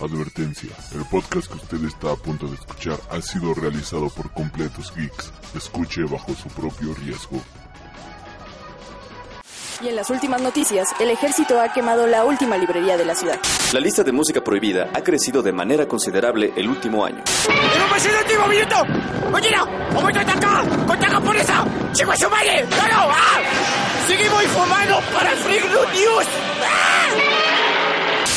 Advertencia, el podcast que usted está a punto de escuchar ha sido realizado por completos geeks. Escuche bajo su propio riesgo. Y en las últimas noticias, el ejército ha quemado la última librería de la ciudad. La lista de música prohibida ha crecido de manera considerable el último año. ¡Tenemos el último minuto! ¡Oye, no! ¡Vamos a atacar! ¡Contra japonesa! ¡Chico su madre! ¡No, no! ¡Ah! ¡Seguimos informando para Freak News!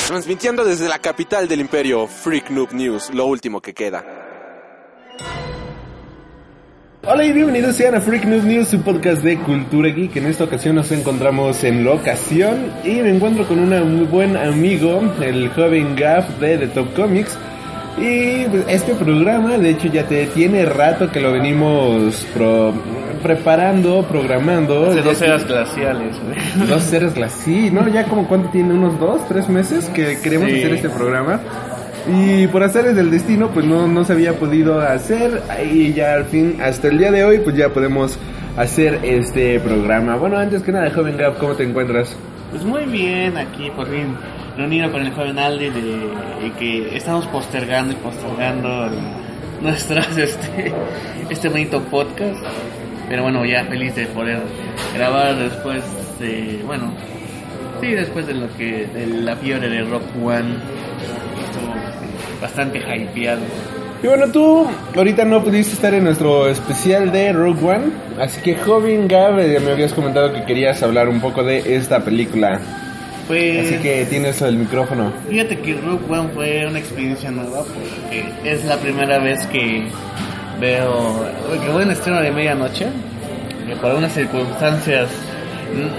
Transmitiendo desde la capital del imperio, Freak Noob News, lo último que queda. Hola y bienvenidos sean a Freak News News, su podcast de cultura geek. En esta ocasión nos encontramos en locación y me encuentro con un muy buen amigo, el joven Gaff de The Top Comics. Y pues, este programa, de hecho, ya te tiene rato que lo venimos pro- preparando, programando. De Ya dos que- eras glaciales, güey. Dos eras glaciales, ¿no? Ya como cuánto tiene, unos dos, tres meses que queremos Sí. hacer este programa. Y por hacer del destino, pues no, no se había podido hacer. Y ya al fin, hasta el día de hoy, pues ya podemos hacer este programa. Bueno, antes que nada, joven Gab, ¿cómo te encuentras? Pues muy bien, aquí por fin reunido con el joven Aldi de, y que estamos postergando y postergando nuestras este este bonito podcast. Pero bueno, ya feliz de poder grabar después de bueno, sí, después de lo que de la fiebre de Rock One. Estuvo bastante hypeado. Y bueno, tú ahorita no pudiste estar en nuestro especial de Rogue One. Así que, joven Gab, eh, me habías comentado que querías hablar un poco de esta película. Pues Así que tienes el micrófono. Fíjate que Rogue One fue una experiencia nueva porque es la primera vez que veo que voy en estreno de medianoche que por unas circunstancias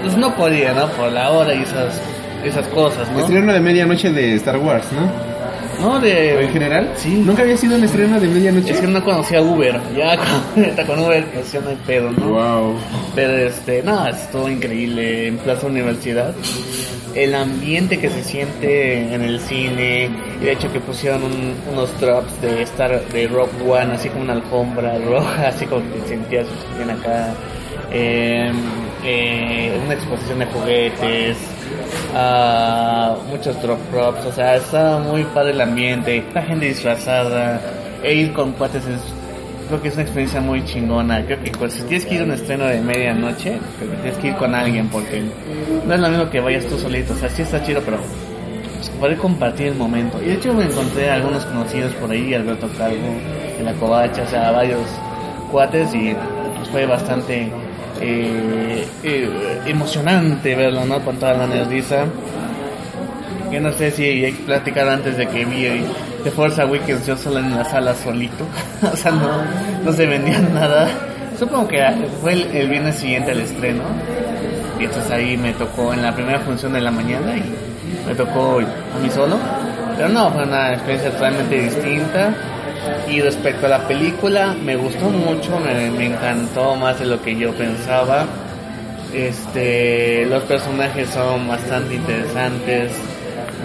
pues no podía, ¿no? Por la hora y esas esas cosas, ¿no? Estreno de medianoche de Star Wars, ¿no? No, de ¿En general? Sí. ¿Nunca había sido un estreno de medianoche? es que no conocía Uber, ya con, con Uber pues ya no hay pedo, ¿no? Wow. Pero este, no, estuvo increíble en Plaza Universidad. El ambiente que se siente en el cine, y de hecho que pusieron un- unos drops de Star de Rock One, así como una alfombra roja, así como que sentías bien acá. Eh, eh, una exposición de juguetes, ah, muchos drop props, o sea, estaba muy padre el ambiente, la gente disfrazada, e ir con cuates es creo que es una experiencia muy chingona. Creo que pues, si tienes que ir a un estreno de medianoche, creo que tienes que ir con alguien porque no es lo mismo que vayas tú solito. O sea, sí está chido, pero pues, poder compartir el momento. Y de hecho me encontré a algunos conocidos por ahí, Alberto Calvo, de la Covacha, o sea, varios cuates y pues, fue bastante eh, eh, emocionante verlo, ¿no? Con toda la nerviza. Yo no sé si hay que platicar antes de que vi de Forza Weekends yo solo en la sala solito. o sea, no, no se vendía nada. Supongo que fue el, el viernes siguiente al estreno. Y entonces ahí me tocó en la primera función de la mañana y me tocó a mí solo. Pero no, fue una experiencia totalmente distinta. Y respecto a la película, me gustó mucho, me, encantó más de lo que yo pensaba. Este, los personajes son bastante interesantes.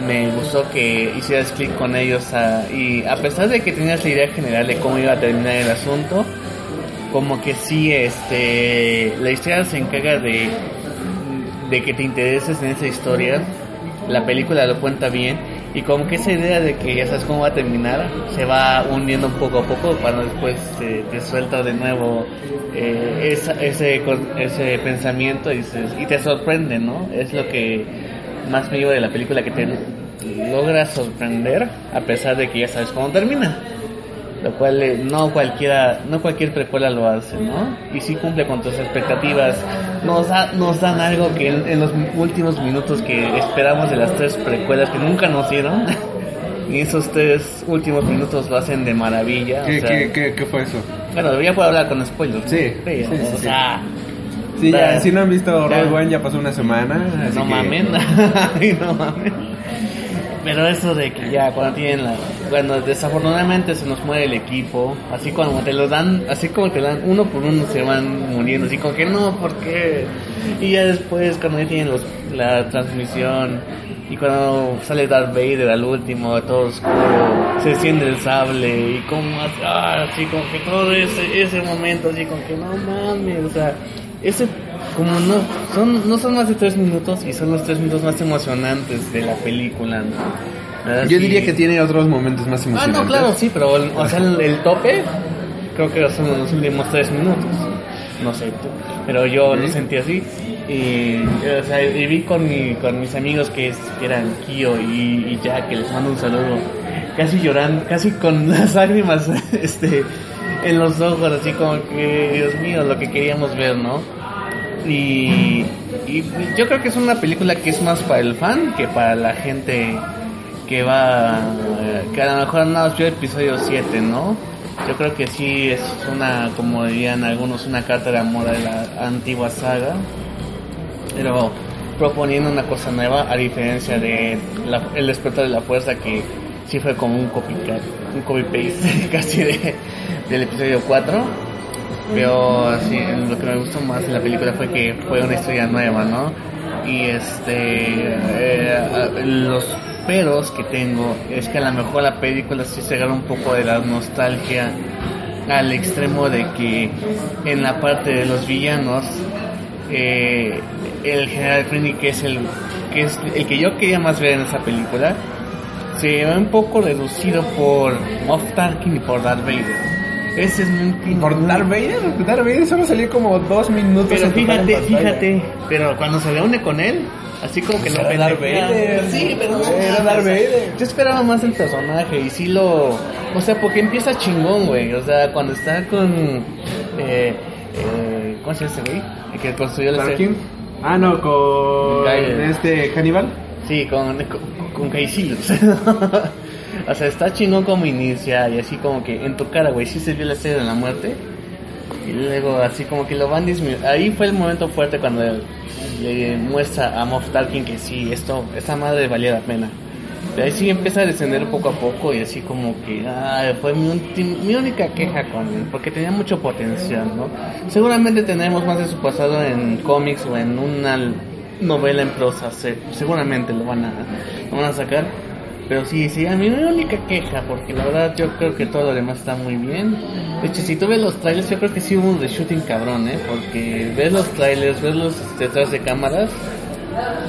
Me gustó que hicieras clic con ellos y a pesar de que tenías la idea general de cómo iba a terminar el asunto, como que sí, este, la historia se encarga de, de que te intereses en esa historia. La película lo cuenta bien y como que esa idea de que ya sabes cómo va a terminar se va hundiendo poco a poco cuando después te, te suelta de nuevo eh, esa- ese, ese pensamiento y, dices- y te sorprende, ¿no? Es lo que más me lleva de la película que te logra sorprender a pesar de que ya sabes cómo termina lo cual eh, no cualquiera no cualquier precuela lo hace no y sí cumple con tus expectativas nos da- nos dan algo que en, en los últimos minutos que esperamos de las tres precuelas que nunca nos dieron y esos tres últimos minutos lo hacen de maravilla o ¿Qué, sea, qué, qué, qué fue eso? bueno ya puedo hablar con spoilers ¿no? Sí, sí, sí, o sí. sea Sí, ya, si no han visto. Rogue One, ya pasó una semana. así no que- mamen Ay, no mamen pero eso de que ya cuando tienen la cuando desafortunadamente se nos muere el equipo así como te lo dan así como te dan uno por uno se van muriendo así como que no ¿por qué? y ya después cuando ya tienen los, la transmisión y cuando sale Darth Vader al último todo oscuro se enciende el sable y como ah, así como que todo ese ese momento así como que no mames o sea ese como no son no son más de tres minutos y son los tres minutos más emocionantes de la película ¿no? Yo diría que tiene otros momentos más Ah, emocionantes. no, claro, sí, pero el- o sea, el, el tope creo que son los últimos tres minutos. No sé tú, pero yo lo sentí así. Y, o sea, y vi con, mi, con mis amigos que, es- que eran Kio y, y Jack, que les mando un saludo, casi llorando, casi con las lágrimas este, en los ojos, así como que, Dios mío, lo que queríamos ver, ¿no? Y, yo creo que es una película que es más para el fan que para la gente que va, eh, que a lo mejor no vio episodio 7, ¿no? Yo creo que sí es una, como dirían algunos, una carta de amor a la antigua saga, pero proponiendo una cosa nueva, a diferencia de la- El despertar de la fuerza, que sí fue como un copycat, un copy-paste casi de, del episodio 4. Pero sí, lo que me gustó más de la película fue que fue una historia nueva, ¿no? Y este, eh, los peros que tengo es que a lo mejor la película sí se agarra un poco de la nostalgia al extremo de que en la parte de los villanos eh, el general Trini que es el que es el que yo quería más ver en esa película se ve un poco reducido por Moff Tarkin y por Darth Vader ese es mi Por Darth Vader, Darth Vader solo salió como dos minutos. pero fíjate fíjate pero cuando se reúne con él así como que no era Darth Vader. sí pero no Era Darth Vader. yo esperaba más el personaje y sí lo o sea porque empieza chingón güey o sea cuando está con eh, eh, ¿cómo se llama ese güey? el que construyó la Tarkin. Ah, no, con este Hannibal. Sí, con, con, con. o sea, está chingón como inicia y así como que en tu cara, güey, sí se vio la estrella de la muerte. Y luego así como que lo van disminuyendo. Ahí fue el momento fuerte cuando le muestra a Moff Tarkin que sí, esto, esta madre valía la pena. Pero ahí sí empieza a descender poco a poco y así como que ah, fue mi, mi única queja con él, porque tenía mucho potencial, ¿no? Seguramente tendremos más de su pasado en cómics o en una novela en prosa, se- seguramente lo van a, lo van a sacar. Pero sí, sí, a mí mi única queja, porque la verdad yo creo que todo lo demás está muy bien. De hecho, si tú ves los trailers, yo creo que sí hubo un shooting cabrón, ¿eh? Porque ves los trailers, ves los detrás de cámaras,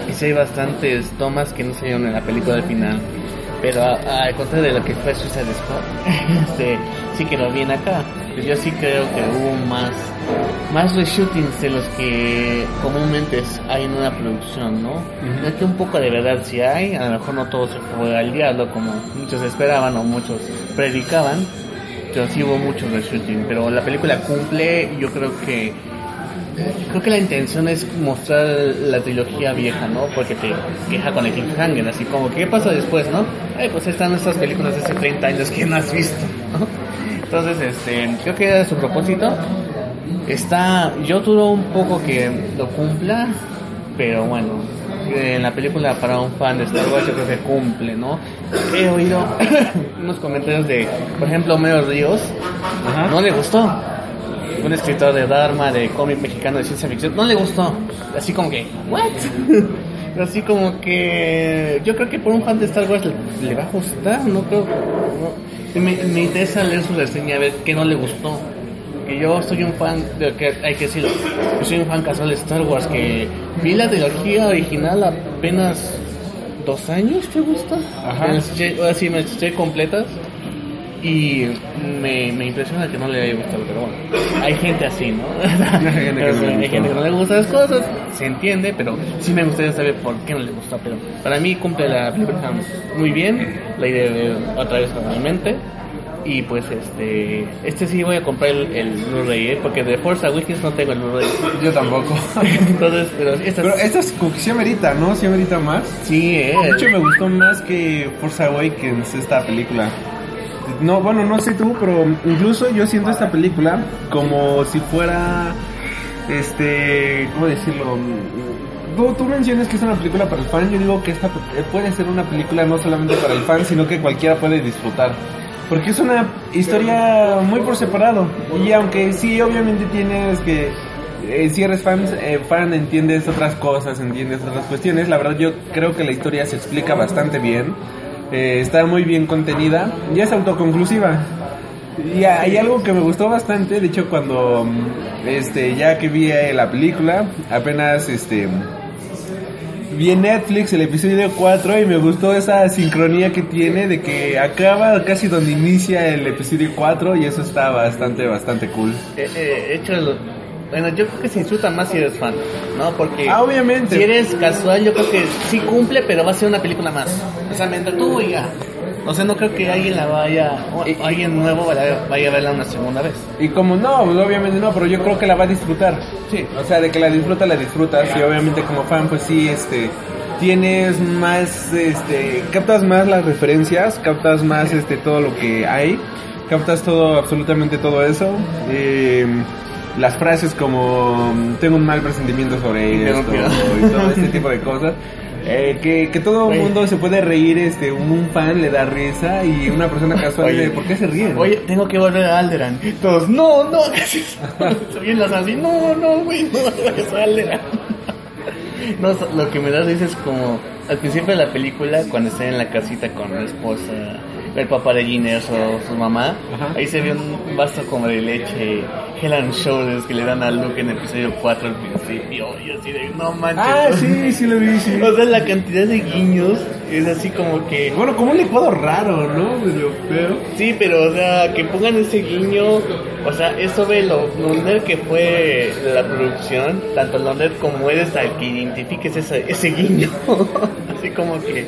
y sí hay bastantes tomas que no se vieron en la película al final. Pero al contrario de lo que fue Suicide Squad, este, sí quedó bien acá. Pues yo sí creo que hubo más, más reshootings de los que comúnmente hay en una producción, ¿no? Es que un poco de verdad sí hay, a lo mejor no todo se fue al diablo como muchos esperaban o muchos predicaban, pero sí hubo mucho reshooting. Pero la película cumple, yo creo que Creo que la intención es mostrar la trilogía vieja, ¿no? Porque te queja con el cliffhanger, así como, ¿qué pasa después, no? Ay, pues están estas películas de hace 30 años que no has visto, ¿no? Entonces, este, creo que era su propósito. Está, yo dudo un poco que lo cumpla, pero bueno, en la película para un fan de Star Wars yo creo que cumple, ¿no? He oído unos comentarios de, por ejemplo, Homero Ríos, no le gustó un escritor de Dharma, de cómic mexicano de ciencia ficción, no le gustó. Así como que, ¿what? Así como que yo creo que por un fan de Star Wars le, le va a gustar, no creo. no. Me, me interesa leer su reseña, a ver qué no le gustó. Que yo soy un fan, de que hay que decirlo, yo soy un fan casual de Star Wars, que vi la trilogía original apenas dos años, ¿te gusta? Ajá. Me las eché- ahora sí me las eché completas y me, me impresiona que no le haya gustado, pero bueno, hay gente así, ¿no? Hay gente que no le hay gustó. gente que no le gustan las cosas, se entiende, pero sí me gustaría saber por qué no le gustó, pero para mí cumple la película muy bien, la idea de otra vez totalmente. Y pues este, este sí voy a comprar el, el Blu-ray, ¿eh? porque de Force Awakens no tengo el Blu-ray. Yo tampoco. Entonces, pero esta Pero esta es sí amerita, ¿no? Sí amerita más. sí, eh. De hecho, me gustó más que Force Awakens esta película. No, bueno, no sé tú, pero incluso yo siento esta película como si fuera, este, ¿cómo decirlo? Tú, tú mencionas que es una película para el fan, yo digo que esta puede ser una película no solamente para el fan, sino que cualquiera puede disfrutar. Porque es una historia muy por separado. Y aunque sí, obviamente tienes que eh, si eres fan, eh, fan entiendes otras cosas, entiendes otras cuestiones. La verdad yo creo que la historia se explica bastante bien. Eh, está muy bien contenida y es autoconclusiva. Y ha- hay algo que me gustó bastante, de hecho cuando mm, este ya que vi eh, la película, apenas este vi en Netflix el episodio 4 y me gustó esa sincronía que tiene de que acaba casi donde inicia el episodio 4 y eso está bastante, bastante cool. Eh, eh, bueno, yo creo que se disfruta más si eres fan, ¿no? Porque Ah, obviamente. si eres casual, yo creo que sí cumple, pero va a ser una película más. O sea, entretuvo y ya. O sea, no creo que alguien la vaya, o Y- alguien nuevo vaya, vaya a verla una segunda vez. Y como no, pues obviamente no, pero yo creo que la va a disfrutar. Sí. O sea, de que la disfruta, la disfrutas. Y obviamente como fan, pues sí, este, tienes más, este, captas más las referencias, captas más, este, todo lo que hay. Captas todo, absolutamente todo eso. Eh, las frases como, tengo un mal presentimiento sobre esto y todo este tipo de cosas. Eh, que, que todo el mundo se puede reír, este, un, un fan le da risa y una persona casual Oye. de, ¿por qué se ríen? Oye, tengo que volver a Alderan. Todos, no, no, vienen las así, no, no, güey, no vayas a Alderan. No, lo que me da risa es como al principio de la película, cuando están en la casita con la esposa, el papá de Giners o su mamá, Ajá. ahí se ve un vaso como de leche Hell and Shoulders que le dan a Luke en el episodio 4 al principio. Y así de, no manches. Ah, sí, sí lo vi, sí. O sea, la cantidad de guiños es así como que... Bueno, como un licuado raro, ¿no? Medio feo. Sí, pero o sea, que pongan ese guiño, o sea, eso ve lo, lo nerd que fue la producción, tanto lo nerd como eres al que identifiques ese, ese guiño. Así como que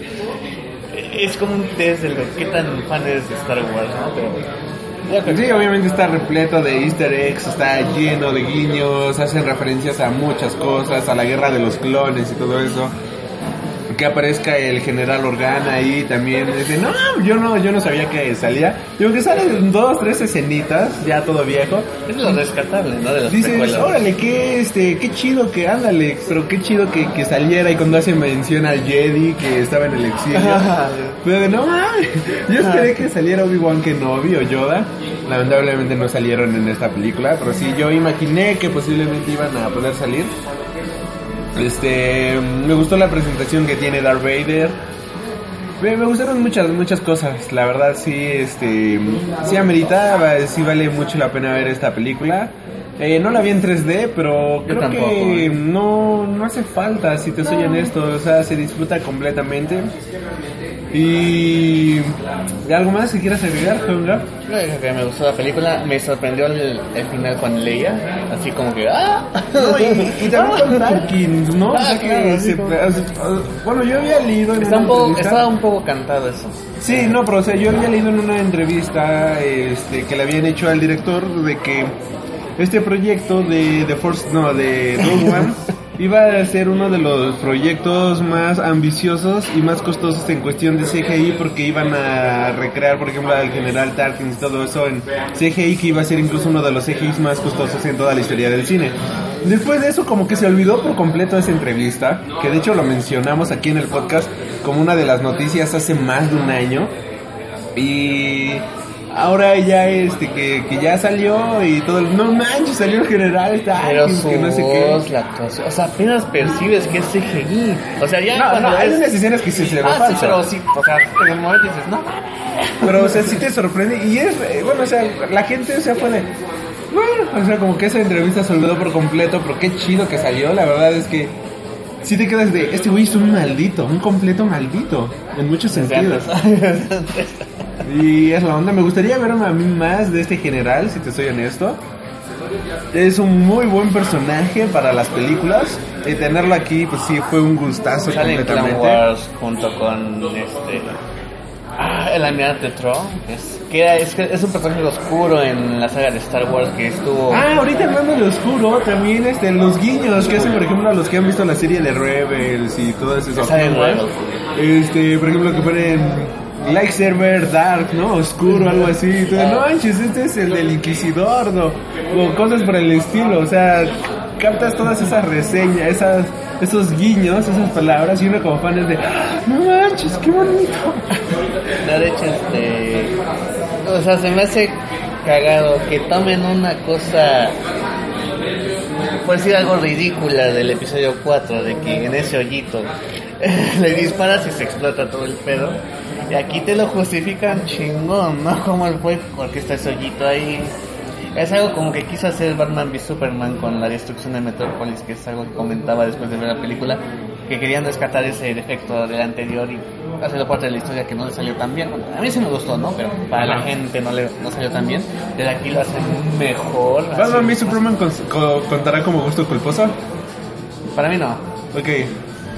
es como un test de lo que tan fan eres de Star Wars, ¿no? Pero Sí, obviamente está repleto de easter eggs, está lleno de guiños, hacen referencias a muchas cosas, a la guerra de los clones y todo eso. Que aparezca el general Organa ahí también. Dice, no, yo no, yo no sabía que salía. Digo que salen dos, tres escenitas, ya todo viejo. es lo rescatable, ¿no? De las Dices, precuelas. órale, qué, este, qué chido que, ándale, pero qué chido que, que saliera y cuando hace mención al Jedi que estaba en el exilio. pero no mames, yo esperé que saliera Obi-Wan Kenobi o Yoda. Lamentablemente no salieron en esta película, pero sí, yo imaginé que posiblemente iban a poder salir. Este, me gustó la presentación que tiene Darth Vader. Me, me gustaron muchas, muchas cosas. La verdad, sí, este, sí ameritaba, sí vale mucho la pena ver esta película. Eh, no la vi en 3D, pero creo tampoco, que eh. no, no hace falta, si te soy honesto. O sea, se disfruta completamente. Y... ¿y ¿Algo más que quieras agregar, Jonga? Que me gustó la película, me sorprendió el, el final con Leia, así como que ¡ah! No, y, y también ¿no? O sea, que claro, sí, se- como- bueno, yo había leído en Está una un poco, entrevista- estaba un poco cantado eso. Sí, no, pero o sea, yo había leído en una entrevista este, que le habían hecho al director de que este proyecto de The Force, no, de Rogue One, iba a ser uno de los proyectos más ambiciosos y más costosos en cuestión de CGI porque iban a recrear, por ejemplo, al general Tarkin y todo eso en CGI que iba a ser incluso uno de los CGI más costosos en toda la historia del cine. Después de eso como que se olvidó por completo esa entrevista, que de hecho lo mencionamos aquí en el podcast como una de las noticias hace más de un año. Y ahora ya este que, que ya salió y todo el, no manches, salió el general Pero su que no sé voz, qué. la actuación, o sea, apenas percibes que es CGI. O sea, ya No, no, hay ves- unas escenas que sí se ve Ah, sí, pero sí, o sea, en el momento dices, no, Pero, o sea, sí te sorprende. Y es, eh, bueno, o sea, la gente, o sea, fue de. Bueno, o sea, como que esa entrevista se olvidó por completo, pero qué chido que salió. La verdad es que. Sí te quedas de. Este güey es un maldito, un completo maldito. En muchos sentidos. Y es la onda. Me gustaría ver a mí más de este general, si te soy honesto. Es un muy buen personaje para las películas. Y tenerlo aquí, pues sí, fue un gustazo Sale completamente. Wars junto con este. Ah, el almirante Tron, es, que era- es, es un personaje oscuro en la saga de Star Wars que estuvo. Ah, ahorita hablando de oscuro, también este, los guiños que hacen, por ejemplo, a los que han visto la serie de Rebels y todas esas cosas. Este, por ejemplo, que ponen Like Server Dark, ¿no? Oscuro, algo así. Entonces, no manches, este es el del Inquisidor, ¿no? O cosas por el estilo, o sea, captas todas esas reseñas, esas, esos guiños, esas palabras, y uno como fan es de, "Ah, no manches, qué bonito. No, de hecho, este. O sea, se me hace cagado que tomen una cosa. Por decir algo ridícula del episodio 4, de que en ese hoyito le disparas y se explota todo el pedo. Y aquí te lo justifican chingón, ¿no? Como el fue porque está ese hoyito ahí. Es algo como que quiso hacer Batman v Superman con la destrucción de Metrópolis, que es algo que comentaba después de ver la película. que querían rescatar ese defecto del anterior y hacerlo parte de la historia que no le salió tan bien. Bueno, a mí sí me gustó, ¿no? Pero para la gente no le no salió tan bien. Desde aquí lo hacen mejor. ¿Batman v Superman con- co- contará como gusto culposo? Para mí no. Ok.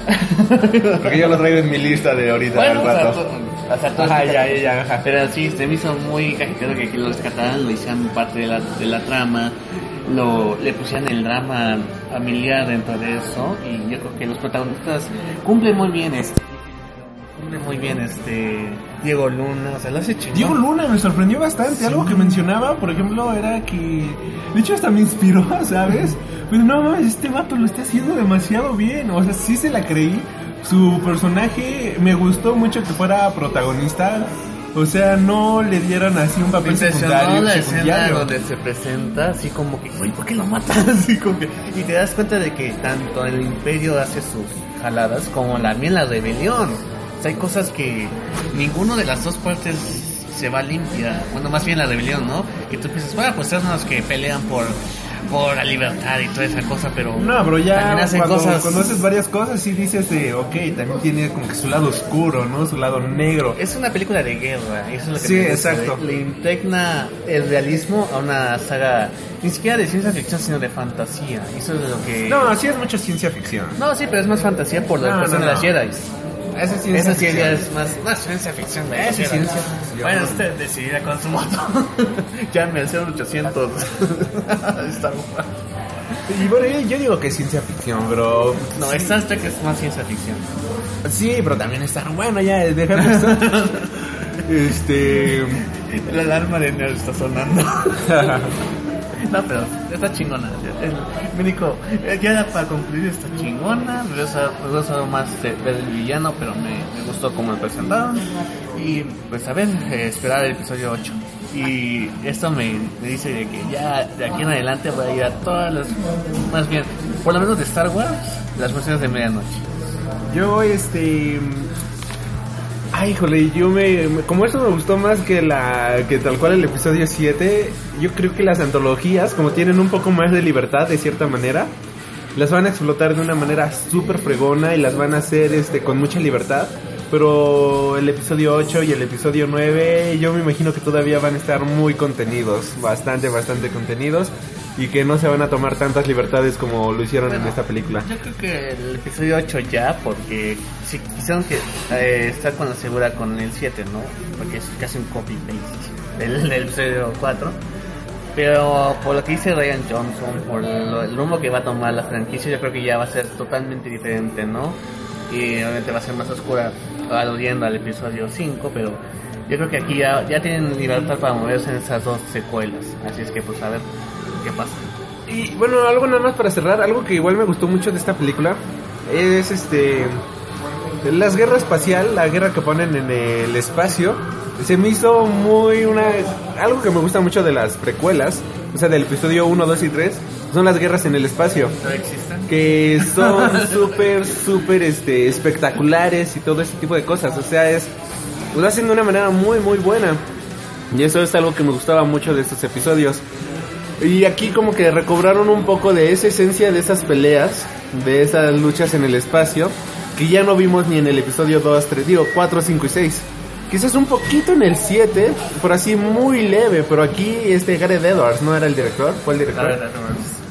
Porque yo lo traigo en mi lista de ahorita Bueno, al rato. O sea, todos Ajá, que- ya, ya, ya, ajá. Pero sí, se me hizo muy cajetero que aquí lo rescataran, lo hicieran parte de la, de la trama, lo, le pusieran el drama familiar dentro de eso, y yo creo que los protagonistas cumplen muy bien este. Cumple muy bien este Diego Luna, o sea, lo hace chingón. Diego Luna me sorprendió bastante. Algo que mencionaba, por ejemplo, era que. De hecho, hasta me inspiró, ¿sabes? Pero no mames, este vato lo está haciendo demasiado bien. O sea, sí se la creí. Su personaje me gustó mucho que fuera protagonista. O sea, no le dieran así un Me papel impresionó secundario. la escena donde se presenta así como que, güey, ¿por qué lo matas? Así como que, y te das cuenta de que tanto el imperio hace sus jaladas como también la rebelión. O sea, hay cosas que ninguno de las dos partes se va limpia. Bueno, más bien la rebelión, ¿no? Que tú piensas, bueno, pues son los que pelean por, por la libertad y toda esa cosa, pero... No, pero ya también hacen cuando cosas... conoces varias cosas y dices de, ok, también tiene como que su lado oscuro, ¿no? Su lado negro. Es una película de guerra, eso es lo que Sí, exacto. Le, le impregna el realismo a una saga, ni siquiera de ciencia ficción, sino de fantasía. Eso es lo que... No, así es mucha ciencia ficción. No, sí, pero es más fantasía por la No, no, de las. Jedi. Esa ciencia Esa sí es más, más ciencia ficción. de Esa los es Jedi. ciencia ficción. Bueno, usted decidirá con su moto. Llame al 0800. Star Wars. Y bueno, yo, yo digo que es ciencia ficción, bro. No, Star Trek es más ciencia ficción. Sí, pero también está bueno ya, déjame esto. este. La alarma de nerd está sonando. No, pero está chingona. El médico, eh, ya para concluir, está chingona. Me hubiera gustado más de- ver el villano, pero me, me gustó cómo lo presentaron. Y pues a ver, eh, esperar el episodio 8. Y esto me, me dice de que ya de aquí en adelante voy a ir a todas las, más bien, por lo menos de Star Wars, las versiones de medianoche. Yo, este. Ay, híjole, yo me, me- Como eso me gustó más que la. que tal cual el episodio 7, yo creo que las antologías, como tienen un poco más de libertad de cierta manera, las van a explotar de una manera súper fregona y las van a hacer este con mucha libertad. Pero el episodio 8 y el episodio 9, yo me imagino que todavía van a estar muy contenidos, bastante, bastante contenidos, y que no se van a tomar tantas libertades como lo hicieron en Bueno, esta película. Yo creo que el episodio 8 ya, porque si quisieron que eh, estar con la segura con el 7, ¿no? Porque es casi un copy-paste del, del episodio 4. Pero por lo que dice Ryan Johnson, por lo- el rumbo que va a tomar la franquicia, yo creo que ya va a ser totalmente diferente, ¿no? Y obviamente va a ser más oscura, aludiendo al episodio 5, pero yo creo que aquí ya, ya tienen libertad para moverse en esas dos secuelas. Así es que, pues, a ver qué pasa. Y bueno, algo nada más para cerrar, algo que igual me gustó mucho de esta película es este las guerras espacial, la guerra que ponen en el espacio, se me hizo muy una algo que me gusta mucho de las precuelas, o sea, del episodio 1, 2 y 3, son las guerras en el espacio, ¿No existen? que son súper súper este espectaculares y todo ese tipo de cosas, o sea, es lo hacen de una manera muy muy buena. Y eso es algo que me gustaba mucho de estos episodios. Y aquí como que recobraron un poco de esa esencia de esas peleas, de esas luchas en el espacio, que ya no vimos ni en el episodio 2, 3, digo 4, 5 y 6. Quizás un poquito en el 7, por así muy leve, pero aquí este Gareth Edwards no era el director, fue el director.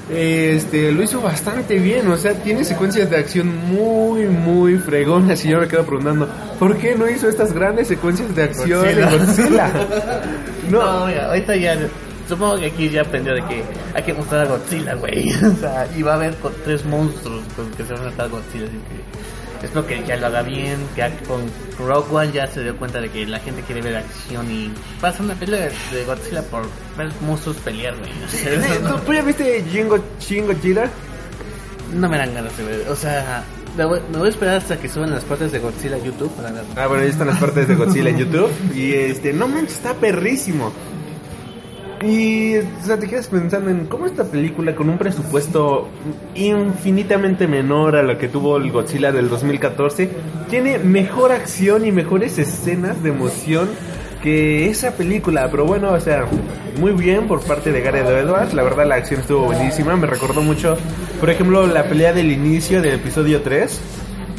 Este, lo hizo bastante bien, o sea, tiene secuencias de acción muy, muy fregonas y yo me quedo preguntando, ¿por qué no hizo estas grandes secuencias de acción Godzilla. en Godzilla? No, mira, ahorita ya. Supongo que aquí ya aprendió de que hay que mostrar a Godzilla, güey. O sea, y va a haber con tres monstruos con que se van a estar Godzilla. Así que espero que ya lo haga bien. Que con Rogue One ya se dio cuenta de que la gente quiere ver acción y pasa una pelea de, de Godzilla por ver monstruos pelear, güey. O sea, ¿Tú, no, tú ya viste Shingo Godzilla? no me dan ganas de ver. O sea, me voy, me voy a esperar hasta que suban las partes de Godzilla a YouTube para ver. Ah, bueno, ahí están las partes de Godzilla en YouTube. Y este, no manches, está perrísimo. Y, o sea, te quedas pensando en cómo esta película con un presupuesto infinitamente menor a lo que tuvo el Godzilla del 2014 tiene mejor acción y mejores escenas de emoción que esa película. Pero bueno, o sea, muy bien por parte de Gareth Edwards. La verdad, la acción estuvo buenísima. Me recordó mucho, por ejemplo, la pelea del inicio del episodio 3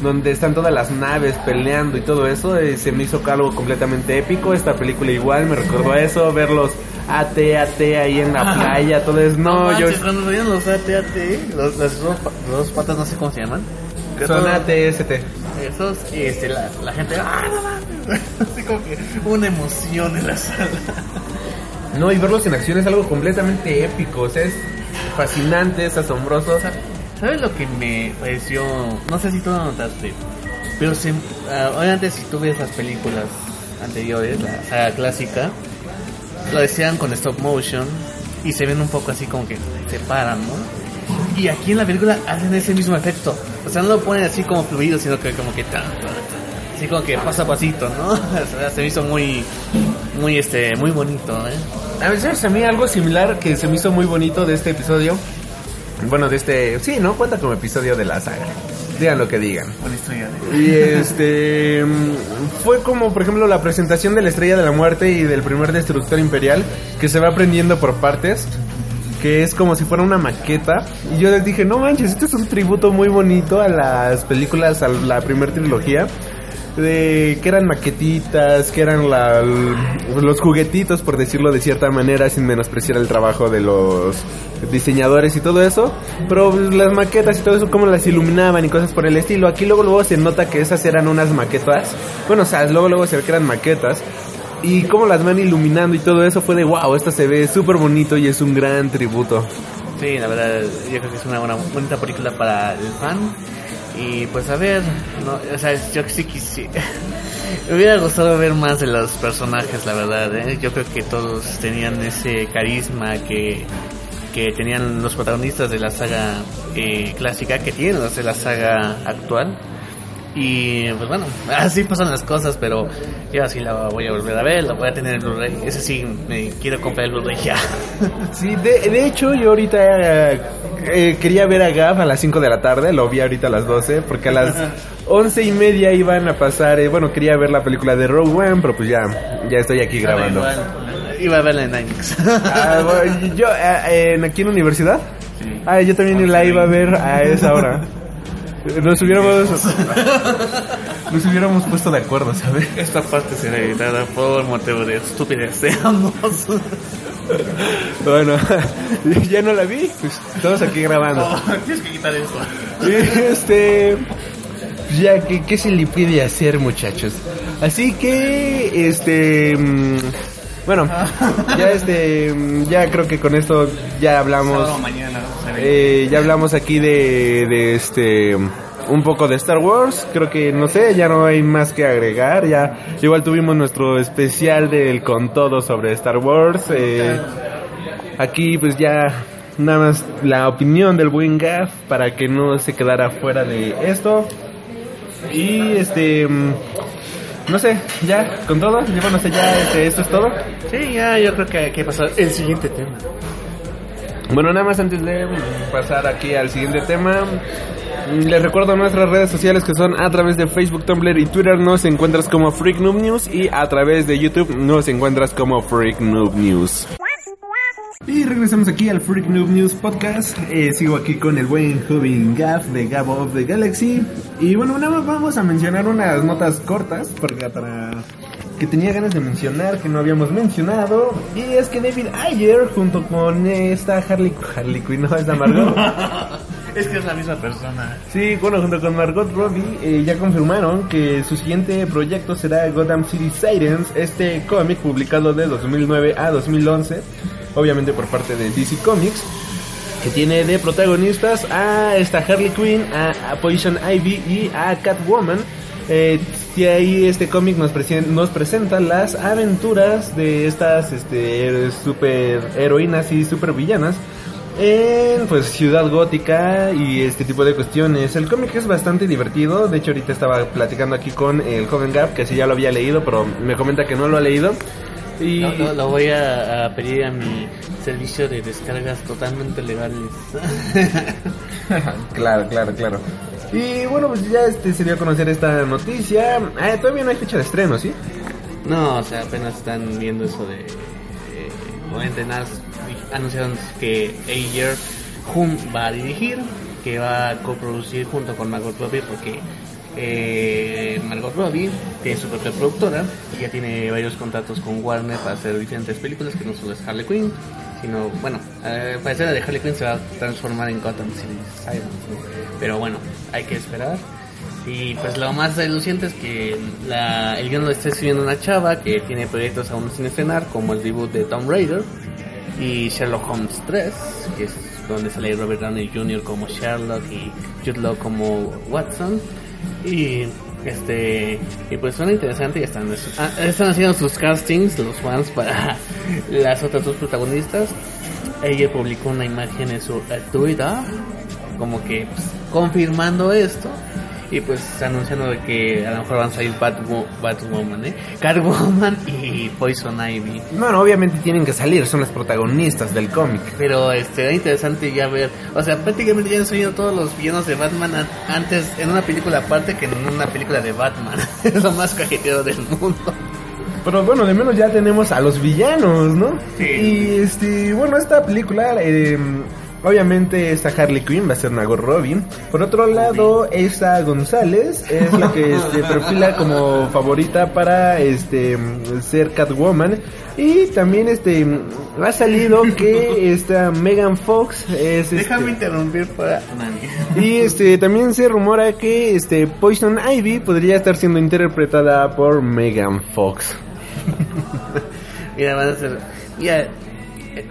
donde están todas las naves peleando y todo eso, eh, se me hizo algo completamente épico. Esta película igual me recordó a eso, verlos AT, AT ahí en la playa, todo es, no, yo... manches, cuando veían los AT-AT, los, las dos, dos patas, no sé cómo se llaman. Son ATST. Esos, y este, la, la gente, ¡ah, no mames! Así como que una emoción en la sala. No, y verlos en acción es algo completamente épico, o sea, es fascinante, es asombroso. ¿Sabes lo que me pareció? No sé si tú lo notaste, pero se, ah, obviamente si tú ves las películas anteriores, la saga clásica, lo decían con stop motion y se ven un poco así como que se paran, ¿no? Y aquí en la película hacen ese mismo efecto. O sea, no lo ponen así como fluido, sino que como que tan, así como que paso a pasito, ¿no? O sea, se me hizo muy, muy, este, muy bonito, ¿eh? A veces a mí algo similar que se me hizo muy bonito de este episodio. Bueno, de este... Sí, ¿no? Cuenta como episodio de la saga. Digan lo que digan. Y este... Fue como, por ejemplo, la presentación de la Estrella de la Muerte y del primer Destructor Imperial, que se va aprendiendo por partes. Que es como si fuera una maqueta. Y yo les dije, no manches, esto es un tributo muy bonito a las películas, a la primera trilogía. De que eran maquetitas, que eran la, los juguetitos, por decirlo de cierta manera, sin menospreciar el trabajo de los diseñadores y todo eso. Pero las maquetas y todo eso, cómo las iluminaban y cosas por el estilo. Aquí luego luego se nota que esas eran unas maquetas. Bueno, o sea, luego luego se ve que eran maquetas. Y cómo las van iluminando y todo eso fue de wow, esto se ve súper bonito y es un gran tributo. Sí, la verdad, yo creo que es una buena, bonita película para el fan. Y pues a ver, no, o sea, yo sí quisiera. Me hubiera gustado ver más de los personajes, la verdad. ¿eh? Yo creo que todos tenían ese carisma que, que tenían los protagonistas de la saga eh, clásica, que tienen los de la saga actual. Y pues bueno, así pasan las cosas, pero yo así la voy a volver a ver, la voy a tener en Blu-ray. Ese sí, me quiero comprar el Blu-ray ya. Sí, de, de hecho yo ahorita eh, eh, quería ver a Gav a las 5 de la tarde, lo vi ahorita a las 12, porque a las 11 y media iban a pasar, eh, bueno, quería ver la película de Rogue One, pero pues ya, ya estoy aquí grabando. Iba a verla en IMAX. Ah, bueno, yo, eh, en, aquí en la universidad, ah, yo también la iba a ver a esa hora. Nos hubiéramos, nos hubiéramos puesto de acuerdo, ¿sabes? Esta parte será editada por motivo de estupidez de ambos. Bueno, ya no la vi, pues estamos aquí grabando. Tienes que quitar eso. Este. Ya, ¿qué, ¿qué se le pide hacer, muchachos? Así que, este. mm, Bueno, ya este. Ya creo que con esto ya hablamos. Eh, ya hablamos aquí de, de este. Un poco de Star Wars, creo que no sé, ya no hay más que agregar, ya igual tuvimos nuestro especial del con todo sobre Star Wars, eh, aquí pues ya nada más la opinión del buen Gaff para que no se quedara fuera de esto. Y este no sé, ya con todo, ya bueno, sé, ya este, esto es todo. Sí, ya, yo creo que hay que pasar el siguiente tema. Bueno, nada más antes de pasar aquí al siguiente tema, mm, les recuerdo nuestras redes sociales que son a través de Facebook, Tumblr y Twitter nos encuentras como Freak Noob News y a través de YouTube nos encuentras como Freak Noob News. Y regresamos aquí al Freak Noob News Podcast. Eh, sigo aquí con el buen joven Gaff de Gabo of the Galaxy. Y bueno, nada más vamos a mencionar unas notas cortas porque para que tenía ganas de mencionar que no habíamos mencionado. Y es que David Ayer junto con esta Harley, Harley Quinn, no, es Margot. Es que es la misma persona. Sí, bueno, junto con Margot Robbie eh, ya confirmaron que su siguiente proyecto será Gotham City Sirens, este cómic publicado de 2009 a 2011, obviamente por parte de DC Comics, que tiene de protagonistas a esta Harley Quinn, a, a Poison Ivy y a Catwoman. Eh, y ahí este cómic nos, presen- nos presenta las aventuras de estas este, super heroínas y super villanas en pues ciudad gótica y este tipo de cuestiones. El cómic es bastante divertido. De hecho, ahorita estaba platicando aquí con el joven Gap, que sí ya lo había leído, pero me comenta que no lo ha leído. Y Lo, lo- lo voy a, a pedir a mi servicio de descargas totalmente legales. claro, claro, claro. Y bueno, pues ya este se dio a conocer esta noticia. Ah, todavía no hay fecha de estreno, ¿sí? No, o sea, apenas están viendo eso de... Eh, nada, anunciaron que Ayer Hum va a dirigir, que va a coproducir junto con Margot Robbie, porque eh, Margot Robbie tiene su propia productora y ya tiene varios contratos con Warner para hacer diferentes películas que no solo es Harley Quinn, sino, bueno, eh, parece la de Harley Quinn se va a transformar en Gotham City. Pero bueno, hay que esperar. Y pues lo más reluciente es que el guion lo está escribiendo una chava que tiene proyectos aún sin estrenar, como el debut de Tomb Raider y Sherlock Holmes 3, que es donde sale Robert Downey Jr. como Sherlock y Jude Law como Watson. Y este y pues suena interesante y están, ah, están haciendo sus castings los fans para las otras dos protagonistas. Ella publicó una imagen en su eh, Twitter como que pues, confirmando esto y pues anunciando de que a lo mejor van a salir Batwo- Batwoman, ¿eh? Catwoman y Poison Ivy. Bueno, obviamente tienen que salir, son las protagonistas del cómic. Pero este, era interesante ya ver, o sea, prácticamente ya han salido todos los villanos de Batman an- antes en una película aparte que en una película de Batman. es lo más cajetero del mundo. Pero bueno, de menos ya tenemos a los villanos, ¿no? Sí. Y este, bueno, esta película, eh, obviamente esta Harley Quinn va a ser Margot Robbie. Por otro lado, esta González es la que este, perfila como favorita para este ser Catwoman. Y también este ha salido que esta Megan Fox es este, Déjame interrumpir para... y este también se rumora que este Poison Ivy podría estar siendo interpretada por Megan Fox. Mira, van a ser... Mira,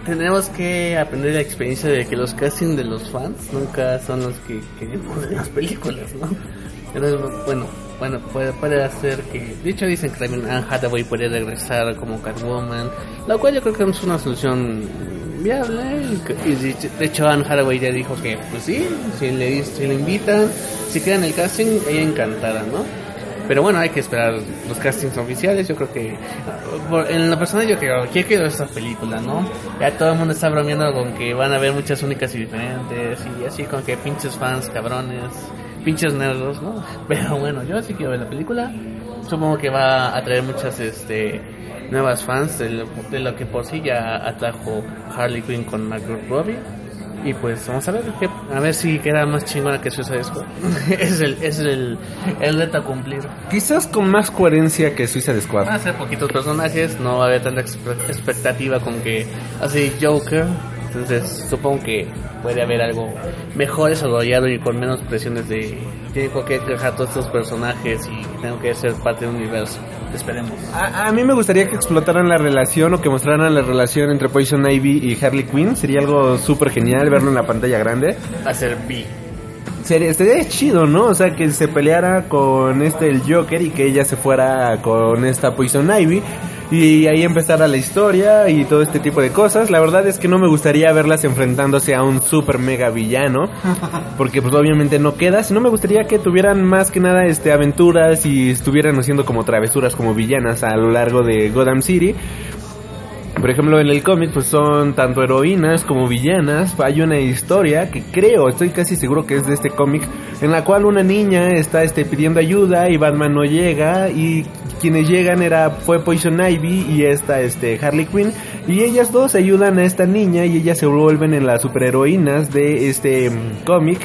tendremos que aprender la experiencia de que los castings de los fans nunca son los que queremos las películas, ¿no? Entonces, bueno, bueno, puede, puede hacer que... De hecho dicen que también Anne Hathaway puede regresar como Catwoman, lo cual yo creo que es una solución viable. y de hecho- Anne Hathaway ya dijo que, pues sí, si le, si le invitan, si queda en el casting, ella encantada, ¿no? Pero bueno, hay que esperar los castings oficiales. Yo creo que, en lo personal, yo creo que quiero esta película, ¿no? Ya todo el mundo está bromeando con que van a haber muchas únicas y diferentes, y así con que pinches fans, cabrones, pinches nerdos, ¿no? Pero bueno, yo sí quiero ver la película. Supongo que va a atraer muchas, este, nuevas fans de lo, de lo que por sí ya atrajo Harley Quinn con Margot Robbie. Y pues vamos a ver qué- a ver si queda más chingona que Suicide Squad. es el, es el, el reto a cumplir. Quizás con más coherencia que Suicide Squad. Van a ser poquitos personajes, no va a haber tanta expe- expectativa con que así Joker. Entonces supongo que puede haber algo mejor desarrollado y con menos presiones de tengo que dejar todos estos personajes y tengo que ser parte del universo. Esperemos. A, a mí me gustaría que explotaran la relación o que mostraran la relación entre Poison Ivy y Harley Quinn. Sería algo súper genial verlo en la pantalla grande. Ser B. Sería, estaría chido, ¿no? O sea, que se peleara con este el Joker y que ella se fuera con esta Poison Ivy. Y ahí empezara la historia y todo este tipo de cosas. La verdad es que no me gustaría verlas enfrentándose a un super mega villano. Porque pues obviamente no queda. Sino me gustaría que tuvieran más que nada este aventuras y estuvieran haciendo como travesuras como villanas a lo largo de Gotham City. Por ejemplo, en el cómic pues son tanto heroínas como villanas. Hay una historia que creo, estoy casi seguro que es de este cómic, en la cual una niña está este pidiendo ayuda y Batman no llega y quienes llegan era fue Poison Ivy y esta este Harley Quinn y ellas dos ayudan a esta niña y ellas se vuelven en las superheroínas de este mm, cómic.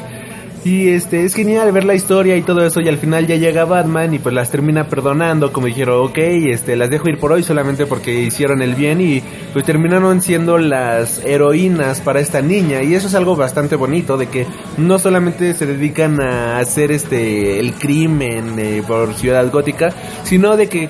Y este es genial ver la historia y todo eso y al final ya llega Batman y pues las termina perdonando como dijeron, ok, este las dejo ir por hoy solamente porque hicieron el bien y pues terminaron siendo las heroínas para esta niña. Y eso es algo bastante bonito de que no solamente se dedican a hacer este el crimen eh, por Ciudad Gótica, sino de que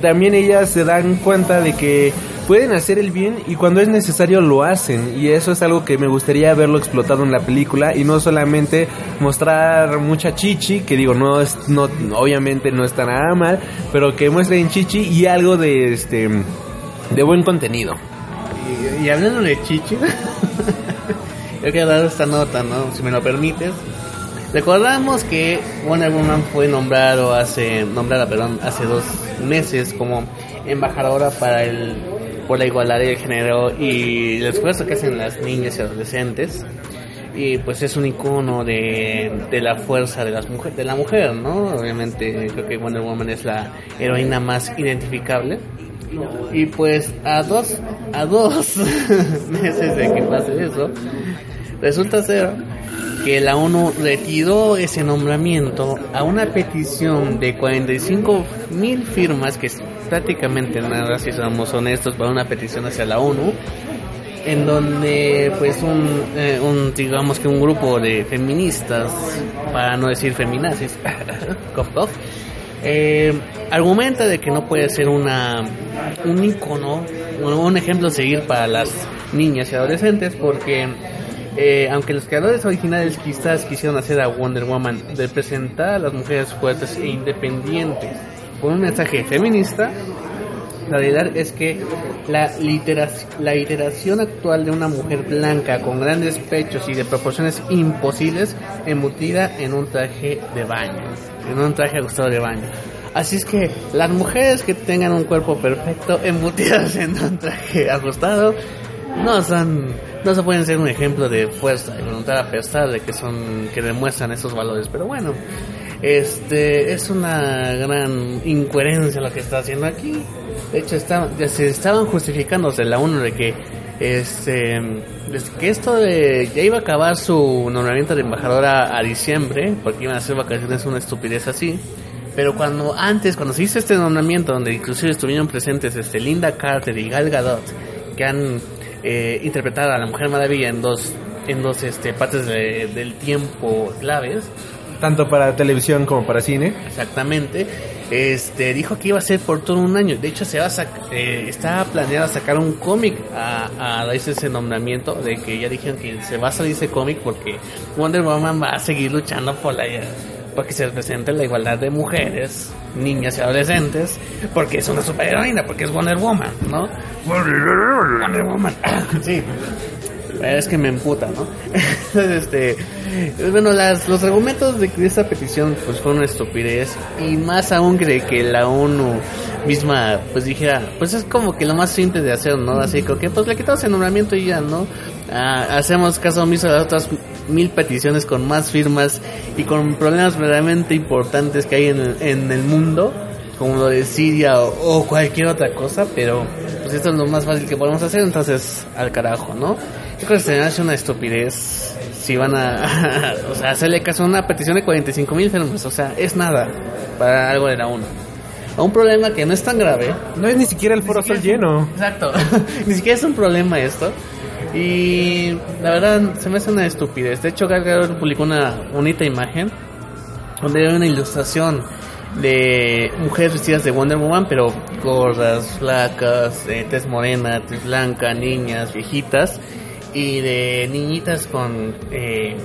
también ellas se dan cuenta de que pueden hacer el bien y cuando es necesario lo hacen y eso es algo que me gustaría verlo explotado en la película y no solamente mostrar mucha chichi que digo no es no obviamente no está nada mal pero que muestren chichi y algo de este de buen contenido Y, hablando de Chichi, yo quiero dar esta nota, ¿no? Si me lo permites. Recordamos que Wonder Woman fue nombrado hace, nombrada, perdón, hace dos meses como embajadora para el, por la igualdad de género y el esfuerzo que hacen las niñas y adolescentes. Y pues es un icono de, de la fuerza de las mujeres, de la mujer, ¿no? Obviamente creo que Wonder Woman es la heroína más identificable. Y pues a dos, a dos meses de que pase eso, resulta ser que la ONU retiró ese nombramiento a una petición de 45 mil firmas, que es prácticamente nada, si somos honestos, para una petición hacia la ONU, en donde pues un, eh, un digamos que un grupo de feministas, para no decir feminazis, eh, argumenta de que no puede ser una un icono, un ejemplo a seguir para las niñas y adolescentes porque eh, aunque los creadores originales quizás quisieron hacer a Wonder Woman representar a las mujeres fuertes e independientes con un mensaje feminista, la realidad es que la, la iteración actual de una mujer blanca con grandes pechos y de proporciones imposibles embutida en un traje de baño, en un traje ajustado de baño. Así es que las mujeres que tengan un cuerpo perfecto embutidas en un traje ajustado no son no se pueden ser un ejemplo de fuerza y voluntad a pesar de que son que demuestran esos valores pero bueno este es una gran incoherencia lo que está haciendo aquí. De hecho está, se estaban justificándose la ONU de que este que esto de ya iba a acabar su nombramiento de embajadora a diciembre porque iban a hacer vacaciones una estupidez así. Pero cuando antes cuando se hizo este nombramiento donde inclusive estuvieron presentes este Linda Carter y Gal Gadot que han eh, interpretado a la Mujer Maravilla en dos en dos este partes de- del tiempo claves Tanto para televisión como para cine. Exactamente. Este dijo que iba a ser por todo un año. De hecho, se va a eh, está planeado sacar un cómic a, a ese nombramiento. De que ya dijeron que se va a salir ese cómic porque Wonder Woman va a seguir luchando por la porque se presente la igualdad de mujeres, niñas y adolescentes, porque es una superheroína, porque es Wonder Woman, ¿no? Wonder Woman. sí. Es que me emputa, ¿no? Este, bueno, las, los argumentos de, esta petición pues fueron una estupidez y más aún de que la ONU misma pues dijera, pues es como que lo más simple de hacer, ¿no? Así que pues le quitamos el nombramiento y ya, ¿no? Ah, hacemos caso omiso de las otras mil peticiones con más firmas y con problemas verdaderamente importantes que hay en el, en el mundo como lo de Siria o, o cualquier otra cosa, pero pues esto es lo más fácil que podemos hacer, entonces al carajo, ¿no? Yo creo que se me hace una estupidez si van a, o sea, hacerle caso a una petición de 45 mil firmas, o sea, es nada para algo de la ONU. A un problema que no es tan grave, No es ni siquiera el foro sol lleno. Exacto. Ni siquiera es un problema esto. Y la verdad se me hace una estupidez. De hecho, Gal publicó una bonita imagen donde hay una ilustración de mujeres vestidas de Wonder Woman, pero gordas, flacas, eh, tez morena, tez blanca, niñas, viejitas y de niñitas con eh,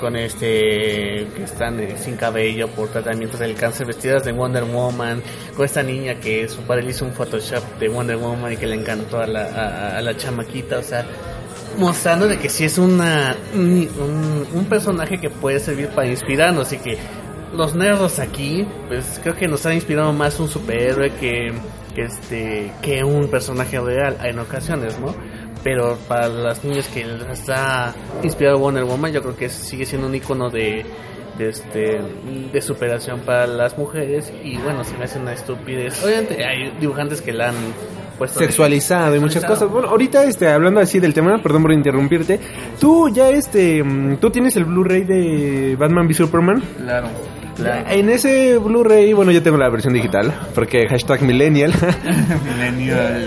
con este que están eh, sin cabello por tratamientos del cáncer vestidas de Wonder Woman con esta niña que su padre hizo un Photoshop de Wonder Woman y que le encantó a la, a la chamaquita o sea mostrando de que sí es una un, personaje que puede servir para inspirarnos y que los nerdos aquí pues creo que nos han inspirado más un superhéroe que, este que un personaje real en ocasiones no pero para las niñas que les está inspirado Wonder Woman yo creo que sigue siendo un icono de de este de superación para las mujeres y bueno se me hace una estupidez. Obviamente hay dibujantes que la han Sexualizado y muchas cosas. Bueno, ahorita este, hablando así del tema, perdón por interrumpirte. Tú ya este, mm, tú tienes el Blu-ray de Batman v Superman. claro claro En ese Blu-ray, bueno, yo tengo la versión digital, porque hashtag millennial.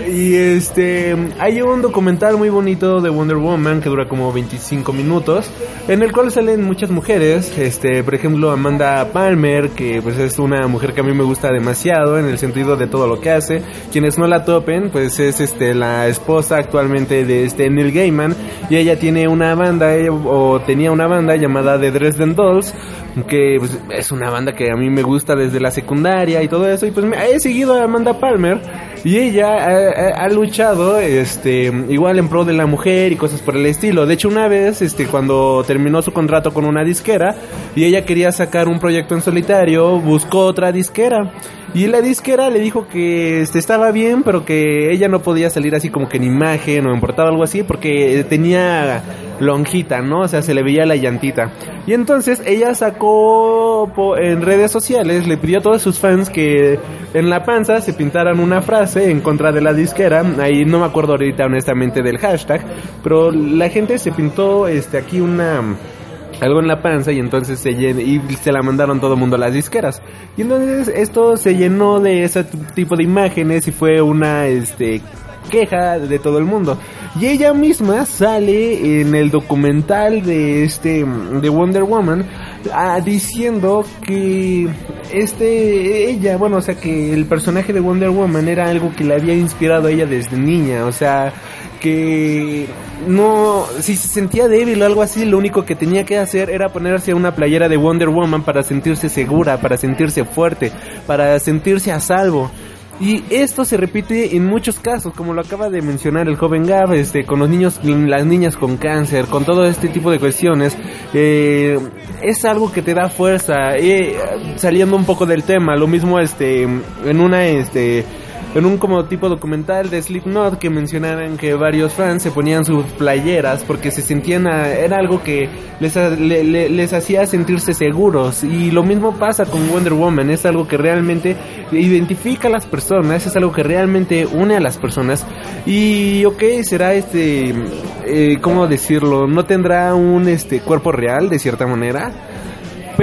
y este, hay un documental muy bonito de Wonder Woman que dura como 25 minutos, en el cual salen muchas mujeres, este, por ejemplo, Amanda Palmer, que pues es una mujer que a mí me gusta demasiado en el sentido de todo lo que hace. Quienes no la topen, pues es este la esposa actualmente de este Neil Gaiman y ella tiene una banda o tenía una banda llamada The Dresden Dolls que pues, es una banda que a mí me gusta desde la secundaria y todo eso y pues me he seguido a Amanda Palmer y ella ha, ha- ha luchado este igual en pro de la mujer y cosas por el estilo. De hecho una vez este cuando terminó su contrato con una disquera y ella quería sacar un proyecto en solitario buscó otra disquera y la disquera le dijo que este, estaba bien, pero que ella no podía salir así como que en imagen o en portada algo así, porque tenía lonjita, ¿no? O sea, se le veía la llantita. Y entonces ella sacó en redes sociales, le pidió a todos sus fans que en la panza se pintaran una frase en contra de la disquera. Ahí no me acuerdo ahorita honestamente del hashtag, pero la gente se pintó este aquí una algo en la panza y entonces se llen- y se la mandaron todo el mundo a las disqueras. Y entonces esto se llenó de ese tipo de imágenes y fue una este queja de todo el mundo. Y ella misma sale en el documental de este de Wonder Woman ah, diciendo que este ella, bueno, o sea que el personaje de Wonder Woman era algo que le había inspirado a ella desde niña, o sea, que no, si se sentía débil o algo así, lo único que tenía que hacer era ponerse una playera de Wonder Woman para sentirse segura, para sentirse fuerte, para sentirse a salvo. Y esto se repite en muchos casos, como lo acaba de mencionar el joven Gab, este, con los niños, las niñas con cáncer, con todo este tipo de cuestiones, eh, es algo que te da fuerza. Eh, saliendo un poco del tema, lo mismo, este, en una, este, en un como tipo documental de Slipknot que mencionaran que varios fans se ponían sus playeras porque se sentían a- era algo que les, les hacía sentirse seguros. Y lo mismo pasa con Wonder Woman es algo que realmente identifica a las personas es algo que realmente une a las personas. Y ok será este eh, cómo decirlo no tendrá un este cuerpo real de cierta manera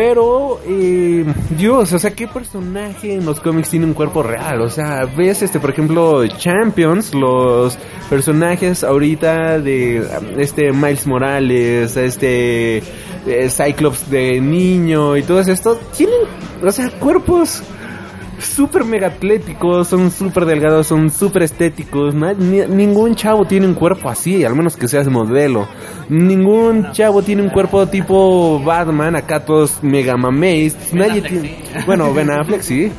pero, eh, Dios, o sea, ¿qué personaje en los cómics tiene un cuerpo real? O sea, ves, este, por ejemplo, Champions, los personajes ahorita de este Miles Morales, este eh, Cyclops de niño y todo esto, tienen, o sea, cuerpos súper mega atléticos, son súper delgados, son súper estéticos. ni- ningún chavo tiene un cuerpo así, al menos que seas modelo. Ningún chavo tiene un cuerpo tipo Batman, acá todos mega mameis. Nadie tiene. Bueno, Ben Affleck sí.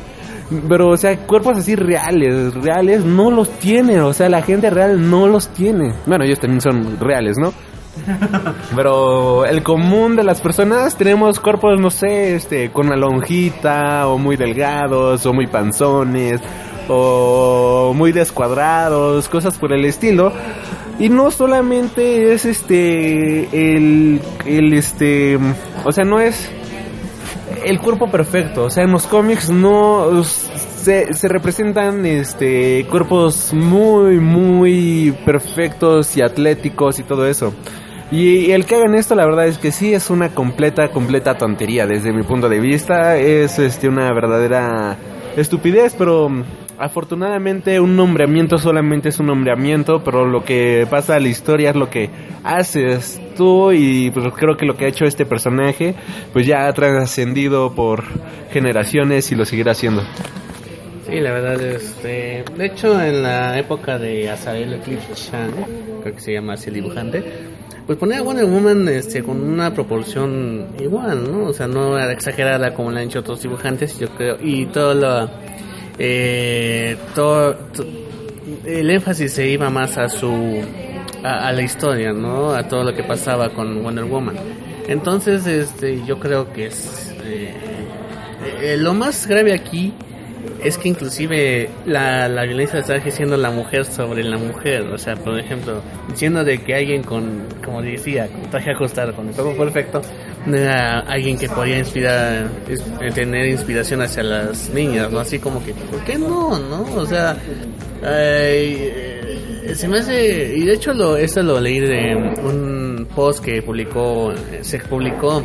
Pero, o sea, cuerpos así reales, reales, no los tiene. O sea, la gente real no los tiene. Bueno, ellos también son reales, ¿no? Pero el común de las personas tenemos cuerpos, no sé, este, con una lonjita, o muy delgados, o muy panzones, o muy descuadrados, cosas por el estilo. Y no solamente es este, el, el este, o sea, no es el cuerpo perfecto. O sea, en los cómics no se, se representan este cuerpos muy, muy perfectos y atléticos y todo eso. Y el que hagan esto, la verdad es que sí es una completa, completa tontería desde mi punto de vista. Es este una verdadera estupidez, pero mm, afortunadamente un nombramiento solamente es un nombramiento, pero lo que pasa a la historia es lo que haces tú y pues creo que lo que ha hecho este personaje pues ya ha trascendido por generaciones y lo seguirá haciendo. Sí, la verdad, este, de hecho en la época de Azael Eclipse Chan, creo que se llama así el dibujante, pues ponía a Wonder Woman este, con una proporción igual, ¿no? O sea, no era exagerada como la han hecho otros dibujantes, yo creo, y todo lo, eh, todo, to- el énfasis se iba más a su, a, a la historia, ¿no? A todo lo que pasaba con Wonder Woman. Entonces, este, yo creo que es, eh, eh, lo más grave aquí es que inclusive la, la violencia está ejerciendo la mujer sobre la mujer. O sea, por ejemplo, diciendo de que alguien con, como decía, con traje ajustado, con el cuerpo perfecto, no era alguien que podía inspirar, es- eh, tener inspiración hacia las niñas, ¿no? Así como que, ¿por qué no, no? O sea, eh, se me hace, y de hecho lo, esto lo leí de un post que publicó, se publicó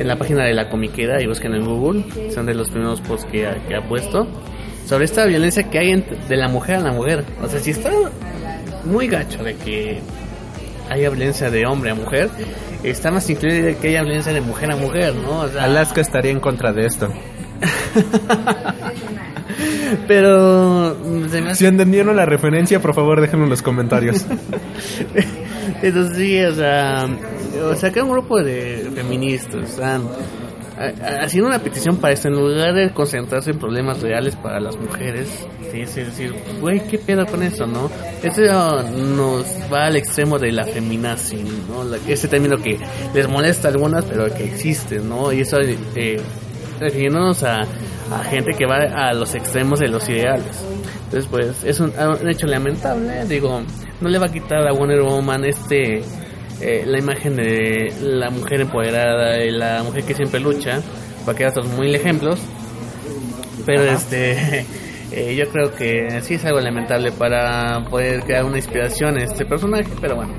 en la página de la comiquera y busquen en Google, son de los primeros posts que ha, que ha puesto, sobre esta violencia que hay entre- de la mujer a la mujer. O sea, si está muy gacho de que haya violencia de hombre a mujer, está más increíble de que haya violencia de mujer a mujer, ¿no? O sea, Alaska estaría en contra de esto. pero mm, Si entendieron la referencia, por favor déjenlo en los comentarios. Entonces sí, o sea, o sea, que un grupo de feministas a- haciendo una petición para esto en lugar de concentrarse en problemas reales para las mujeres. Sí, es decir, güey, ¿qué pedo con eso, no? Eso nos va al extremo de la feminazi, ¿no? Ese término que les molesta a algunas, pero que existe, ¿no? Y eso, eh, refiriéndonos a, gente que va a los extremos de los ideales. Entonces, pues, es un hecho lamentable. Digo, no le va a quitar a Wonder Woman este eh, la imagen de la mujer empoderada y la mujer que siempre lucha. Va a quedar otros muy ejemplos. Pero este. eh, yo creo que sí es algo lamentable para poder crear una inspiración en este personaje. Pero bueno,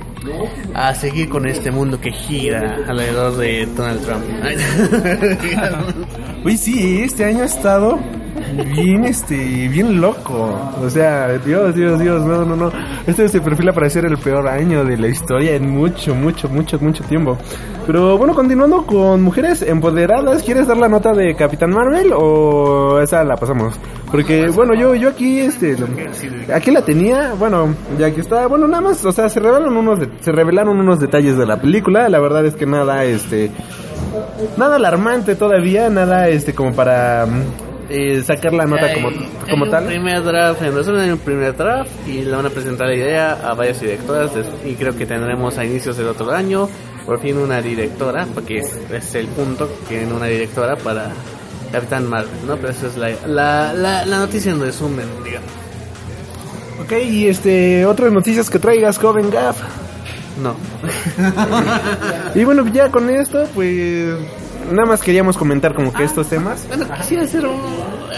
a seguir con este mundo que gira alrededor de Donald Trump. Uy, sí, este año ha estado bien, este, bien loco. O sea, Dios, Dios, Dios, no, no, no. Este se perfila para ser el peor año de la historia en mucho, mucho, mucho, mucho tiempo. Pero bueno, continuando con mujeres empoderadas, ¿quieres dar la nota de Capitán Marvel o esa la pasamos? Porque, bueno, yo, yo aquí, este, aquí la tenía, bueno, ya que está, bueno, nada más, o sea, se revelaron unos, de- se revelaron unos detalles de la película. La verdad es que nada, este, nada alarmante todavía, nada, este, como para mm, eh, sacar la nota como, Hay- como hay tal. Primer draft, en resumen, hay un primer draft y le van a presentar la idea a varias directoras y creo que tendremos a inicios del otro año por fin una directora, porque es, es el punto que en una directora para Capitán Marvel, ¿no? Pero esa es la, la, la, la noticia en resumen, digamos. Ok, y este, otras noticias que traigas, joven Gaff. No. Y bueno, ya con esto, pues nada más queríamos comentar como que estos temas. Bueno, quisiera hacer un...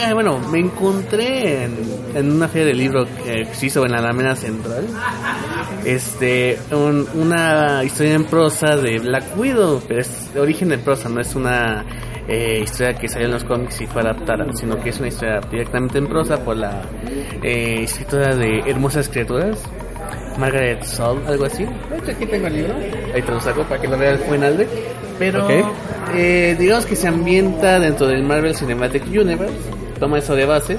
eh, bueno, me encontré en, en una feria de libro que se hizo en la Alameda Central. Este, un- una historia en prosa de Black Widow, pero es de origen en prosa, no es una eh, historia que salió en los cómics y fue adaptada, sino que es una historia directamente en prosa por la eh, escritora de Hermosas Criaturas. Margaret Saul, algo así. De hecho, aquí tengo el libro. Ahí te lo saco para que lo vea el Fuenalde. Pero Ok. eh, digamos que se ambienta dentro del Marvel Cinematic Universe. Toma eso de base.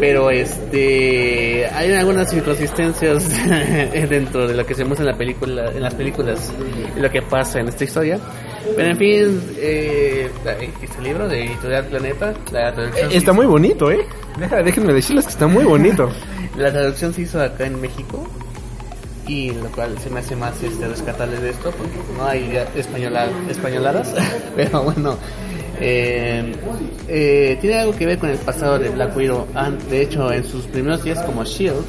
Pero este hay algunas inconsistencias dentro de lo que se muestra en la película, en las películas y lo que pasa en esta historia. Pero en fin, eh, este libro de Editorial Planeta, la traducción, Eh, Está muy bonito, ¿eh? Deja- déjenme decirles que está muy bonito. la traducción se hizo acá en México y lo cual se me hace más este, rescatable de esto porque no hay española, españoladas, pero bueno, eh, eh, tiene algo que ver con el pasado de Black Widow. De hecho, en sus primeros días como Shield,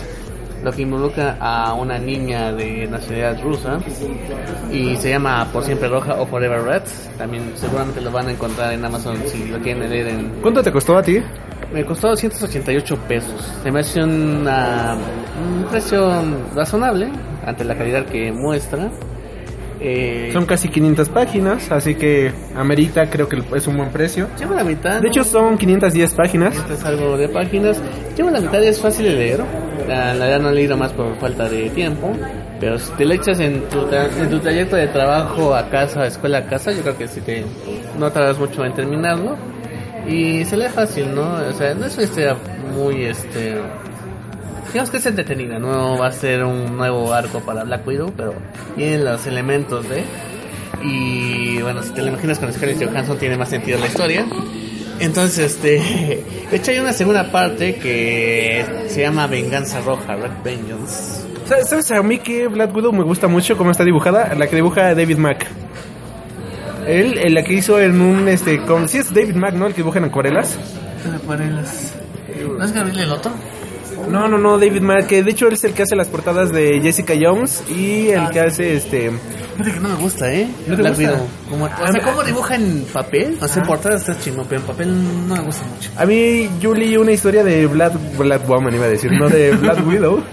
lo que involucra a una niña de nacionalidad rusa y se llama Por Siempre Roja o Forever Red. También seguramente lo van a encontrar en Amazon si lo quieren leer en ¿Cuánto te costó a ti? Me costó 288 pesos. Se me hace una, un precio razonable ante la calidad que muestra. Eh, Son casi 500 páginas, así que amerita, creo que es un buen precio. lleva la mitad. De hecho, son 510 páginas. Este es algo de páginas. Lleva la mitad, es fácil de leer. La, la verdad no he leído más por falta de tiempo. Pero si te lo echas en tu, en tu trayecto de trabajo a casa, escuela a casa, yo creo que si te no tardas mucho en terminarlo. Y se lee fácil, ¿no? O sea, no es una historia muy, este... Digamos que es entretenida, no va a ser un nuevo arco para Black Widow, pero tiene los elementos de... Y bueno, si te lo imaginas con Scarlett Johansson tiene más sentido la historia. Entonces, este, de hecho hay una segunda parte que se llama Venganza Roja, Red Vengeance. ¿Sabes- ¿Sabes a mí que Black Widow me gusta mucho cómo está dibujada? La que dibuja David Mack. Él, la que hizo en un, este, con, sí es David Mack, ¿no? El que dibuja en acuarelas. ¿No es Gabriel el otro? No, no, no, David Mack, que de hecho él es el que hace las portadas de Jessica Jones y el que hace, este... Fíjate que no me gusta, ¿eh? ¿No te gusta? Como- o sea, ¿cómo dibuja en papel? O sea, en portada está chingón, pero en papel no me gusta mucho. A mí yo leí una historia de Black, Black Woman, iba a decir, no de Black Widow,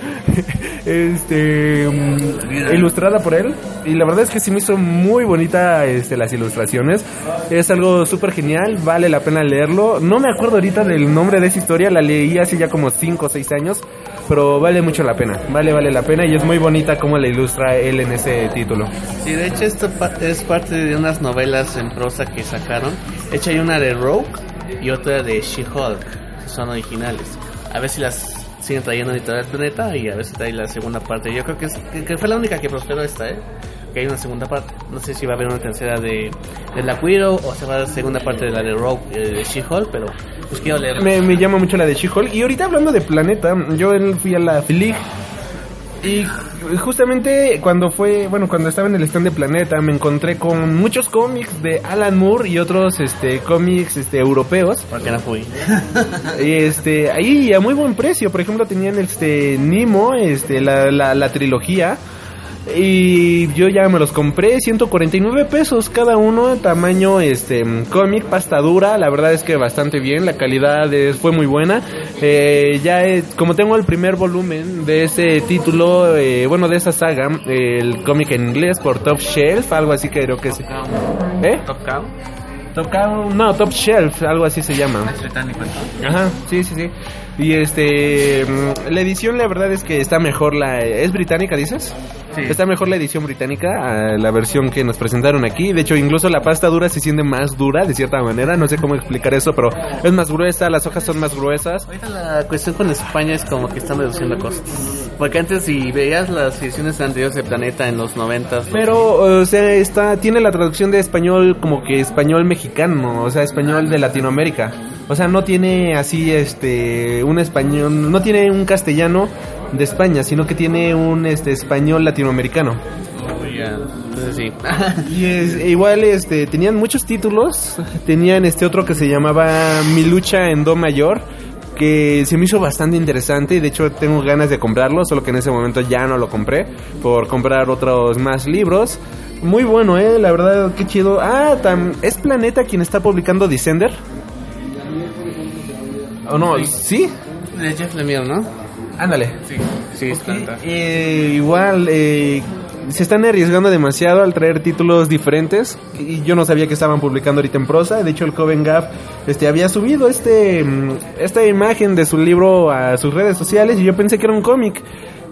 este, mm, ilustrada por él. Y la verdad es que sí me hizo muy bonita este, las ilustraciones. Es algo súper genial, vale la pena leerlo. No me acuerdo ahorita del nombre de esa historia, la leí hace ya como 5 o 6 años, pero vale mucho la pena, vale, vale la pena y es muy bonita como la ilustra él en ese título. Sí, de hecho esto es parte de unas novelas en prosa que sacaron. De hecho hay una de Rogue y otra de She-Hulk, son originales. A ver si las siguen trayendo Editorial Planeta y a ver si trae la segunda parte. Yo creo que, es- que, fue la única que prosperó esta, ¿eh? Que hay una segunda parte. No sé si va a haber una tercera de, de Black Widow o se va a dar segunda parte de la de Rogue eh, de She-Hulk, pero pues quiero leer. Me, me llama mucho la de She-Hulk. Y ahorita hablando de Planeta, yo fui a la Filig. Y justamente cuando fue, bueno, cuando estaba en el stand de Planeta, me encontré con muchos cómics de Alan Moore y otros este cómics este europeos. Porque no fui. Y este, ahí a muy buen precio. Por ejemplo, tenían este Nemo, este, la, la, la trilogía. Y yo ya me los compré, 149 pesos cada uno, tamaño este cómic, pasta dura, la verdad es que bastante bien, la calidad es- fue muy buena. Eh, ya eh, como tengo el primer volumen de ese título, eh, bueno, de esa saga, eh, el cómic en inglés por Top Shelf, algo así que creo que es. ¿Eh? Top Cow. Top Cow- no, Top Shelf, algo así se llama. Es británico. Ajá, sí, sí, sí. Y este, mm, la edición la verdad es que está mejor la, ¿es británica dices? Sí. Está mejor la edición británica a la versión que nos presentaron aquí. De hecho, incluso la pasta dura se siente más dura de cierta manera. No sé cómo explicar eso, pero es más gruesa, las hojas son más gruesas. Ahorita la cuestión con España es como que están reduciendo costos. Porque antes si veías las ediciones anteriores de Planeta en los noventas, Pero, o sea, está, tiene la traducción de español como que español mexicano, o sea, español de Latinoamérica. O sea, no tiene así, este, un español, no tiene un castellano de España, sino que tiene un, este, español latinoamericano. entonces sí. Y es, igual, este, tenían muchos títulos. Tenían este otro que se llamaba Mi lucha en Do mayor, que se me hizo bastante interesante. Y de hecho, tengo ganas de comprarlo, solo que en ese momento ya no lo compré por comprar otros más libros. Muy bueno, eh, la verdad, qué chido. Ah, tam- es Planeta quien está publicando Descender. ¿O no? ¿Sí? De Jeff Lemire, ¿no? Ándale. Sí, sí, Planeta. Eh, igual, eh, se están arriesgando demasiado al traer títulos diferentes. Y yo no sabía que estaban publicando ahorita en prosa. De hecho, el joven Gaff este, había subido este, mm, esta imagen de su libro a sus redes sociales y yo pensé que era un cómic.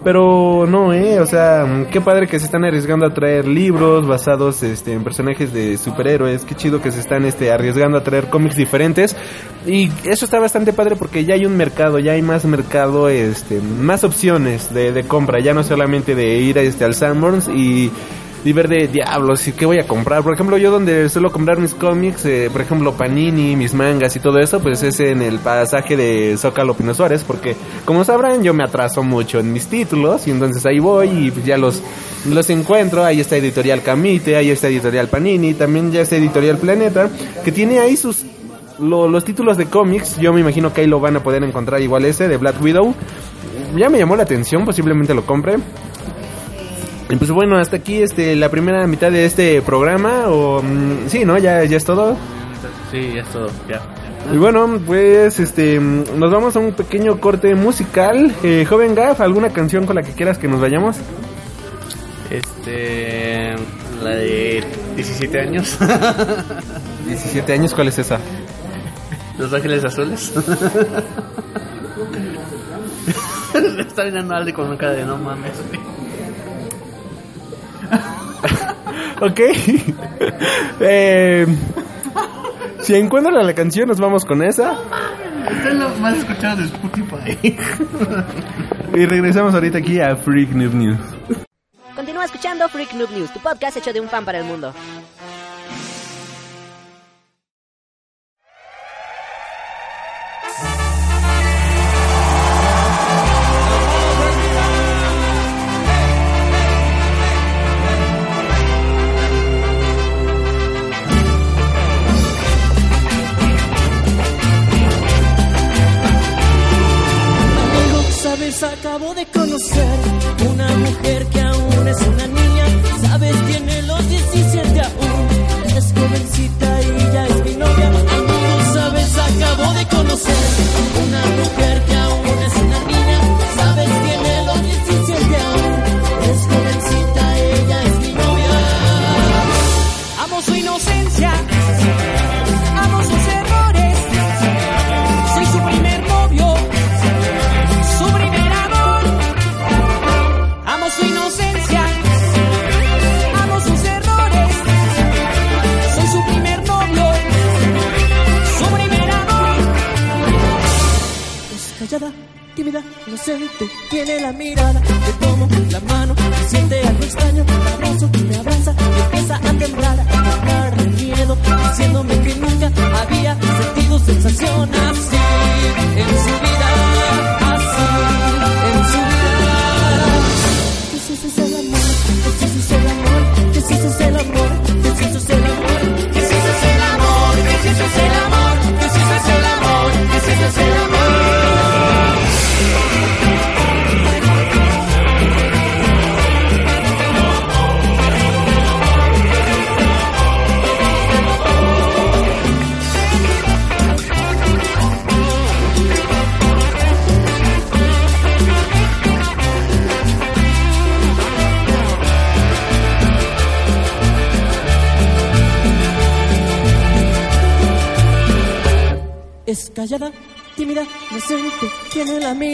Pero no, eh, o sea, qué padre que se están arriesgando a traer libros basados este, en personajes de superhéroes, qué chido que se están este, arriesgando a traer cómics diferentes. Y eso está bastante padre porque ya hay un mercado, ya hay más mercado, este, más opciones de, de compra, ya no solamente de ir este, al Sanborns y, y ver de diablos y qué voy a comprar. Por ejemplo, yo donde suelo comprar mis cómics, eh, por ejemplo, Panini, mis mangas y todo eso, pues es en el pasaje de Zócalo Pino Suárez, porque como sabrán, yo me atraso mucho en mis títulos y entonces ahí voy y pues ya los, los encuentro. Ahí está Editorial Camite, ahí está Editorial Panini, también ya está Editorial Planeta, que tiene ahí sus lo- los títulos de cómics, yo me imagino que ahí lo van a poder encontrar igual ese de Black Widow. Ya me llamó la atención, posiblemente lo compre. Y pues bueno, hasta aquí este la primera mitad de este programa o mm, sí, ¿no? Ya ya es todo. Sí, ya es todo, ya. Y bueno, pues este mm, nos vamos a un pequeño corte musical. Eh, joven Gaff, ¿alguna canción con la que quieras que nos vayamos? Este. La de 17 años. 17 años, ¿cuál es esa? Los Ángeles Azules. Está mirando a con una cara de no mames. Ok. eh, si encuentran la canción, nos vamos con esa. Esto es lo más escuchado de Spotify. Y regresamos ahorita aquí a Freak Noob News. Continúa escuchando Freak Noob News, tu podcast hecho de un fan para el mundo. Acabo de conocer una mujer que aún inocente, tiene la mirada. Te tomo la mano, siente algo extraño. Inocente, tiene la mirada.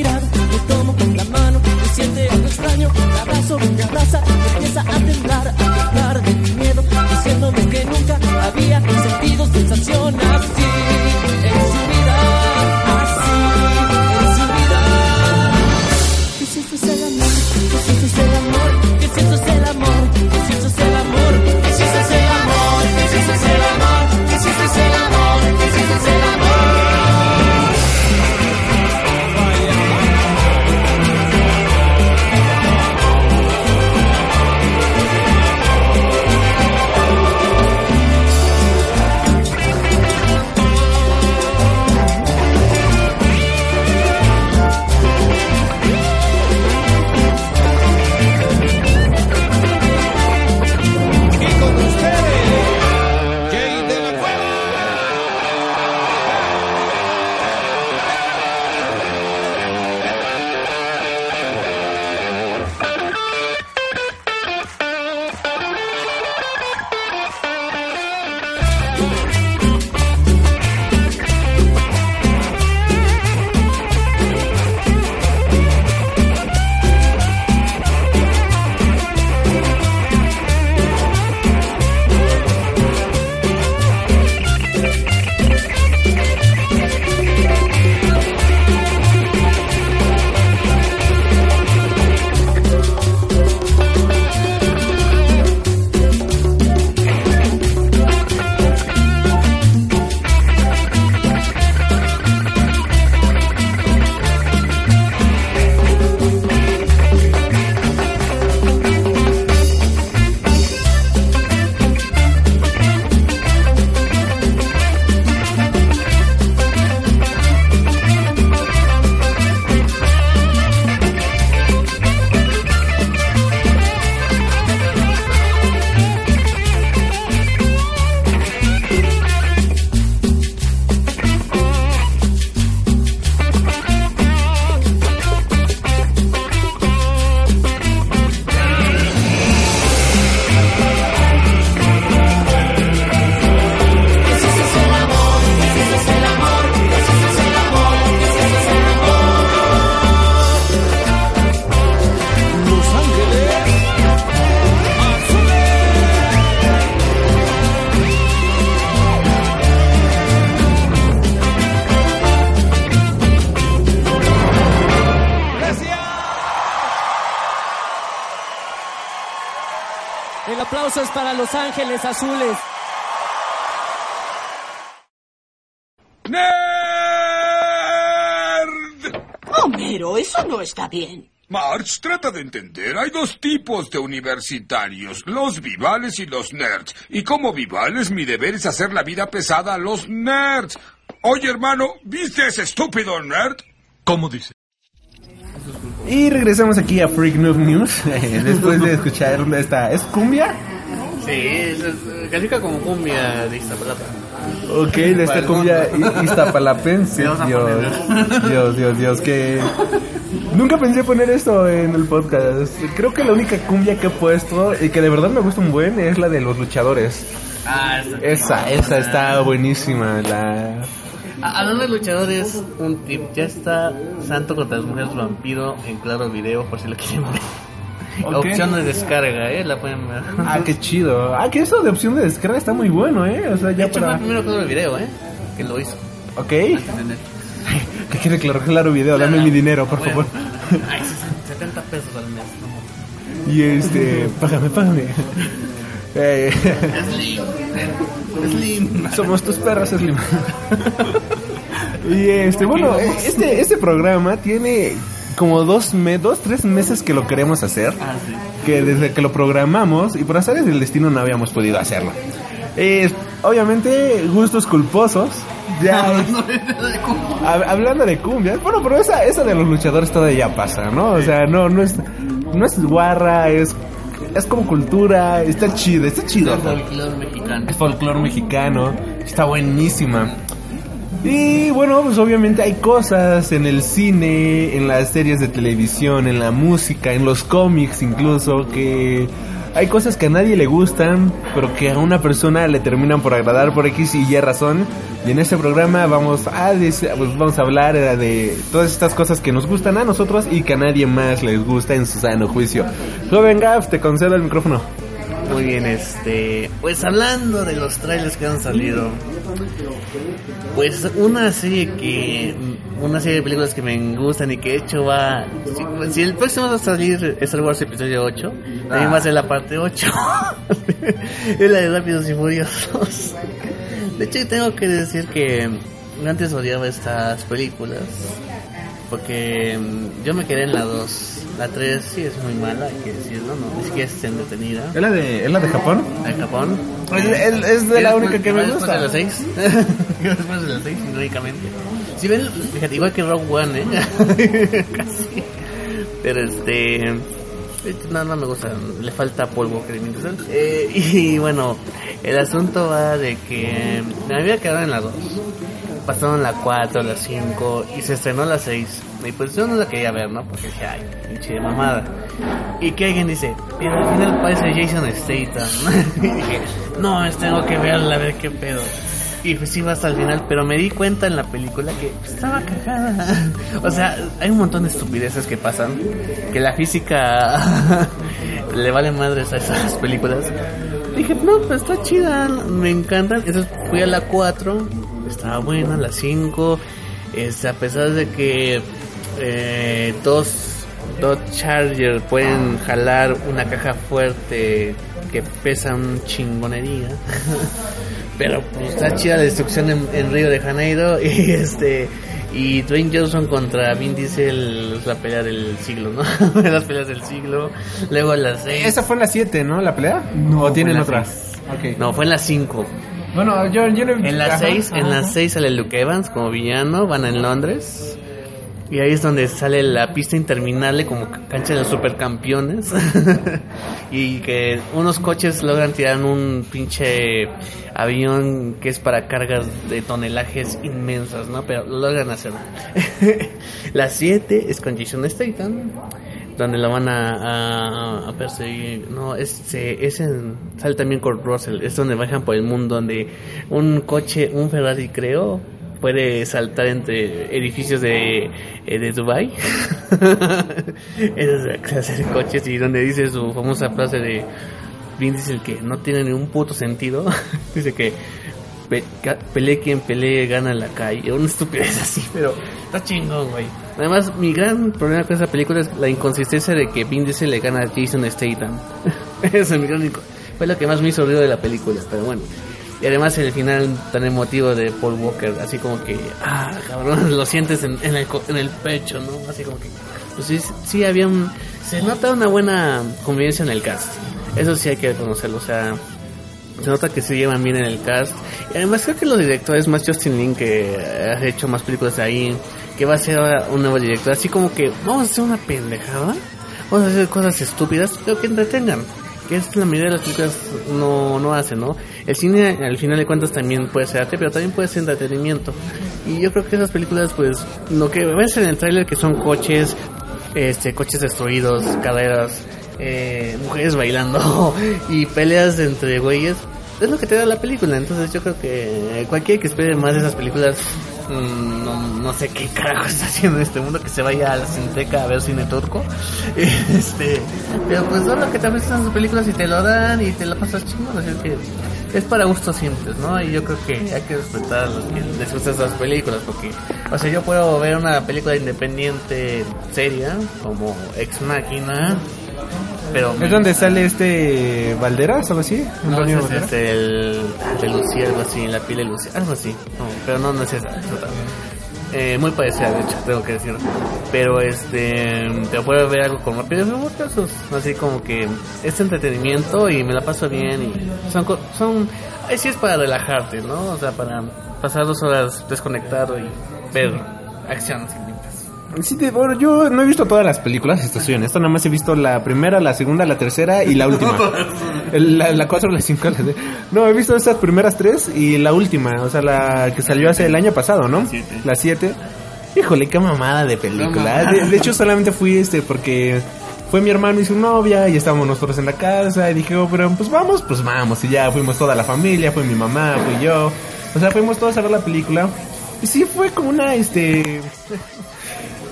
Los Ángeles Azules. ¡Nerd! Homero, eso no está bien. March, trata de entender. Hay dos tipos de universitarios, los vivales y los nerds. Y como vivales, mi deber es hacer la vida pesada a los nerds. Oye, hermano, ¿viste ese estúpido nerd? ¿Cómo dice? Y regresamos aquí a Freak Noob News eh, después de escuchar esta... ¿Es cumbia? Sí, es, es- califica como cumbia de Iztapalapa. Ok, de esta cumbia i- iztapalapense. Dios. Dios, Dios, Dios, que... Nunca pensé poner esto en el podcast. Creo que la única cumbia que he puesto y que de verdad me gusta un buen es la de los luchadores. Ah, está. Esa, esa está buenísima. La... A- Hablando de luchadores, un tip. Ya está Santo contra las mujeres vampiro en claro video por si lo quieren ver. Opción de descarga, eh, la pueden ver. Ah, qué chido. Ah, que eso de opción de descarga está muy bueno, ¿eh? O sea, De ya fue para... el primero que el video, eh, que lo hizo. Ok. Que quiere claro, claro video, dame mi dinero, por favor. Ay, 70 pesos al mes, no. Y este, págame, págame. Eh, Slim, Slim. somos tus perros, Slim. y este, bueno, este, este programa tiene como dos, me, dos, tres meses que lo queremos hacer. Ah, sí. Que desde que lo programamos y por azares del destino no habíamos podido hacerlo. Eh, obviamente, gustos culposos. Ya, hab- hablando de cumbias, bueno, pero esa, esa de los luchadores todavía pasa, ¿no? O sea, no, no es, no es guarra, es, es como cultura, está chido, está chido. Es folclore mexicano. Es folclore mexicano, está buenísima. Y bueno, pues obviamente hay cosas en el cine, en las series de televisión, en la música, en los cómics incluso, que hay cosas que a nadie le gustan, pero que a una persona le terminan por agradar por X y Y razón. Y en este programa vamos a, pues vamos a hablar eh, de todas estas cosas que nos gustan a nosotros y que a nadie más les gusta en su sano juicio. Joven Gaff, te concedo el micrófono. Muy bien, este. Pues hablando de los trailers que han salido. Pues una serie que. Una serie de películas que me gustan y que de hecho va. Si, si el próximo va a salir Star Wars Episodio 8, también va a ser la parte 8. es la de Rápidos y Furiosos. De hecho, tengo que decir que antes odiaba estas películas. Porque mm, yo me quedé en la 2. La 3 sí es muy mala, hay que decirlo, no, ni siquiera es entretenida. ¿Es la de, ¿es la de Japón? ¿En Japón? Es, es- es de la única que me Después gusta. de las 6. Después de las 6, irónicamente. Si ven, fíjate, igual que Rogue One, ¿eh? Casi. Pero este. No, no me gusta, le falta polvo que eh, Y bueno, el asunto va de que me había quedado en la 2. Pasaron la 4, la 5 y se estrenó la 6. Y pues yo no la quería ver, ¿no? Porque dije, ay, pinche mamada. Y que alguien dice, pero al final parece Jason Statham. y dije, no, es- tengo que verla, a ver qué pedo. Y pues iba hasta el final, pero me di cuenta en la película que estaba cagada. o sea, hay un montón de estupideces que pasan, que la física le vale madres a esas películas. Dije, no, pues está chida, me encantan. Entonces fui a la 4, estaba buena, la 5. Este, a pesar de que eh, dos Dodge Charger pueden jalar una caja fuerte que pesa un chingonería. Pero pues está chida la destrucción en, en Río de Janeiro y este y Dwayne Johnson contra Vin Diesel es la pelea del siglo, ¿no? Las peleas del siglo. Luego las seis. Esa fue en la 7, ¿no? ¿La pelea? No, ¿O tienen la otra? seis. No, fue en las 5. Bueno, yo, yo no En Ajá, 6, en las 6 sale Luke Evans como villano, van en Londres. Y ahí es donde sale la pista interminable como cancha de los supercampeones. y que unos coches logran tirar un pinche avión que es para cargas de tonelajes inmensas, ¿no? Pero lo logran hacer. la 7 es con Jason donde lo van a, perseguir. No, es, se- es en, sale también Kurt Russell, es donde viajan por el mundo, donde un coche, un Ferrari creo, puede saltar entre edificios de, eh, de Dubai. Esa es la clase de coches y donde dice su famosa frase de Vin Diesel que no tiene ni un puto sentido. dice que pe- pelee quien pelee, gana en la calle. Una estupidez así, pero está chingón, güey. Además, mi gran problema con esa película es la inconsistencia de que Vin Diesel le gana a Jason Statham. Eso es mi Fue lo que más me hizo ruido de la película, pero bueno. Y además el final tan emotivo de Paul Walker, así como que, ah, cabrón, lo sientes en, en el, en el pecho, ¿no? Así como que, pues sí, sí había un, se nota una buena convivencia en el cast. Eso sí hay que reconocerlo, o sea, se nota que se llevan bien en el cast. Y además creo que los directores, más Justin Lin, que ha hecho más películas ahí, que va a ser ahora un nuevo director, así como que vamos a hacer una pendejada, vamos a hacer cosas estúpidas, pero que entretengan. Que es la mayoría de las películas no, no hacen, ¿no? El cine, al final de cuentas, también puede ser arte, pero también puede ser entretenimiento. Y yo creo que esas películas, pues, lo que ves en el tráiler, que son coches, este, coches destruidos, carreras, eh, mujeres bailando y peleas entre güeyes, es lo que te da la película. Entonces yo creo que cualquiera que espere más de esas películas, no, no sé qué carajo está haciendo en este mundo, que se vaya a la Cineteca a ver cine turco. Este, pero pues es lo que te ofrecen esas películas y te lo dan y te la pasas chingón, así que es para gustos simples, ¿no? Y yo creo que hay que respetar a los que les gustan esas películas, porque, o sea, yo puedo ver una película independiente seria, como Ex Máquina, pero... ¿Es donde sale este Valderas o algo así? No, es este, el de Lucía, algo así, la piel de Lucía, algo así. No, pero no, no es esa, es otra. Eh, muy parecida, de hecho, tengo que decir. Pero este, te puedo ver algo con rápidos y así como que es entretenimiento y me la paso bien y son, son, ahí sí es para relajarte, ¿no? O sea, para pasar dos horas desconectado y ver acciones infinitas. Sí, de- bueno, yo no he visto todas las películas, esto soy honesto, nada más he visto la primera, la segunda, la tercera y la última. La, la cuatro, la cinco, la seis. No, he visto estas primeras tres y la última, o sea, la que salió hace el año pasado, ¿no? La siete. Híjole, qué mamada de película. mamada. De, de hecho, solamente fui este porque fue mi hermano y su novia y estábamos nosotros en la casa y dije, oh, pero pues vamos, pues vamos. Y ya fuimos toda la familia, fue mi mamá, fui yo. O sea, fuimos todos a ver la película. Y sí fue como una, este...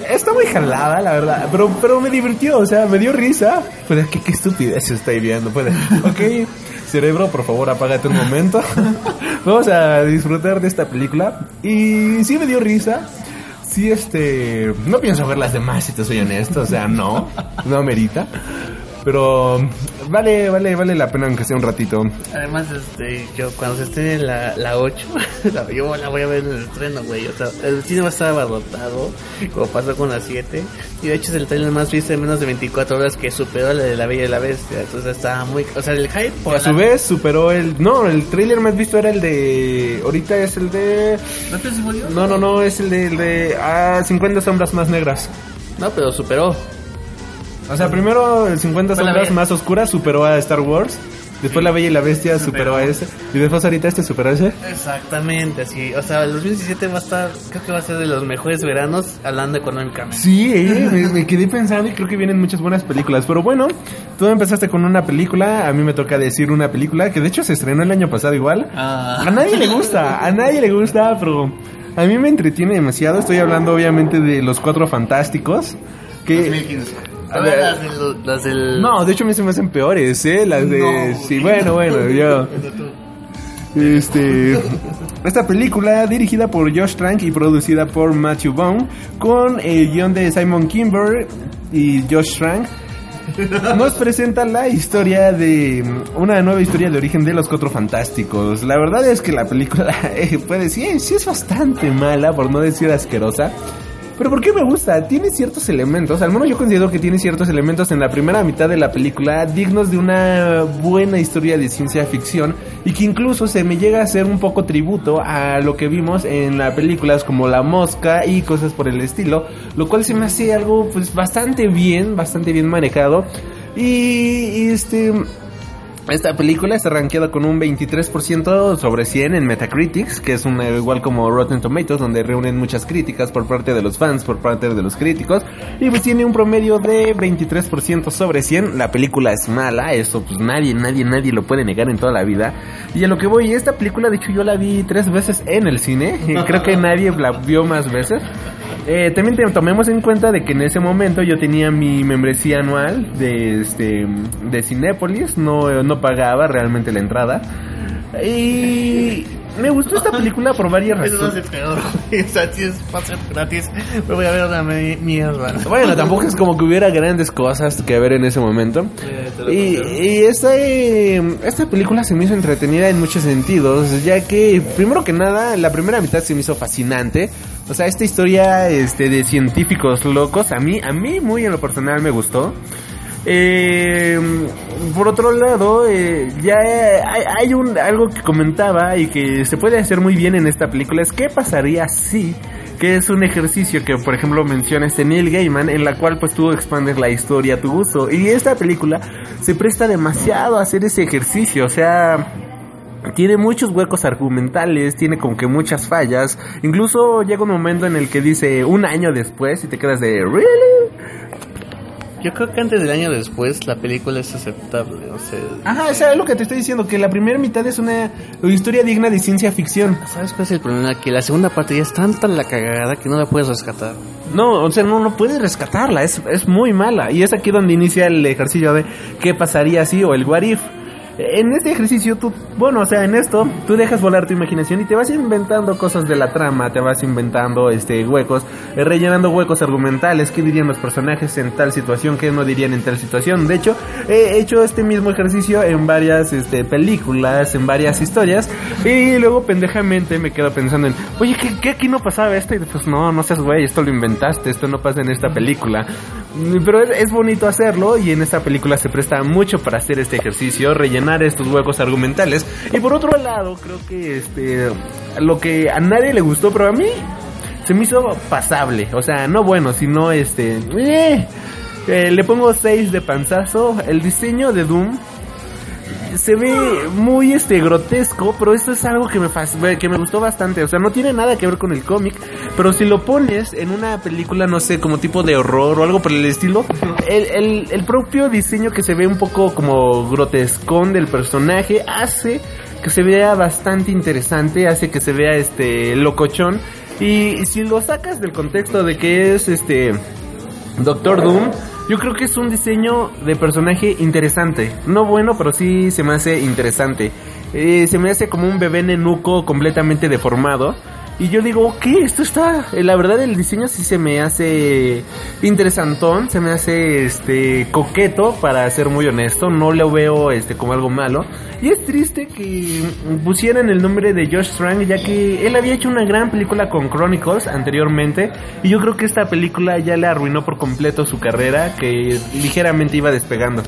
Está muy jalada, la verdad, pero, pero me divirtió, o sea, me dio risa. Pues qué, qué estupidez estoy viendo, pues. Ok, cerebro, por favor, apágate un momento. Vamos a disfrutar de esta película. Y sí me dio risa. Sí, este. No pienso ver las demás, si te soy honesto. O sea, no. No merita. Pero vale, vale, vale la pena aunque sea un ratito. Además, este, yo cuando se esté la, la 8, la- yo la voy a ver en el estreno, güey. O sea, el cine va a estar abarrotado, como pasó con la 7. Y de hecho es el trailer más visto en menos de 24 horas que superó la de La Bella y la Bestia. Entonces está muy... O sea, el hype... por A su vez superó el... No, el trailer más visto era el de... Ahorita es el de... ¿No te murió? No, no, no, es el de... El de ah, 50 sombras más negras. No, pero superó. O sea, primero el 50 Fue la sombras Bella. más oscuras superó a Star Wars. Después La Bella y la Bestia superó a ese. Y después ahorita este superó a ese. Exactamente, así. O sea, el 2017 va a estar... Creo que va a ser de los mejores veranos hablando económicamente. Sí, eh, me, me quedé pensando y creo que vienen muchas buenas películas. Pero bueno, tú empezaste con una película, a mí me toca decir una película que de hecho se estrenó el año pasado igual. Ah. A nadie le gusta, a nadie le gusta, pero a mí me entretiene demasiado. Estoy hablando obviamente de Los Cuatro Fantásticos. Que... 2015. A ver, las del... Las del... No, de hecho a mí se me hacen peores, ¿eh? Las de... No. Sí, bueno, bueno, yo... Este, esta película dirigida por Josh Trank y producida por Matthew Vaughn con el guion de Simon Kimber y Josh Trank nos presenta la historia de una nueva historia de origen de los Cuatro Fantásticos. La verdad es que la película eh, puede sí, sí es bastante mala, por no decir asquerosa. Pero ¿por qué me gusta? Tiene ciertos elementos, al menos yo considero que tiene ciertos elementos en la primera mitad de la película dignos de una buena historia de ciencia ficción y que incluso se me llega a hacer un poco tributo a lo que vimos en las películas como La Mosca y cosas por el estilo, lo cual se me hace algo pues bastante bien, bastante bien manejado y, y, este... Esta película está rankeada con un 23% sobre 100 en Metacritics, que es una, igual como Rotten Tomatoes, donde reúnen muchas críticas por parte de los fans, por parte de los críticos. Y pues tiene un promedio de 23% sobre 100. La película es mala, eso pues nadie, nadie, nadie lo puede negar en toda la vida. Y a lo que voy, esta película de hecho yo la vi tres veces en el cine. Creo que nadie la vio más veces. Eh, también tomemos en cuenta de que en ese momento yo tenía mi membresía anual de este de no, no pagaba realmente la entrada. Y me gustó esta película por varias Eso razones. peor, güey. O sea, si es pase gratis, me voy a ver una mi- mierda. Bueno, tampoco es como que hubiera grandes cosas que ver en ese momento. Y, y esta, eh, esta película se me hizo entretenida en muchos sentidos, ya que, primero que nada, la primera mitad se me hizo fascinante. O sea, esta historia este, de científicos locos, a mí, a mí muy en lo personal me gustó. Eh, por otro lado, eh, ya hay, hay un, algo que comentaba y que se puede hacer muy bien en esta película, es qué pasaría si que es un ejercicio que por ejemplo menciona este Neil Gaiman en la cual pues tú expandes la historia a tu gusto y esta película se presta demasiado a hacer ese ejercicio o sea tiene muchos huecos argumentales, tiene como que muchas fallas. Incluso llega un momento en el que dice un año después y te quedas de ¿Really? Yo creo que antes del año después la película es aceptable, o sea... Ajá, o sea, es lo que te estoy diciendo, que la primera mitad es una historia digna de ciencia ficción. ¿Sabes cuál es el problema? Que la segunda parte ya es tanta la cagada que no la puedes rescatar. No, o sea, no, no puedes rescatarla, es, es muy mala. Y es aquí donde inicia el ejercicio de qué pasaría si o el what if. En este ejercicio tú, bueno, o sea, en esto tú dejas volar tu imaginación y te vas inventando cosas de la trama, te vas inventando este huecos, eh, rellenando huecos argumentales, qué dirían los personajes en tal situación, qué no dirían en tal situación. De hecho, he hecho este mismo ejercicio en varias este, películas, en varias historias y luego pendejamente me quedo pensando en, oye, ¿qué, qué aquí no pasaba esto? Y pues no, no seas güey, esto lo inventaste, esto no pasa en esta película. Pero es, es bonito hacerlo y en esta película se presta mucho para hacer este ejercicio, rellenar estos huecos argumentales. Y por otro lado, creo que este lo que a nadie le gustó, pero a mí se me hizo pasable. O sea, no bueno, sino este... eh, eh, le pongo 6 de panzazo. El diseño de Doom se ve muy este grotesco, pero esto es algo que me que me gustó bastante, o sea, no tiene nada que ver con el cómic, Pero si lo pones en una película, no sé, como tipo de horror o algo por el estilo, el, el, el propio diseño que se ve un poco como grotescón del personaje hace que se vea bastante interesante, hace que se vea este locochón. Y si lo sacas del contexto de que es este Doctor Doom, yo creo que es un diseño de personaje interesante. No bueno, pero sí se me hace interesante. Eh, se me hace como un bebé nenuco completamente deformado. Y yo digo, ok, esto está. eh, La verdad, el diseño sí se me hace interesantón, se me hace este coqueto, para ser muy honesto. No lo veo este como algo malo. Y es triste que pusieran el nombre de Josh Trank, ya que él había hecho una gran película con Chronicles anteriormente. Y yo creo que esta película ya le arruinó por completo su carrera, que ligeramente iba despegando.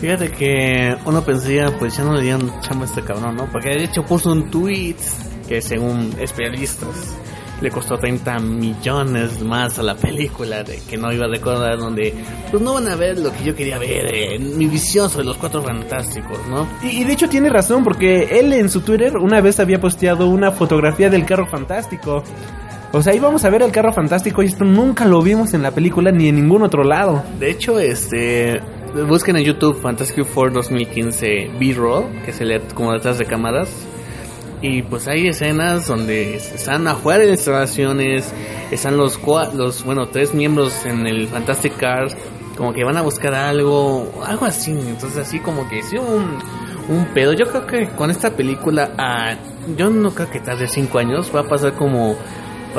Fíjate que uno pensaría, pues ya no le dieron chamba a este cabrón, ¿no? Porque de hecho puso un tweet que según especialistas le costó 30 millones más a la película de que no iba a recordar donde pues no van a ver lo que yo quería ver eh, mi visión sobre los cuatro fantásticos no Y, y de hecho tiene razón, porque él en su Twitter una vez había posteado una fotografía del carro fantástico. O sea, íbamos a ver el carro fantástico y esto nunca lo vimos en la película ni en ningún otro lado. de hecho este busquen en YouTube Fantastic Four 2015 B-roll que se lee como detrás de cámaras y pues hay escenas donde están afuera de instalaciones, están los, los bueno, tres miembros en el Fantastic Cars, como que van a buscar algo, algo así, entonces así como que sí un, un pedo. Yo creo que con esta película, ah, yo no creo que tarde cinco años, va a pasar como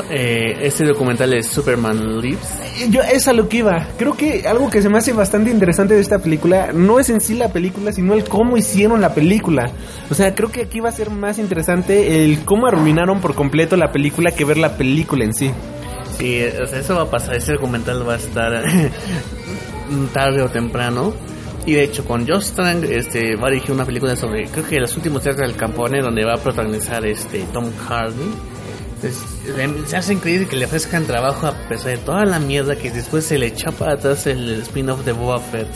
eh, este documental de Superman Lives. Yo es a lo que iba. Creo que algo que se me hace bastante interesante de esta película no es en sí la película, sino el cómo hicieron la película. O sea, creo que aquí va a ser más interesante el cómo arruinaron por completo la película que ver la película en sí. Sí, o sea, eso va a pasar, ese documental va a estar tarde o temprano. Y de hecho con Josh Trank este, va a dirigir una película sobre, creo que los últimos días del Campone, donde va a protagonizar este Tom Hardy. Le- se hace increíble que le ofrezcan trabajo a pesar de toda la mierda que después se le echó para atrás el spin-off de Boba Fett.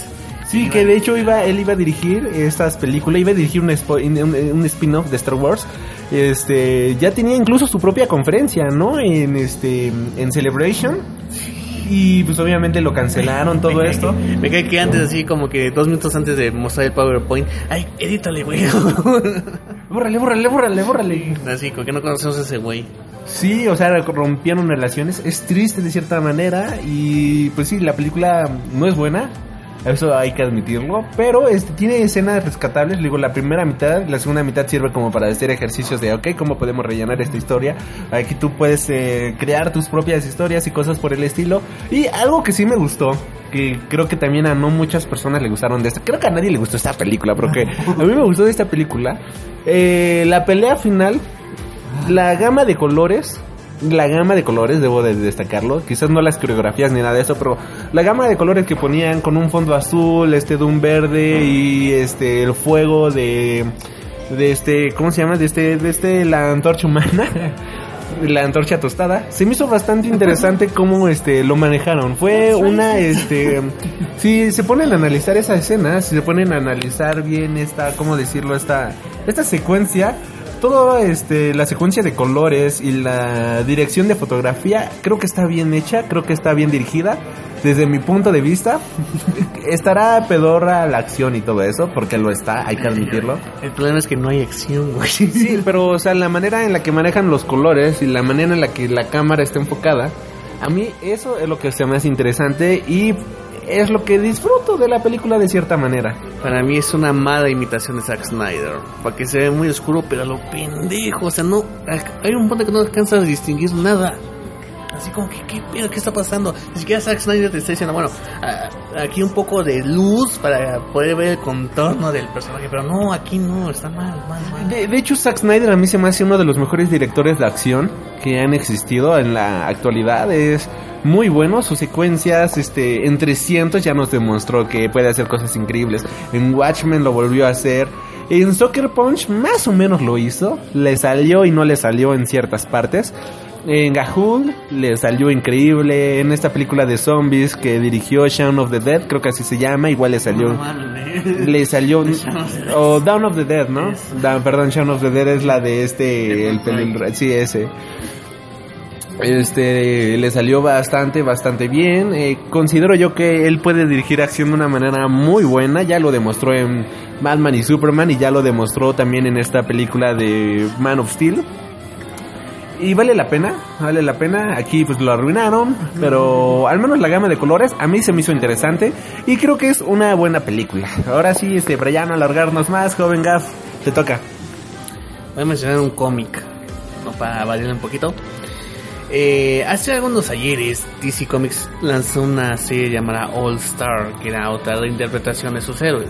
Sí, que de hecho iba, él iba a dirigir estas películas, iba a dirigir un, un spin-off de Star Wars. Este, ya tenía incluso su propia conferencia, ¿no? En este, en Celebration. Y pues obviamente lo cancelaron todo esto. Me cae que antes, así como que dos minutos antes de mostrar el PowerPoint, ay, edítale, güey. Bórrale, bórrale, bórrale, bórrale. Así, como que no conocemos a ese güey. Sí, o sea, rompieron relaciones. Es triste de cierta manera. Y pues sí, la película no es buena. Eso hay que admitirlo. Pero este, tiene escenas rescatables. Digo, la primera mitad, la segunda mitad sirve como para hacer ejercicios de, ok, ¿cómo podemos rellenar esta historia? Aquí tú puedes eh, crear tus propias historias y cosas por el estilo. Y algo que sí me gustó, que creo que también a no muchas personas le gustaron de esta. Creo que a nadie le gustó esta película, porque a mí me gustó de esta película. Eh, la pelea final, la gama de colores la gama de colores, debo de destacarlo, quizás no las coreografías ni nada de eso, pero la gama de colores que ponían con un fondo azul, este de un verde y este el fuego de de este, ¿cómo se llama? De este de este la antorcha humana. La antorcha tostada. Se me hizo bastante interesante cómo este lo manejaron. Fue una este si se ponen a analizar esa escena, si se ponen a analizar bien esta, ¿cómo decirlo? Esta esta secuencia todo este la secuencia de colores y la dirección de fotografía creo que está bien hecha, creo que está bien dirigida. Desde mi punto de vista, estará pedorra la acción y todo eso, porque lo está, hay que admitirlo. El problema es que no hay acción, güey. Sí, pero o sea, la manera en la que manejan los colores y la manera en la que la cámara está enfocada, a mí eso es lo que se me hace interesante y es lo que disfruto de la película de cierta manera. Para mí es una mala imitación de Zack Snyder. Porque se ve muy oscuro, pero a lo pendejo. O sea, no. Hay un punto que no alcanzas a distinguir nada. Así como que, ¿qué pedo? ¿Qué está pasando? Ni siquiera Zack Snyder te está diciendo, bueno, aquí un poco de luz para poder ver el contorno del personaje. Pero no, aquí no, está mal, mal, mal. De, hecho, Zack Snyder a mí se me hace uno de los mejores directores de acción que han existido en la actualidad. Es muy bueno, sus secuencias, este, en 300 ya nos demostró que puede hacer cosas increíbles. En Watchmen lo volvió a hacer. En Soccer Punch más o menos lo hizo. Le salió y no le salió en ciertas partes. En Gahul le salió increíble. En esta película de zombies que dirigió Shaun of the Dead, creo que así se llama, igual le salió. le salió. O Down of the Dead, ¿no? Da- perdón, Shaun of the Dead es la de este. El sí, ese. Este le salió bastante, bastante bien. Eh, considero yo que él puede dirigir acción de una manera muy buena. Ya lo demostró en Batman y Superman y ya lo demostró también en esta película de Man of Steel. Y vale la pena, vale la pena. Aquí pues lo arruinaron, pero al menos la gama de colores a mí se me hizo interesante y creo que es una buena película. Ahora sí, este, para ya no alargarnos más, joven Gaff, te toca. Voy a mencionar un cómic, ¿no? para variar un poquito. Eh, hace algunos ayeres, DC Comics lanzó una serie llamada All Star, que era otra reinterpretación de sus héroes.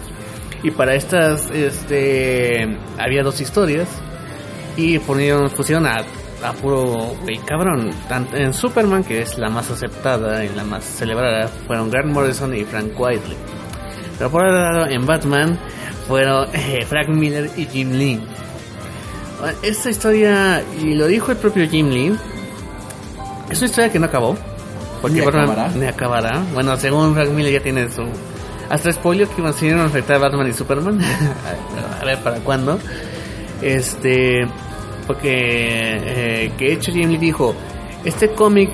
Y para estas, este, había dos historias y pusieron, pusieron a, a puro güey cabrón. Tanto en Superman, que es la más aceptada y la más celebrada, fueron Grant Morrison y Frank Whiteley. Pero por otro lado, en Batman fueron eh, Frank Miller y Jim Lee. Esta historia, y lo dijo el propio Jim Lee, es una historia que no acabó. Porque Ni Batman acabará. ni acabará. Bueno, según Frank Miller ya tiene su... Hasta spoiler que a afectar a Batman y Superman. a ver para cuándo. Este... Porque... Eh, que hecho Jim Lee dijo... Este cómic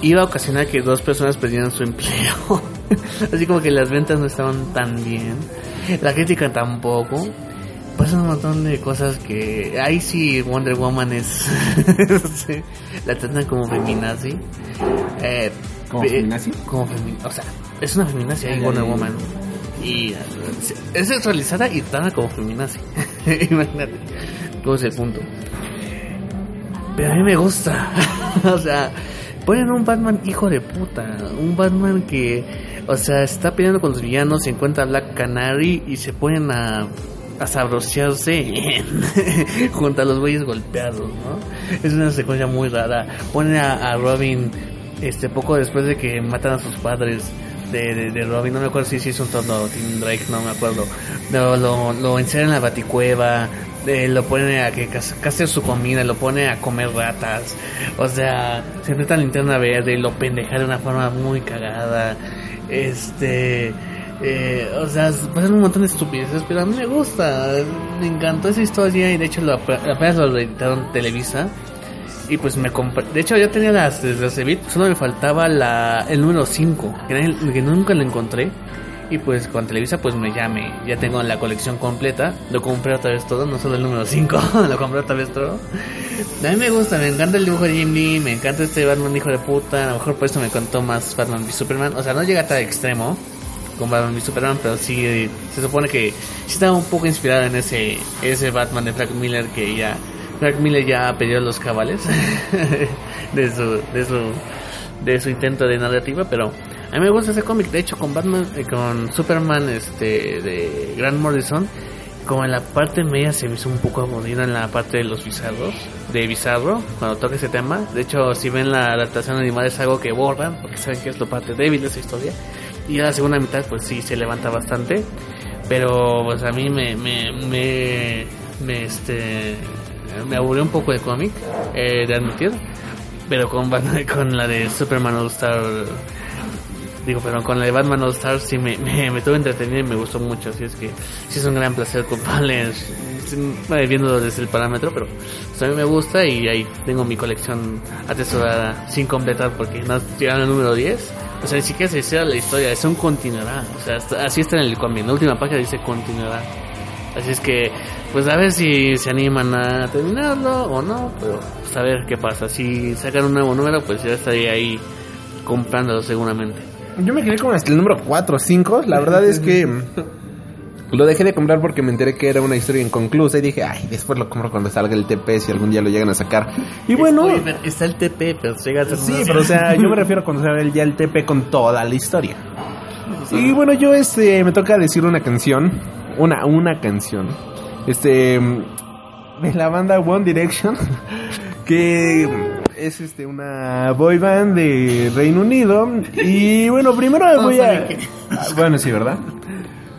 iba a ocasionar que dos personas perdieran su empleo. Así como que las ventas no estaban tan bien. La crítica tampoco. Pasan un montón de cosas que... Ahí sí Wonder Woman es... sí, la tratan como feminazi. Eh, ¿Como pe- feminazi? Como femi- O sea, es una feminazi ahí Ah, Wonder. Woman. Y eh, es sexualizada y tratada como feminazi. Imagínate. ¿Cuál es el punto? Pero a mí me gusta. o sea, ponen un Batman hijo de puta. Un Batman que, o sea, está peleando con los villanos, se encuentra Black Canary y se ponen a, a sabrosearse junto a los güeyes golpeados, ¿no? Es una secuencia muy rara. Ponen a, Robin, este, poco después de que matan a sus padres. De, Robin, no me acuerdo si si es un tono Tim Drake, no me acuerdo. Lo, lo, lo encierran en la baticueva, eh, lo pone a que cas- caste su comida, lo pone a comer ratas. O sea, se enfrenta a la linterna verde lo pendeja de una forma muy cagada. Este. eh, o sea, pasan un montón de estupideces, pero a mí me gusta. Me encantó esa historia y de hecho lo, ap- apenas lo editaron Televisa. Y pues me compré. De hecho, ya tenía las hace bit. Solo me faltaba la, el número 5, que, que nunca lo encontré. Y pues con Televisa, pues me llame. Ya tengo la colección completa. Lo compré otra vez todo, no solo el número 5. lo compré otra vez todo. A mí me gusta, me encanta el dibujo de Jim Lee. Me encanta este Batman hijo de puta. A lo mejor por eso me contó más Batman v Superman. O sea, no llega a tal extremo con Batman v Superman, pero sí se supone que sí estaba un poco inspirado en ese ese Batman de Frank Miller que ya Frank Miller ya perdió los cabales de su de su de su intento de narrativa, pero a mí me gusta ese cómic. De hecho, con Batman, eh, con Superman, este de Grant Morrison, como en la parte media se me hizo un poco aburrida en la parte de los bizarros, de bizarro, cuando toca ese tema. De hecho, si ven la adaptación animada es algo que borran, porque saben que es la parte débil de esa historia. Y a la segunda mitad, pues sí, se levanta bastante. Pero, pues a mí me, me, me, este, me aburrió un poco el cómic, eh, de admitir. Pero con, con la de Superman All Star, digo, pero con de Batman All Star sí me, me, me tuve entretenido y me gustó mucho. Así es que sí es un gran placer culparles, viéndolo desde el parámetro, pero pues, a mí me gusta y ahí tengo mi colección atesorada sin completar porque no llegaron al número 10. O sea, ni siquiera se cierra la historia, es un continuará. O sea, así está en el cómic. En la última página dice continuará. Así es que, pues a ver si se animan a terminarlo o no, pero pues a ver qué pasa. Si sacan un nuevo número, pues ya estaría ahí comprándolo seguramente. Yo me quedé hasta el número 4 o 5. La verdad es que lo dejé de comprar porque me enteré que era una historia inconclusa y dije, ay, después lo compro cuando salga el TP si algún día lo llegan a sacar. Y bueno, Spoiler, está el TP, pero llega a ser sí, pero o sea, yo me refiero a cuando salga el- ya el TP con toda la historia. Y bueno, yo este me toca decir una canción, una una canción. Este de la banda One Direction que es este una boy band de Reino Unido y bueno, primero Todos voy a Ah, bueno, sí, ¿verdad?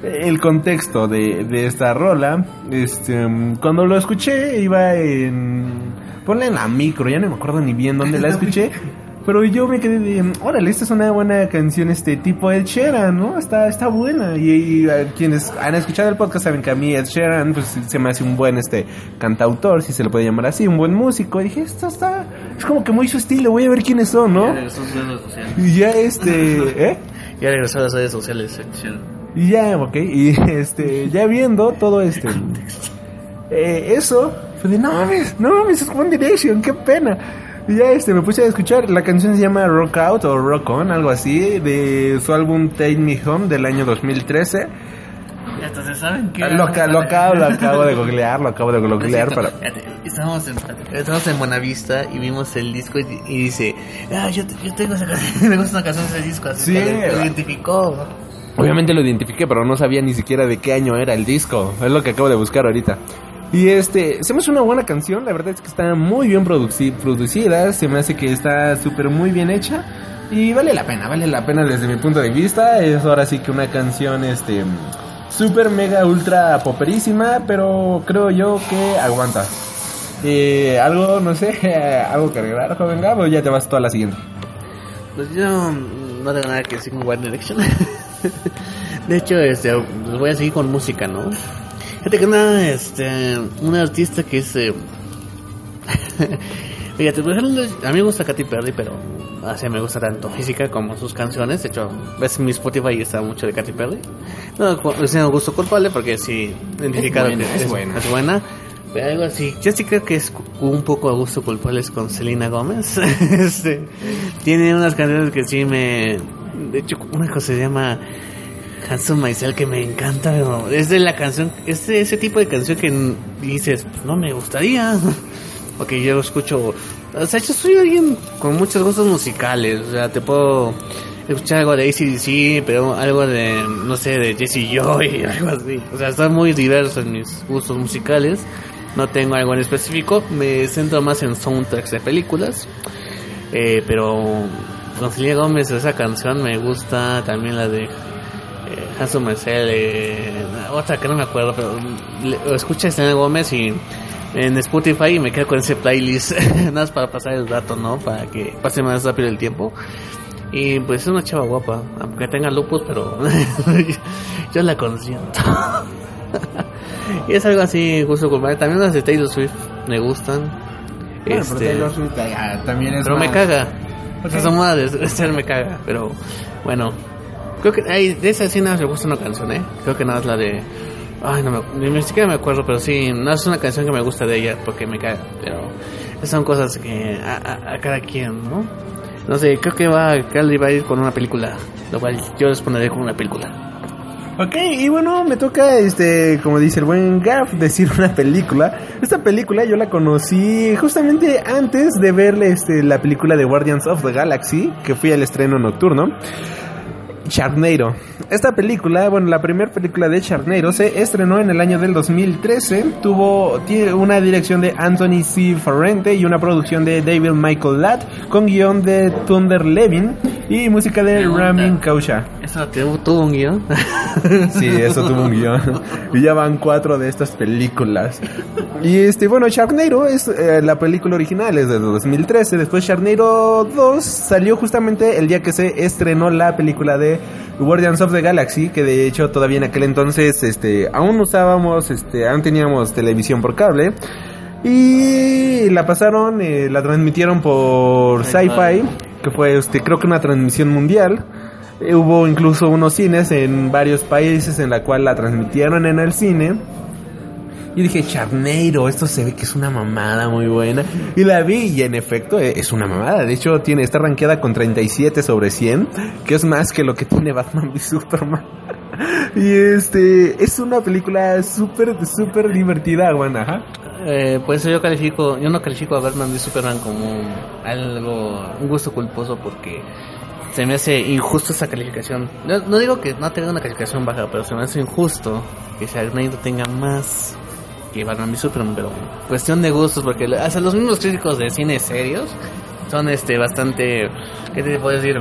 El contexto de, de esta rola, este, cuando lo escuché iba en, ponle en la micro, ya no me acuerdo ni bien dónde la escuché, Pero yo me quedé de, órale, esta es una buena canción, este tipo Ed Sheeran, ¿no? Está, está buena. Y, y, quienes han escuchado el podcast saben que a mí Ed Sheeran, pues se me hace un buen, este, cantautor, si se le puede llamar así, un buen músico. Y dije, esto está, es como que muy su estilo, voy a ver quiénes son, ¿no? Ya regresó a sus redes sociales. Y ya, este, ¿eh? Ya regresó a las redes sociales. Ed Sheeran. Y ya, ok, y este, ya viendo todo este, eh, eso, fue de, no mames, no mames, es One Direction, qué pena. Y ya este, me puse a escuchar, la canción se llama Rock Out o Rock On, algo así, de su álbum Take Me Home del año 2013. Ya hasta se saben que... Lo, ca- lo acabo, lo acabo de googlear, lo acabo de googlear para... Estábamos en, estábamos en Buenavista y vimos el disco y, y dice, ah, yo, yo tengo esa canción, me gusta una canción de ese disco, así Sí, que lo identificó. Obviamente lo identifiqué, pero no sabía ni siquiera de qué año era el disco. Es lo que acabo de buscar ahorita. Y este, se me hace una buena canción, la verdad es que está muy bien produci- producida, se me hace que está súper muy bien hecha y vale la pena, vale la pena desde mi punto de vista. Es ahora sí que una canción este súper mega ultra poperísima, pero creo yo que aguanta. Eh, algo, no sé, algo que agregar, joven Gabo, ya te vas toda la siguiente. Pues yo no tengo nada que decir con One Direction. de hecho, este, voy a seguir con música, ¿no? Fíjate que una, este, una artista que es... eh, Fíjate, a mí me gusta Katy Perry, pero así me gusta tanto física como sus canciones. De hecho, ves mi Spotify y está mucho de Katy Perry. No, es un gusto culpable porque sí, identificado buena, que es es, buena. es buena. Pero algo así, yo sí creo que es un poco a gusto culpable es con Selena Gómez. este, tiene unas canciones que sí me... De hecho, una cosa se llama Handsome Myself que me encanta. pero Es de la canción, es de ese tipo de canción que dices, "Pues no me gustaría. Porque yo escucho, o sea, yo soy alguien con muchos gustos musicales. O sea, te puedo escuchar algo de ACDC, pero algo de, no sé, de Jesse Joy, algo así. O sea, está muy diverso en mis gustos musicales. No tengo algo en específico. Me centro más en soundtracks de películas. Eh, pero Selena Gómez esa canción me gusta también la de eh, Handsome Marcel eh, otra que no me acuerdo pero le- escucha a Selena Gómez y en Spotify y me quedo con ese playlist nada más para pasar el rato no para que pase más rápido el tiempo y pues es una chava guapa aunque tenga lupus pero yo la consiento y es algo así gusto culpable también las de Taylor Swift me gustan Bueno, pero Este, Taylor Swift, ah, también es pero me caga. Ok. Esa moda de de ser me caga. Pero bueno, creo que hay, de esa sí nada me gusta una canción, ¿eh? Creo que nada es la de. Ay, no me, ni siquiera me acuerdo, pero sí, no es una canción que me gusta de ella porque me caga. Pero son cosas que a, a- a cada quien, ¿no? No sé, creo que va, Carly va a ir con una película, lo cual yo les pondré con una película. Ok, y bueno, me toca, este, como dice el buen Gaff, decir una película. Esta película yo la conocí justamente antes de ver este, la película de Guardians of the Galaxy, que fui al estreno nocturno. Sharknado. Esta película, bueno, la primera película de Sharknado se estrenó en el año del 2013. Tuvo tiene una dirección de Anthony C. Ferrente y una producción de David Michael Latt con guion de Thunder Levin y música de Ramin Kausha. ¿Eso tuvo, un guion? Sí, eso tuvo un guion. Y ya van cuatro de estas películas. Y este, bueno, Sharknado es eh, la película original, es de 2013. Después Sharknado 2 salió justamente el día que se estrenó la película de Guardians of the Galaxy, que de hecho todavía en aquel entonces este, aún usábamos, este, aún teníamos televisión por cable. Y la pasaron, eh, la transmitieron por Sci-Fi, que fue este, creo que una transmisión mundial. Eh, hubo incluso unos cines en varios países en la cual la transmitieron en el cine. Y dije, Charneiro, esto se ve que es una mamada muy buena. Y la vi y en efecto eh, es una mamada. De hecho, tiene, está rankeada con 37 sobre 100, que es más que lo que tiene Batman y Superman. Y este, es una película súper, súper divertida, bueno, ajá. Eh, pues yo califico, yo no califico a Batman y Superman como algo, un gusto culposo porque se me hace injusto esa calificación. No, no digo que no tenga una calificación baja, pero se me hace injusto que Sharknado tenga más que Batman y Superman, pero cuestión de gustos porque hasta los mismos críticos de cine serios son este bastante, ¿qué te puedo decir?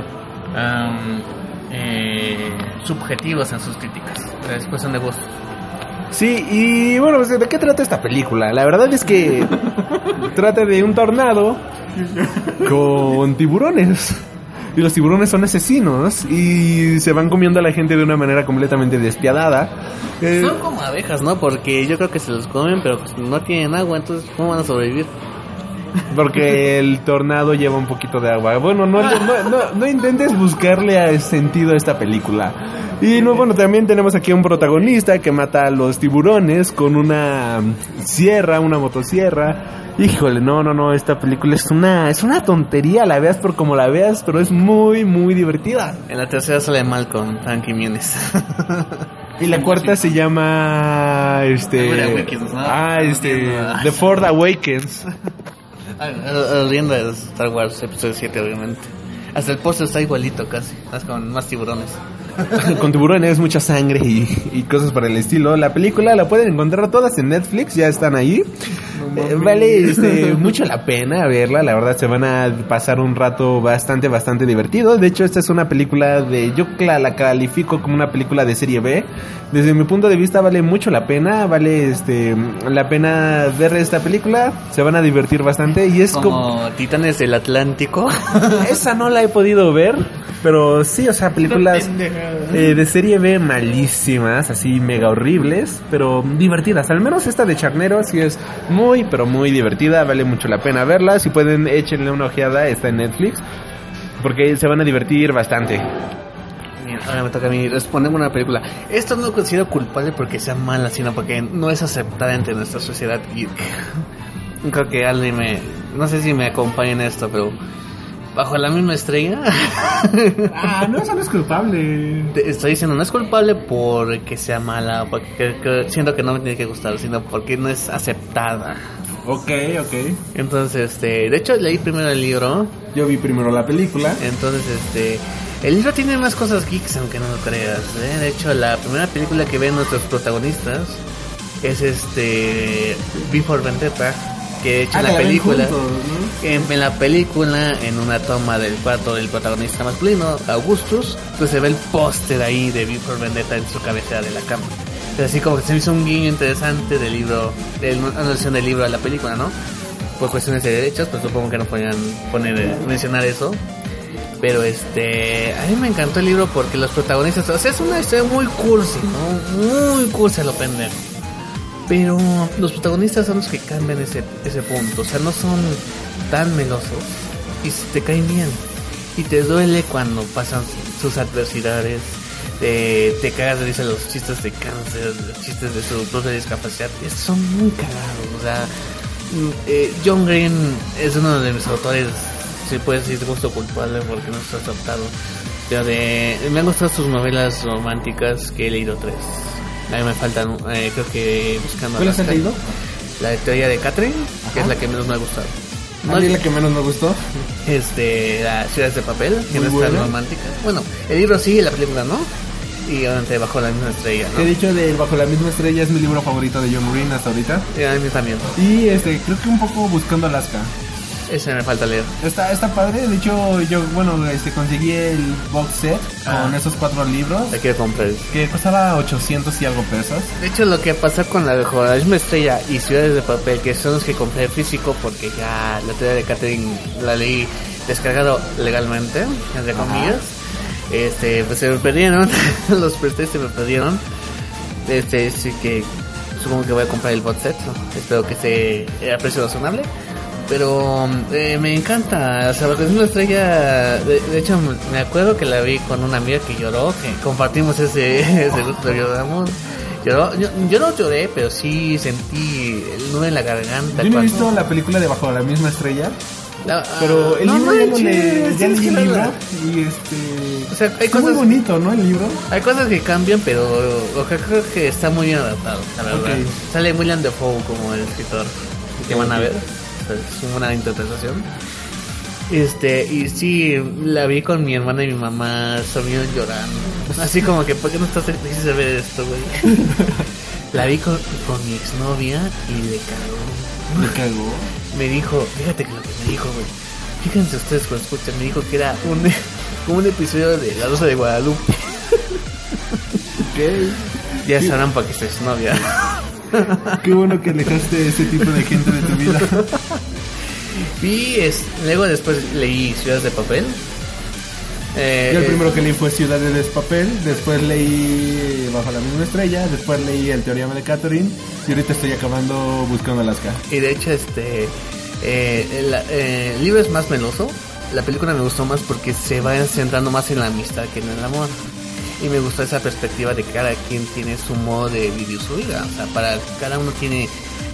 Eh, subjetivos en sus críticas. Es cuestión de gustos. Sí, y bueno, pues, ¿de qué trata esta película? La verdad es que trata de un tornado con tiburones. Y los tiburones son asesinos y se van comiendo a la gente de una manera completamente despiadada. Eh, Son como abejas, ¿no? Porque yo creo que se los comen, pero pues no tienen agua, entonces ¿cómo van a sobrevivir? Porque el tornado lleva un poquito de agua. Bueno, no, no, no, no intentes buscarle a- sentido a esta película. Y no, bueno, también tenemos aquí a un protagonista que mata a los tiburones con una sierra, una motosierra. Híjole, no, no, no, esta película es una, es una tontería, la veas por como la veas, pero es muy, muy divertida. En la tercera sale mal con Frankie Muniz. Y la cuarta se llama, este, ah, este, The Ford Awakens. Riendo de Star Wars Episodio 7, obviamente. Hasta el póster está igualito casi, más con más tiburones. con tiburones, mucha sangre y, y cosas por el estilo. La película la pueden encontrar todas en Netflix, ya están ahí. Eh, vale este, mucho la pena verla, la verdad se van a pasar un rato bastante, bastante divertido. De hecho, esta es una película de, yo la califico como una película de serie B. Desde mi punto de vista vale mucho la pena, vale este, la pena ver esta película, se van a divertir bastante y es como... Como Titanes del Atlántico. Esa no la he podido ver, pero sí, o sea, películas eh, de serie B malísimas, así mega horribles, pero divertidas. Al menos esta de Charnero sí es muy, pero muy divertida, vale mucho la pena verla. Si pueden, échenle una ojeada, está en Netflix, porque se van a divertir bastante. Ahora me toca a mí responder una película. Esto no lo considero culpable porque sea mala, sino porque no es aceptada entre nuestra sociedad. Y creo que alguien me. No sé si me acompaña en esto, pero. Bajo la misma estrella. Ah, no, eso no es culpable. Te Estoy diciendo, no es culpable porque sea mala, porque que- que siento que no me tiene que gustar, sino porque no es aceptada. Ok, ok. Entonces, este, de hecho leí primero el libro. Yo vi primero la película. Entonces, este, el libro tiene más cosas geeks, aunque no lo creas. ¿eh? De hecho, la primera película que ven nuestros protagonistas es este, Before Vendetta, que de hecho Ah, en la la película, juntos, ¿no? en, en la película, en una toma del cuarto del protagonista masculino, Augustus, pues se ve el póster ahí de Before Vendetta en su cabecera de la cama. Pero así como que se me hizo un guiño interesante del libro, de una versión del libro a la película, ¿no? Por cuestiones de derechos, pues supongo que no podían poner, eh, mencionar eso. Pero este, a mí me encantó el libro porque los protagonistas, o sea, es una historia muy cursi, ¿no? Muy cursi a lo pendejo. Pero los protagonistas son los que cambian ese, ese punto, o sea, no son tan melosos y te caen bien. Y te duele cuando pasan sus adversidades, te, cagas de risa los chistes de cáncer, los chistes de su propia discapacidad, son muy cagados, o sea, mm, eh, John Green es uno de mis autores, si puedes decir gusto culpable porque no está aceptado, pero de, me han gustado sus novelas románticas que he leído tres. A mí me faltan, eh, creo que buscando... ¿Cuáles has leído? La teoría de Catherine, que es la que menos me ha gustado. A mí la que menos me gustó. Este, las ciudades de papel, que Muy no es tan buena. romántica. Bueno, el libro sí, la película no. Y obviamente bajo la misma estrella, ¿no? de hecho de Bajo la misma estrella es mi libro favorito de John Green hasta ahorita. Y a mí también. Y este, creo que un poco buscando Alaska. Ese me falta leer. Está, está padre, de hecho yo, bueno, este, conseguí el box set Ah. con esos cuatro libros. La quiero comprar. Que costaba 800 y algo pesos. De hecho, lo que pasó con la la misma estrella y ciudades de papel, que son los que compré físico, porque ya la teoría de Catherine la leí descargado legalmente, entre comillas. Este, pues se me perdieron, los presté se me perdieron. Este, sí que supongo que voy a comprar el bot set, ¿no? espero que esté a precio razonable. Pero eh, me encanta, o sea, porque es una estrella. De, de hecho, me acuerdo que la vi con una amiga que lloró, que compartimos ese, ese gusto, lloramos. Lloró, yo, yo no lloré, pero sí sentí el nudo en la garganta. Yo no he visto la película de Bajo la misma estrella, La- pero el no libro ya lo manches, leí, ya leí el libro y este... O sea, hay Está muy cosas, bonito, ¿no? El libro. hay cosas que cambian, pero o sea, creo que está muy bien adaptado, la verdad. Ok. Sale William Defoe como el escritor que van a ver. Es una interpretación. Este, y sí, la vi con mi hermana y mi mamá, salieron llorando. Así como que, ¿por qué no estás feliz de ver esto, güey? La vi con, con mi exnovia y le cagó. Me cagó. Me dijo, fíjate que lo que me dijo, güey. Fíjense ustedes cuando escuchan, me dijo que era un, como un episodio de La Rosa de Guadalupe. Ya sabrán para qué su novia. Qué bueno que alejaste ese tipo de gente de tu vida. Vi, es, luego después leí Ciudades de Papel. Eh, Yo el eh, primero que leí fue Ciudad de Despapel, después leí Bajo la misma estrella, después leí El teorema de Catherine y ahorita estoy acabando Buscando Alaska. Y de hecho, este. Eh, el, eh, el libro es más meloso. La película me gustó más porque se va centrando más en la amistad que en el amor. Y me gustó esa perspectiva de que cada quien tiene su modo de vivir su vida. O sea, para cada uno tiene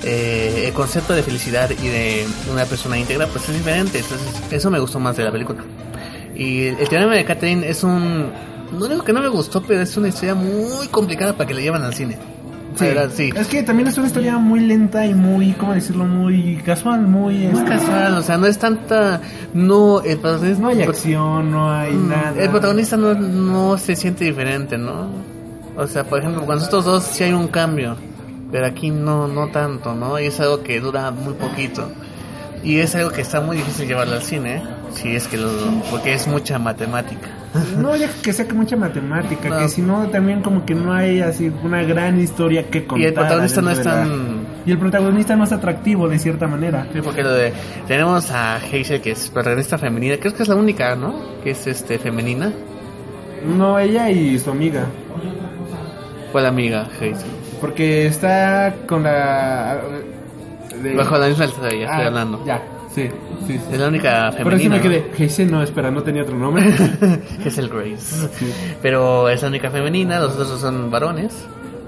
eh, el concepto de felicidad y de una persona íntegra, pues es diferente. Entonces, eso me gustó más de la película. Y el teorema de Catherine es un. No digo que no me gustó, pero es una historia muy complicada para que la llevan al cine. Sí. Verdad, sí. Es que también es una historia muy lenta y muy, ¿cómo decirlo? Muy casual, muy... Muy este, casual, o sea, no es tanta. No, el protagonista. No hay acción, no hay Mm, nada. El protagonista no, no se siente diferente, ¿no? O sea, por ejemplo, con estos dos sí hay un cambio, pero aquí no, no tanto, ¿no? Y es algo que dura muy poquito. Y es algo que está muy difícil llevarlo al cine, ¿eh? si es que lo. porque es mucha matemática. No, ya que sea que mucha matemática, No. que si no también como que no hay así una gran historia que contar. Y el protagonista no es tan. Y el protagonista no es atractivo de cierta manera. Sí, porque lo de. Tenemos a Hazel, que es protagonista femenina, creo que es la única, ¿no? Que es este femenina. No, ella y su amiga. ¿Cuál amiga, Hazel? Porque está con la... de- Bajo la misma estrella, estoy Ah, hablando. Ya, sí, sí. sí. Es la única Pero sí femenina. me ¿no? quedé. Hazel, no, espera, no tenía otro nombre. es el Grace. Pero es la única femenina, los otros son varones.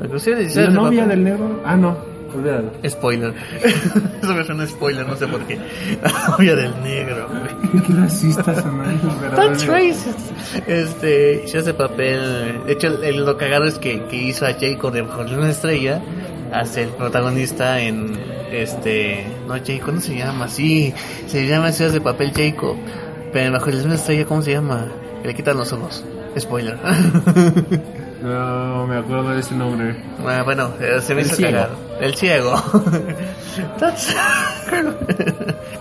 Inclusive ¿La novia del negro? Ah, no, olvídalo. Spoiler. Eso me suena spoiler, no sé por qué. La novia del negro. Qué racistas son ellos, ¿verdad? That's racist. Este, ya hace papel. De hecho, el, el- lo cagado es que, que hizo a Jacob de Bajo una estrella. Hace el protagonista en este. No, Jacob, ¿cómo se llama? Sí, se llama Ciudades de Papel Jacob. Pero en Bajo una estrella, ¿cómo se llama? Le quitan los ojos. Spoiler. No me acuerdo de ese nombre. Ah, bueno, eh, se me El hizo ciego. cagado. El ciego.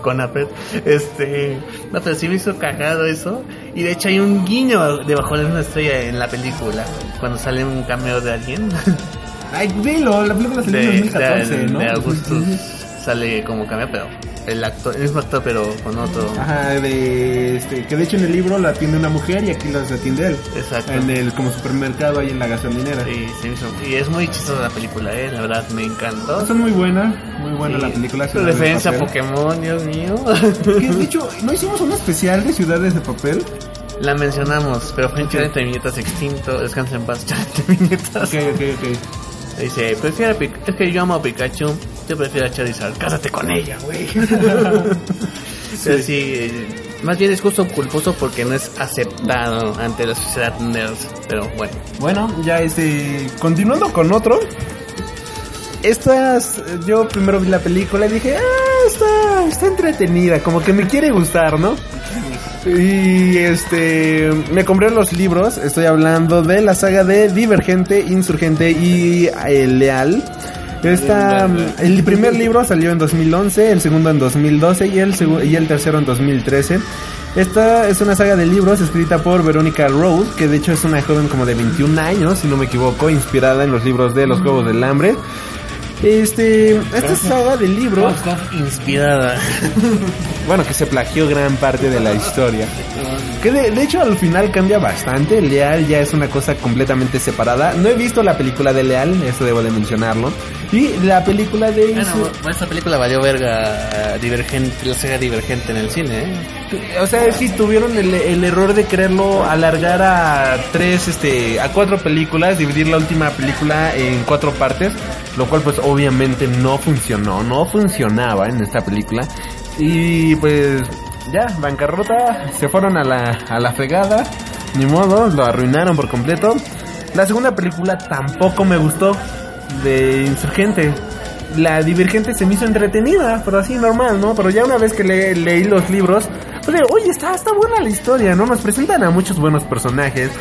Con Apple. Este. No, pero sí me hizo cagado eso. Y de hecho hay un guiño de Bajo la misma estrella en la película. Cuando sale un cameo de alguien. Ay, dilo, la película salió en de, 2014, de- ¿no? de Augustus. Sale como cameo, pero. El actor, el mismo actor, pero con otro. Ajá, de este, que de hecho en el libro la atiende una mujer y aquí las atiende él. Exacto. En el como supermercado ahí en la gasolinera. Me hizo- y es muy chistosa la película, eh. La verdad me encantó. Está muy buena, muy buena Sí. la película. De referencia a. Pokémon, Dios mío. Que, de hecho, ¿no hicimos un especial de ciudades de papel? La mencionamos, pero fue en Charente de Viñetas extinto. Descansa en paz, Charente de Viñetas. Ok, ok, Dice, prefiero a es que yo amo a Pikachu, yo prefiero a Charizard. Cásate con ella, güey. Sí, eh, más bien es justo culposo porque no es aceptado ante la sociedad nerd. Pero bueno. Bueno, ya este, continuando con otro. Estas, yo primero vi la película y dije, ah, está, está entretenida, como que me quiere gustar, ¿no? Y este, me compré los libros, estoy hablando de la saga de Divergente, Insurgente y El Leal. Esta, el primer libro salió en 2011, el segundo en 2012 y el, y el tercero en 2013. Esta es una saga de libros escrita por Verónica Road, que de hecho es una joven como de 21 años, si no me equivoco, inspirada en los libros de los Juegos del Hambre. Este, esta saga de libros, Inspirada. bueno, que se plagió gran parte de la historia. Que de, de hecho al final cambia bastante. Leal ya es una cosa completamente separada. No he visto la película de Leal, eso debo de mencionarlo. Y la película de Bueno, Insu- esta película valió verga Divergente, la saga Divergente en el cine, ¿eh? O sea, sí tuvieron el, el error de quererlo alargar a tres, este, a cuatro películas, dividir la última película en cuatro partes, lo cual pues obviamente no funcionó, no funcionaba en esta película. Y pues ya, bancarrota, se fueron a la, a la fregada, ni modo, lo arruinaron por completo. La segunda película tampoco me gustó, de Insurgente. La Divergente se me hizo entretenida, pero así normal, ¿no? Pero ya una vez que le- leí los libros, pues oye, está, está buena la historia, ¿no? Nos presentan a muchos buenos personajes.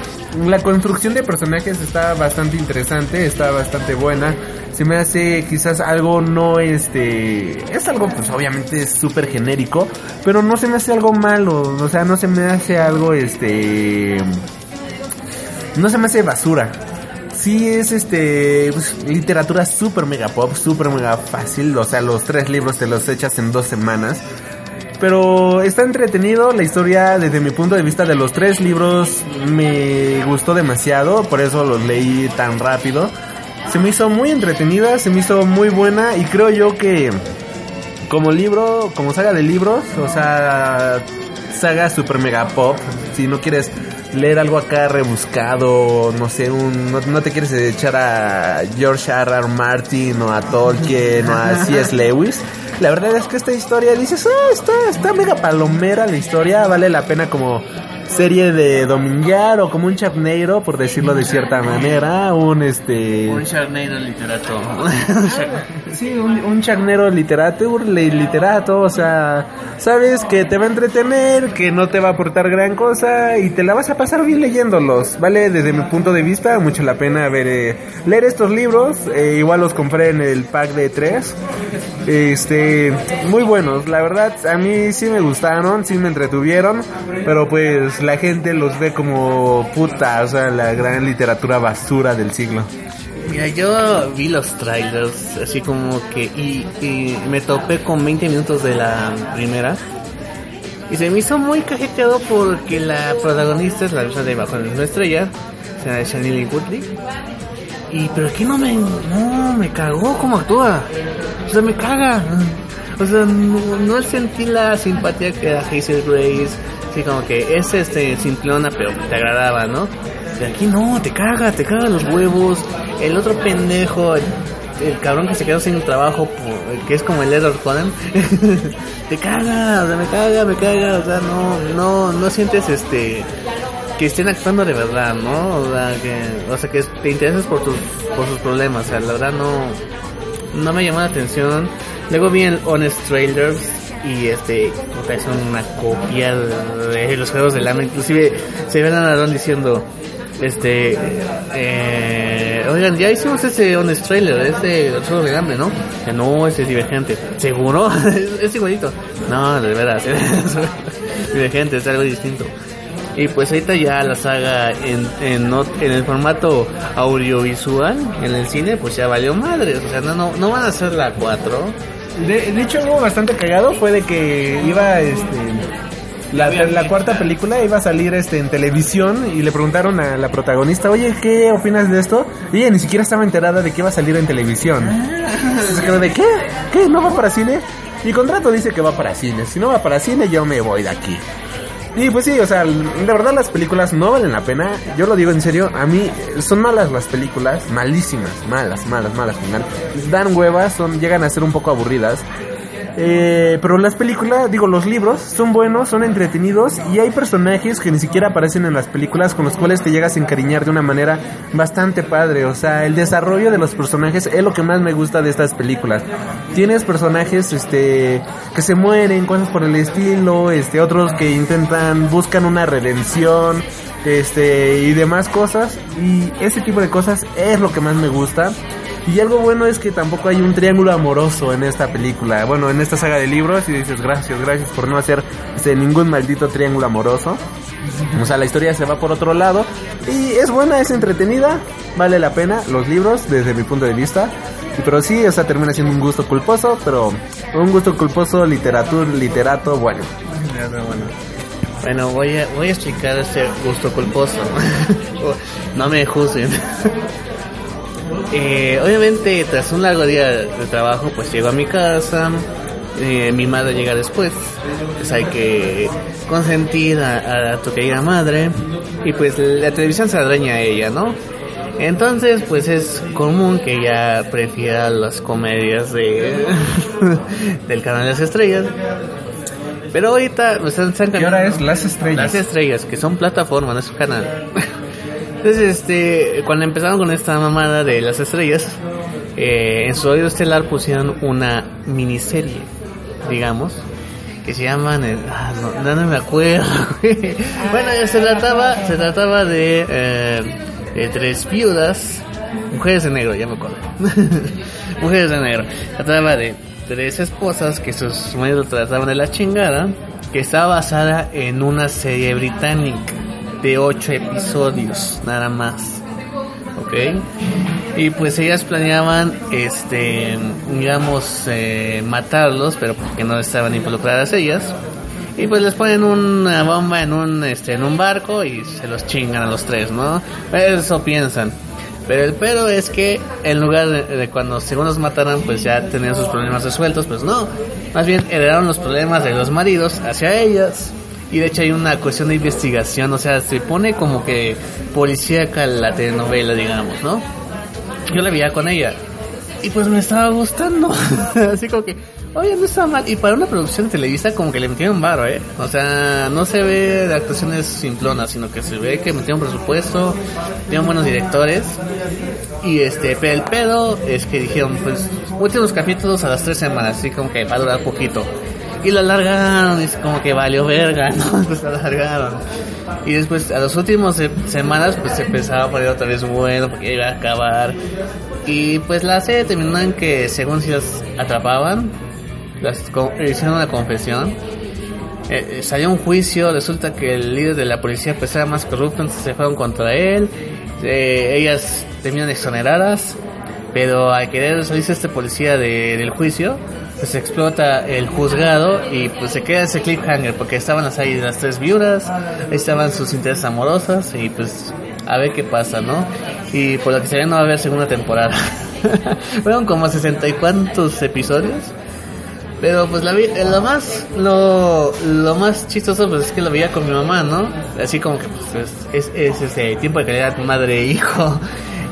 La construcción de personajes está bastante interesante, está bastante buena. Se me hace quizás algo no este... Es algo pues obviamente súper genérico, pero no se me hace algo malo, o sea, no se me hace algo este... No se me hace basura. Sí es este pues, literatura super mega pop, super mega fácil, o sea, los tres libros te los echas en dos semanas. pero está entretenido. La historia, desde mi punto de vista de los tres libros, me gustó demasiado. Por eso los leí tan rápido. Se me hizo muy entretenida, se me hizo muy buena y creo yo que como libro, como saga de libros, o sea, saga super mega pop, si no quieres leer algo acá rebuscado, no sé, un, no, no te quieres echar a George R. R. Martin o a Tolkien o a C.S. Lewis. La verdad es que esta historia dices, ah, está, está mega palomera la historia, vale la pena como serie de dominguear o como un charneiro, por decirlo de cierta manera, un este... Un charneiro literato. Sí, un, un charnero literato, li- literato, o sea, sabes que te va a entretener, que no te va a aportar gran cosa y te la vas a pasar bien leyéndolos, ¿vale? Desde mi punto de vista, mucho la pena ver, eh, leer estos libros, eh, igual los compré en el pack de tres, este, muy buenos, la verdad, a mí sí me gustaron, sí me entretuvieron, pero pues la gente los ve como puta, o sea, la gran literatura basura del siglo. Mira, yo vi los trailers, así como que, y, me topé con 20 minutos de la primera. Y se me hizo muy cajeteado porque la protagonista es la versión de Bajo la estrella, se Shailene Woodley. Y, pero aquí no me, no, me cagó como actúa. O sea, me caga. O sea, no, no sentí la simpatía que da Hazel Grace. Así como que es este simplona, pero te agradaba, ¿no? De aquí no, te caga, te caga los huevos. El otro pendejo, el, cabrón que se quedó sin trabajo, que es como el Edward Conan, te caga, o sea, me caga, me caga, o sea, no, no, no sientes este que estén actuando de verdad, ¿no? O sea, que, o sea, que te interesas por tus, por sus problemas, o sea, la verdad no, no me llamó la atención. Luego vi el Honest Trailers y este, puta, es una copia de los juegos del hambre, inclusive se ve a Narón diciendo, este, eh, oigan, ya hicimos ese Honest Trailer, ese los juegos del hambre, ¿no? Que no, ese es divergente. ¿Seguro? es, igualito. No, de veras, divergente, es algo distinto. Y pues ahorita ya la saga en, en, en el formato audiovisual, en el cine, pues ya valió madre. O sea, no, no, no van a hacer la 4. De, hecho, algo bastante cagado fue de que iba, este, la, la cuarta película iba a salir, este, en televisión y le preguntaron a la protagonista, oye, ¿qué opinas de esto? Y ella ni siquiera estaba enterada de que iba a salir en televisión. Se quedó de, ¿qué? ¿Qué? ¿No va para cine? Mi contrato dice que va para cine. Si no va para cine, yo me voy de aquí. Y pues sí, o sea, de verdad las películas no valen la pena. Yo lo digo en serio, a mí son malas las películas, malísimas, malas, malas, malas, final. Dan huevas, son, llegan a ser un poco aburridas. Eh, pero las películas, digo, los libros son buenos, son entretenidos y hay personajes que ni siquiera aparecen en las películas con los cuales te llegas a encariñar de una manera bastante padre. O sea, el desarrollo de los personajes es lo que más me gusta de estas películas. Tienes personajes, este, que se mueren, cosas por el estilo, este, otros que intentan, buscan una redención, este, y demás cosas. Y ese tipo de cosas es lo que más me gusta. Y algo bueno es que tampoco hay un triángulo amoroso en esta película. Bueno, en esta saga de libros y dices gracias, gracias por no hacer este, ningún maldito triángulo amoroso. O sea, la historia se va por otro lado y es buena, es entretenida, vale la pena los libros desde mi punto de vista. Pero sí, o sea, termina siendo un gusto culposo, pero un gusto culposo literatura, literato, bueno. Bueno, voy a, voy a explicar ese gusto culposo. no me juzguen. Eh, obviamente, tras un largo día de trabajo, pues llego a mi casa. eh, mi madre llega después. Pues hay que consentir a, a tu querida madre. Y pues la televisión se adueña a ella, ¿no? Entonces, pues es común que ella prefiera las comedias de del canal de las estrellas. Pero ahorita pues, están, están ¿Qué hora es? Las estrellas. Las estrellas, que son plataformas, no es un canal. Entonces, este, cuando empezaron con esta mamada de las estrellas, eh, en su oído estelar pusieron una miniserie, digamos, que se llaman, eh, ah, no, me acuerdo. bueno, se trataba, se trataba de, eh, de tres viudas, mujeres de negro, ya me acuerdo. mujeres de negro. Trataba de tres esposas que sus maridos trataban de la chingada, que está basada en una serie británica de ocho episodios, nada más. ¿Ok? Y pues ellas planeaban, este, digamos, eh, matarlos, pero porque no estaban involucradas ellas. Y pues les ponen una bomba en un, este, en un barco y se los chingan a los tres, ¿no? Eso piensan. Pero el pedo es que en lugar de, de cuando según los mataran, pues ya tenían sus problemas resueltos, pues no. Más bien heredaron los problemas de los maridos hacia ellas. Y de hecho hay una cuestión de investigación, o sea, se pone como que policíaca la telenovela, digamos, ¿no? Yo la veía con ella. Y pues me estaba gustando. Así como que, oye, no está mal. Y para una producción de Televisa como que le metieron barro, ¿eh? O sea, no se ve de actuaciones simplonas, sino que se ve que metieron presupuesto, tienen buenos directores. Y este, pero el pedo es que dijeron, pues, últimos capítulos a las tres semanas, así como que va a durar poquito. Y lo alargaron, y es como que valió verga, ¿no? Pues alargaron. Y después, a las últimas se- semanas, pues se empezaba a poner otra vez bueno, porque iba a acabar. Y pues la serie terminó en que, según si las atrapaban, las hicieron una confesión. Eh, eh, salió un juicio, resulta que el líder de la policía pues era más corrupto, entonces se fueron contra él. Eh, ellas terminan exoneradas, pero al querer salirse este policía de- del juicio, pues explota el juzgado y pues se queda ese cliffhanger porque estaban ahí las tres viudas, estaban sus intereses amorosas y pues a ver qué pasa, ¿no? Y por lo que se ve no va a haber segunda temporada. Fueron como sesenta y cuantos episodios. Pero pues la vi, eh, lo más lo, lo más chistoso pues es que lo veía con mi mamá, ¿no? Así como que pues es, es, es, este tiempo de calidad madre e hijo.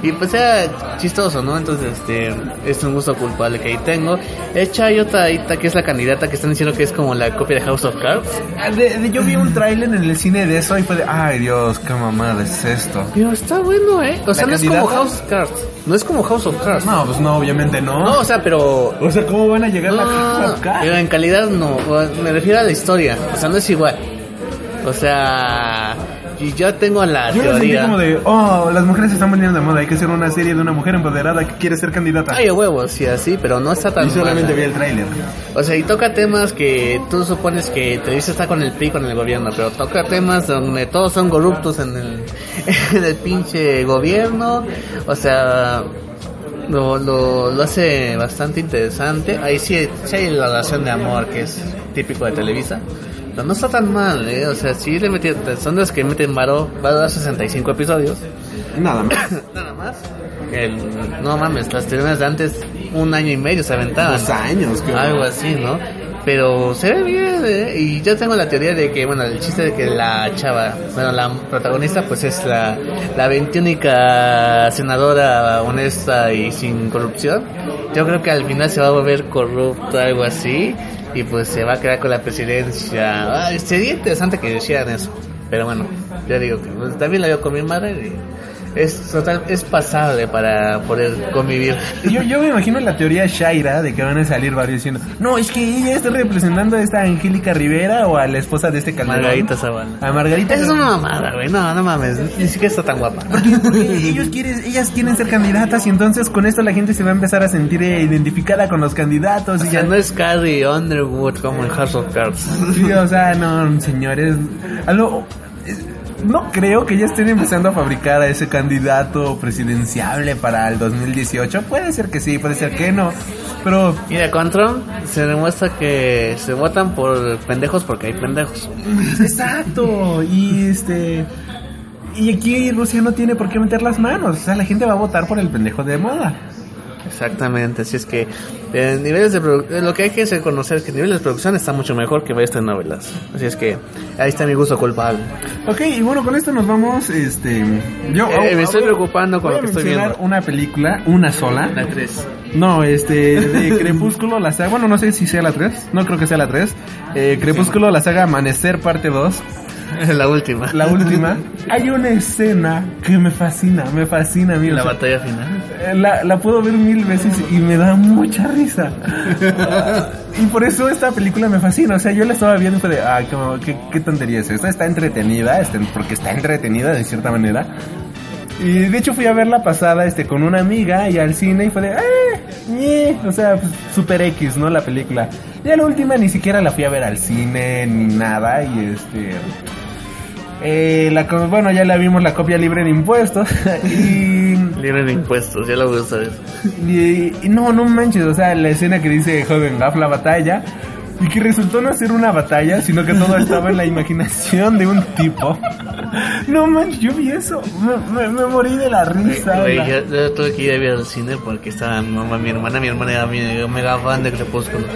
Y pues era chistoso, ¿no? Entonces este es un gusto culpable que ahí tengo. Hecha hay otra ahí que es la candidata que están diciendo que es como la copia de House of Cards. Ah, de- de- yo vi un tráiler en el cine de eso y fue de, ay Dios, qué mamada es esto. Pero está bueno, ¿eh? O sea, ¿La no es como? House of Cards. No es como House of Cards. No, pues no, obviamente no. No, o sea, pero O sea, ¿cómo van a llegar a la House of Cards? Pero en calidad no, me refiero a la historia, o sea, no es igual. O sea, y yo tengo la Yo lo sentí teoría. como de, oh, las mujeres se están poniendo de moda, hay que hacer una serie de una mujer empoderada que quiere ser candidata. Ay, huevos, sí, así, pero no está tan y solamente vi el tráiler. O sea, y toca temas que tú supones que Televisa está con el PRI, con el gobierno, pero toca temas donde todos son corruptos en el, en el pinche gobierno. O sea, lo, lo, lo hace bastante interesante. Ahí sí, sí hay la relación de amor que es típico de Televisa. No está tan mal, ¿eh? O sea, sí le metí, son de los que meten varo, va a durar 65 episodios. Nada más. Nada más. El, no mames, las televisiones de antes, un año y medio se aventaban. Dos años, qué Algo así, ¿no? Pero se ve bien, ¿eh? Y yo tengo la teoría de que, bueno, el chiste de que la chava, bueno, la protagonista, pues es la, la veintiúnica senadora honesta y sin corrupción. Yo creo que al final se va a volver corrupta, algo así, y pues se va a quedar con la presidencia. Ay, sería interesante que hicieran eso. Pero bueno, ya digo que pues, también la veo con mi madre y es total, es pasable para poder convivir. Yo, yo me imagino la teoría Shaira de que van a salir varios diciendo, no, es que ella está representando a esta Angélica Rivera o a la esposa de este Calderón. Margarita Zavala. A Margarita. Es una mamada, güey. No, no mames. Ni siquiera está tan guapa. Porque ellos quieren, ellas quieren ser candidatas y entonces con esto la gente se va a empezar a sentir eh, identificada con los candidatos O y sea, ya no es Carrie Underwood como en House of Cards. Sí, o sea, no, señores. Algo, no creo que ya estén empezando a fabricar a ese candidato presidenciable para el 2018. Puede ser que sí, puede ser que no. Pero Mira, con Trump se demuestra que se votan por pendejos porque hay pendejos. Exacto, y este. Y aquí Rusia no tiene por qué meter las manos. O sea, la gente va a votar por el pendejo de moda. Exactamente, así es que en niveles de eh, lo que hay que reconocer es que el nivel de producción está mucho mejor que estas novelas. Así es que ahí está mi gusto culpable. Ok, y bueno, con esto nos vamos. Este. Yo Eh, me estoy voy a- preocupando con lo que estoy viendo. una película, una sola. La 3. No, este, de Crepúsculo, la saga, bueno, no sé si sea la 3, no creo que sea la 3. Eh, Crepúsculo, la saga Amanecer, parte 2, la última. la última. Hay una escena que me fascina, me fascina, amigo. La O sea, batalla final. eh, La, la puedo ver mil veces y me da mucha risa. y por eso esta película me fascina. O sea, yo la estaba viendo y fue de, ah, ¿qué, qué tontería es esta? Está entretenida, este, porque está entretenida de cierta manera. Y de hecho fui a ver la pasada este, con una amiga y al cine y fue de, ¡eh! ñe", O sea, pues, super X, ¿no? La película. Ya la última ni siquiera la fui a ver al cine ni nada y este... Eh, la, bueno, ya la vimos la copia libre de impuestos y, Libre de impuestos, ya lo voy a saber. y, y no, no manches, o sea, la escena que dice Joven Gaff la batalla, y que resultó no ser una batalla, sino que todo estaba en la imaginación de un tipo. No manches, yo vi eso, me, me- me morí de la risa. Güey, la- yo, yo tuve que ir a ver al cine porque estaba mi mamá, mi hermana, mi hermana era mi mega fan de Crepúsculo.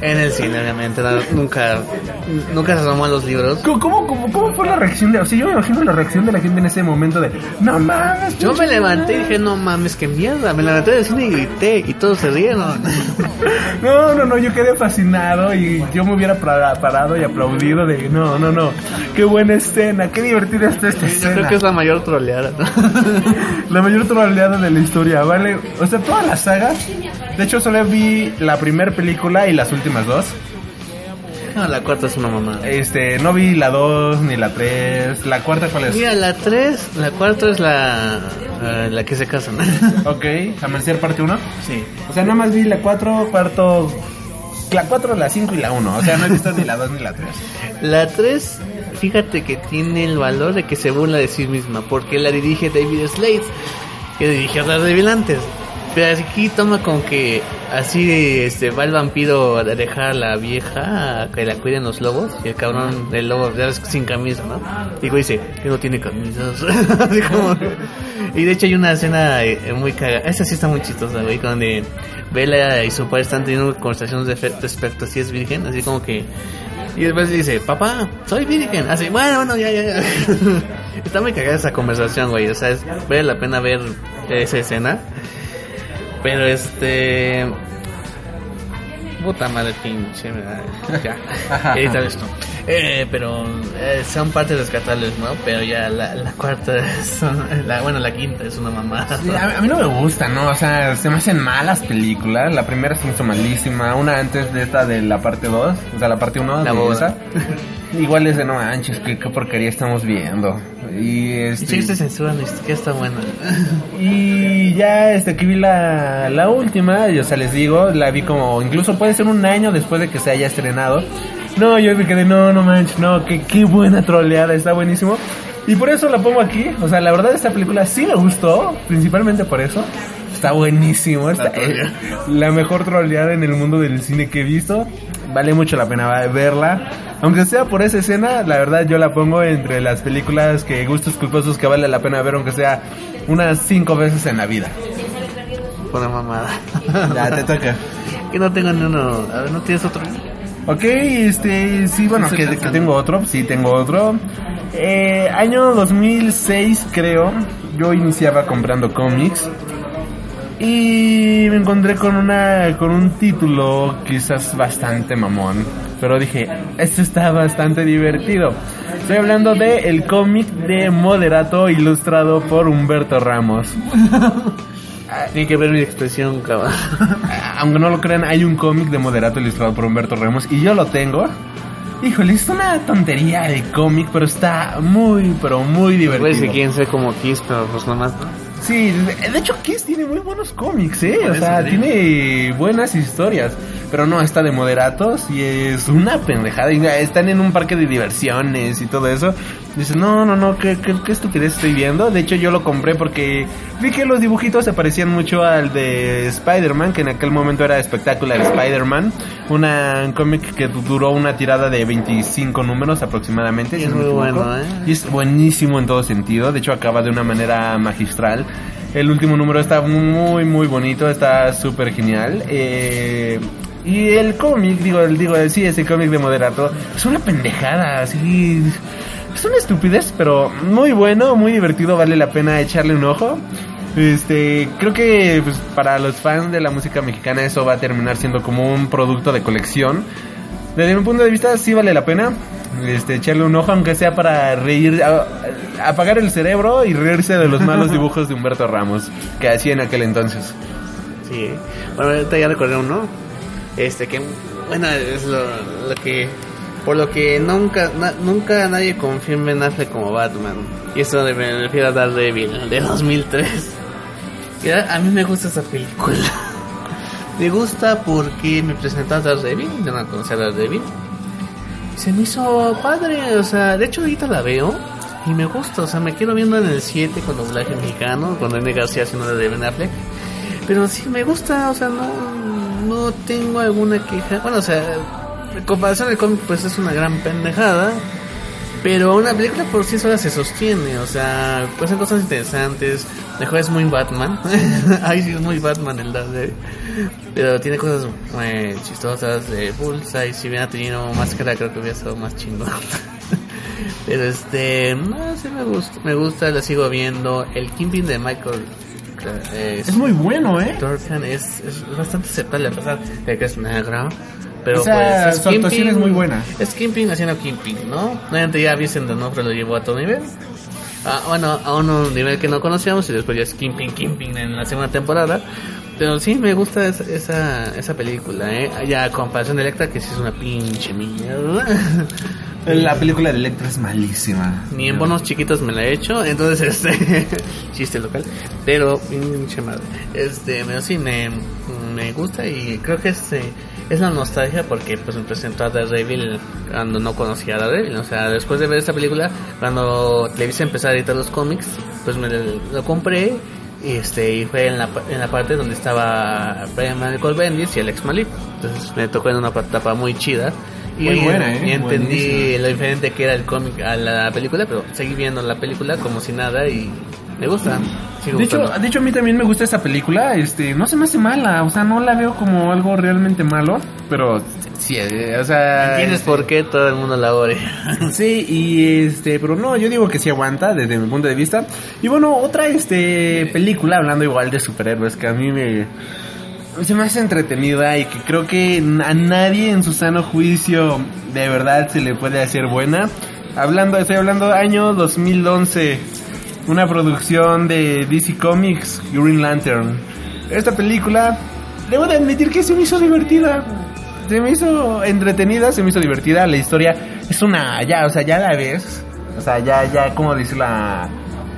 En el cine, obviamente, no- nunca, nunca se asomó a los libros. ¿Cómo, cómo, cómo, fue la reacción de.? O sea, yo me imagino la reacción de la gente en ese momento de. ¡No mames! Yo me levanté y madre". dije, no mames, qué mierda. Me levanté del cine y grité y todos se rieron. No, no, no, yo quedé fascinado y yo me hubiera parado y aplaudido de. No, no, no. Qué buena escena, qué divertida está esta Yo escena. creo que es la mayor troleada. La mayor troleada de la historia, ¿vale? O sea, toda la saga. De hecho, solo vi la primera película y las últimas dos. No, la cuarta es una mamá. Este, no vi la 2 ni la 3. ¿La cuarta cuál es? Mira, la 3, la cuarta es la, la que se casan. Ok, Amanecer parte 1. sí. O sea, nada más vi la 4, cuarto. La 4, la 5 y la 1. O sea, no he visto ni la 2 ni la 3. La 3, fíjate que tiene el valor de que se burla de sí misma, porque la dirige David Slade, que dirigió Daredevil antes. Pero aquí toma como que así este va el vampiro a dejar a la vieja a que la cuiden los lobos y el cabrón del lobo ya ves, sin camisa, ¿no? Digo, dice, que no tiene camisas. Así como- y de hecho hay una escena eh, muy cagada. Esa sí está muy chistosa, güey, donde Bella y su padre están teniendo conversaciones de respecto a si es virgen, así como que y después dice, papá, soy virgen. Así, bueno, bueno, ya, ya, ya. Está muy cagada esa conversación, güey. O sea, es, vale la pena ver esa escena. Pero este. Puta madre pinche. ay, Ya. Edita esto. Eh, pero eh, son partes rescatables, ¿no? Pero ya la, la cuarta, es una- la, bueno, la quinta es una mamada. Sí, a, a mí no me gusta, ¿no? O sea, se me hacen malas películas. La primera se me hizo malísima. Una antes de esta de la parte 2. O sea, la parte 1 La de esa. Igual es de no manches, qué, qué porquería estamos viendo. Y este. Sí, se censura, que está buena. Y ya este aquí vi la, la última, y, o sea, les digo, la vi como incluso puede ser un año después de que se haya estrenado. No, yo me quedé, no, no manches, no, qué, qué buena troleada, está buenísimo. Y por eso la pongo aquí, o sea, la verdad esta película sí me gustó, principalmente por eso. Está buenísimo, está, eh, la mejor troleada en el mundo del cine que he visto. Vale mucho la pena verla. Aunque sea por esa escena, la verdad yo la pongo entre las películas que gustos culposos que vale la pena ver, aunque sea unas cinco veces en la vida. Una mamada. Ya te toca. Que no tengo ni uno. A ver, ¿no tienes otro? Ok, este, sí, bueno, que, tengo otro, sí, tengo otro. Eh, año 2006, creo, yo iniciaba comprando cómics. Y me encontré con una con un título quizás bastante mamón, pero dije, esto está bastante divertido. Estoy hablando de el cómic de Moderato ilustrado por Humberto Ramos. Tiene que ver mi expresión, cabrón. Aunque no lo crean, hay un cómic de Moderato ilustrado por Humberto Ramos y yo lo tengo. Híjole, es una tontería de cómic, pero está muy, pero muy Güey, si divertido. quieren ser como Kiss, pero pues nomás. ¿no? Sí, de hecho Kiss tiene muy buenos cómics, ¿eh? Por O sea, tiene buenas historias. Pero no, está de moderatos y es una pendejada. Y están en un parque de diversiones y todo eso. Dices, no, no, no, ¿qué, qué, qué estupidez estoy viendo? De hecho, yo lo compré porque vi que los dibujitos se parecían mucho al de Spider-Man, que en aquel momento era espectacular Spider-Man. Una un cómic que duró una tirada de 25 números aproximadamente. Y es muy bueno, ¿eh? Y es buenísimo en todo sentido. De hecho, acaba de una manera magistral. El último número está muy, muy bonito. Está súper genial. Eh, y el cómic, digo, el- digo, sí, ese cómic de Moderato, es una pendejada. Así. Es una estupidez, pero muy bueno, muy divertido. Vale la pena echarle un ojo. Este, creo que pues, para los fans de la música mexicana eso va a terminar siendo como un producto de colección. Desde mi punto de vista sí vale la pena este, echarle un ojo, aunque sea para reír, a- apagar el cerebro y reírse de los malos dibujos de Humberto Ramos que hacía en aquel entonces. Sí. Bueno, ahorita ya recordé uno. Este que, bueno, es lo, lo que. Por lo que nunca nunca nadie confía en Affleck como Batman. Y eso me refiero a Daredevil, de 2003. Y a, a mí me gusta esa película. Me gusta porque me presentó a Daredevil, no conocía a Daredevil. Se me hizo padre, o sea, de hecho ahorita la veo y me gusta, o sea, me quiero viendo en el 7 con doblaje mexicano, con René García haciendo de Ben Affleck. Pero sí me gusta, o sea, no, no tengo alguna queja. Bueno, o sea, en comparación al cómic, pues es una gran pendejada. Pero una película por sí sola se sostiene, o sea, pues son cosas interesantes. Mejor es muy Batman. Ay, sí, es muy Batman el de Pero tiene cosas muy chistosas de Bullseye. Si hubiera tenido máscara, creo que hubiera sido más chingón. Pero este, no, sí me gusta, me gusta, la sigo viendo. El Kingpin de Michael Es muy bueno, ¿eh? Dorkan es, es bastante aceptable a pesar de que es negro. Pero Esa- pues es su actuación es muy buena. Es Kingpin haciendo Kingpin, ¿no? Obviamente ya Vicent D'Onofrio lo llevó a otro nivel. Ah, bueno, a un nivel que no conocíamos y después ya es Kingpin, Kingpin en la segunda temporada. Pero sí, me gusta esa, esa, esa película, ¿eh? Ya a comparación de Electra, que sí es una pinche mierda. La película de Electra es malísima. Ni en bonos chiquitos me la he hecho, entonces este chiste local, pero pinche madre. Este, pero sí me, me gusta y creo que es, eh, es la nostalgia porque pues me presentó a Daredevil cuando no conocía a Daredevil, o sea, después de ver esta película, cuando Televisa empezó a editar los cómics, pues me lo, compré este y fue en la, en la parte donde estaba Brian Michael Bendis y Alex Malik, entonces me tocó en una etapa muy chida. Y, Muy buena, ¿eh? y entendí lo diferente que era el cómic a la película, pero seguí viendo la película como si nada y me gusta. De hecho, de hecho, a mí también me gusta esa película. Este, no se me hace mala. O sea, no la veo como algo realmente malo. Pero sí, eh, o sea. ¿Entiendes este, por qué todo el mundo la ore? Sí, y este, pero no, yo digo que sí aguanta desde mi punto de vista. Y bueno, otra este película hablando igual de superhéroes que a mí me se me hace entretenida y que creo que a nadie en su sano juicio de verdad se le puede hacer buena. Hablando, estoy hablando año 2011, una producción de DC Comics, Green Lantern. Esta película, debo de admitir que se me hizo divertida. Se me hizo entretenida, se me hizo divertida. La historia es una, ya, o sea, ya la ves. O sea, ya, ya, como decirla,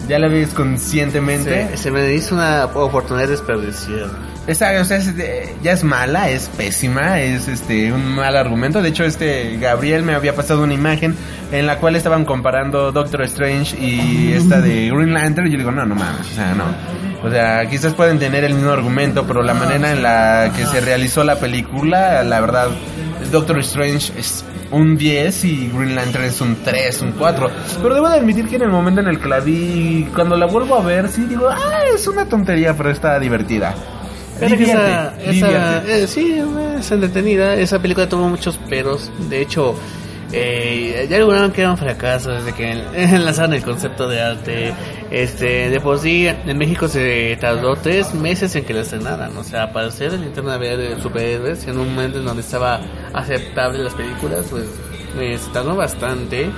ya la ves conscientemente. Se, se me hizo una oportunidad desperdiciada. Esa, es ya es mala, es pésima, es este un mal argumento. De hecho, este Gabriel me había pasado una imagen en la cual estaban comparando Doctor Strange y esta de Green Lantern. Y yo digo, no, no mames, o sea, no. O sea, quizás pueden tener el mismo argumento, pero la manera en la que se realizó la película, la verdad, Doctor Strange es un 10 y Green Lantern es un 3, un 4. Pero debo de admitir que en el momento en el que la vi, cuando la vuelvo a ver, sí digo, ah, es una tontería, pero está divertida. Que esa, eh, sí, es entretenida. Esa película tuvo muchos peros. De hecho, eh, ya lograron que era un fracaso desde que lanzaron el concepto de arte. Este, de por sí, en México se tardó tres meses en que la estrenaran. O sea, para hacer el internet de superhéroes, en un momento en donde estaba aceptable las películas, pues eh, se tardó bastante.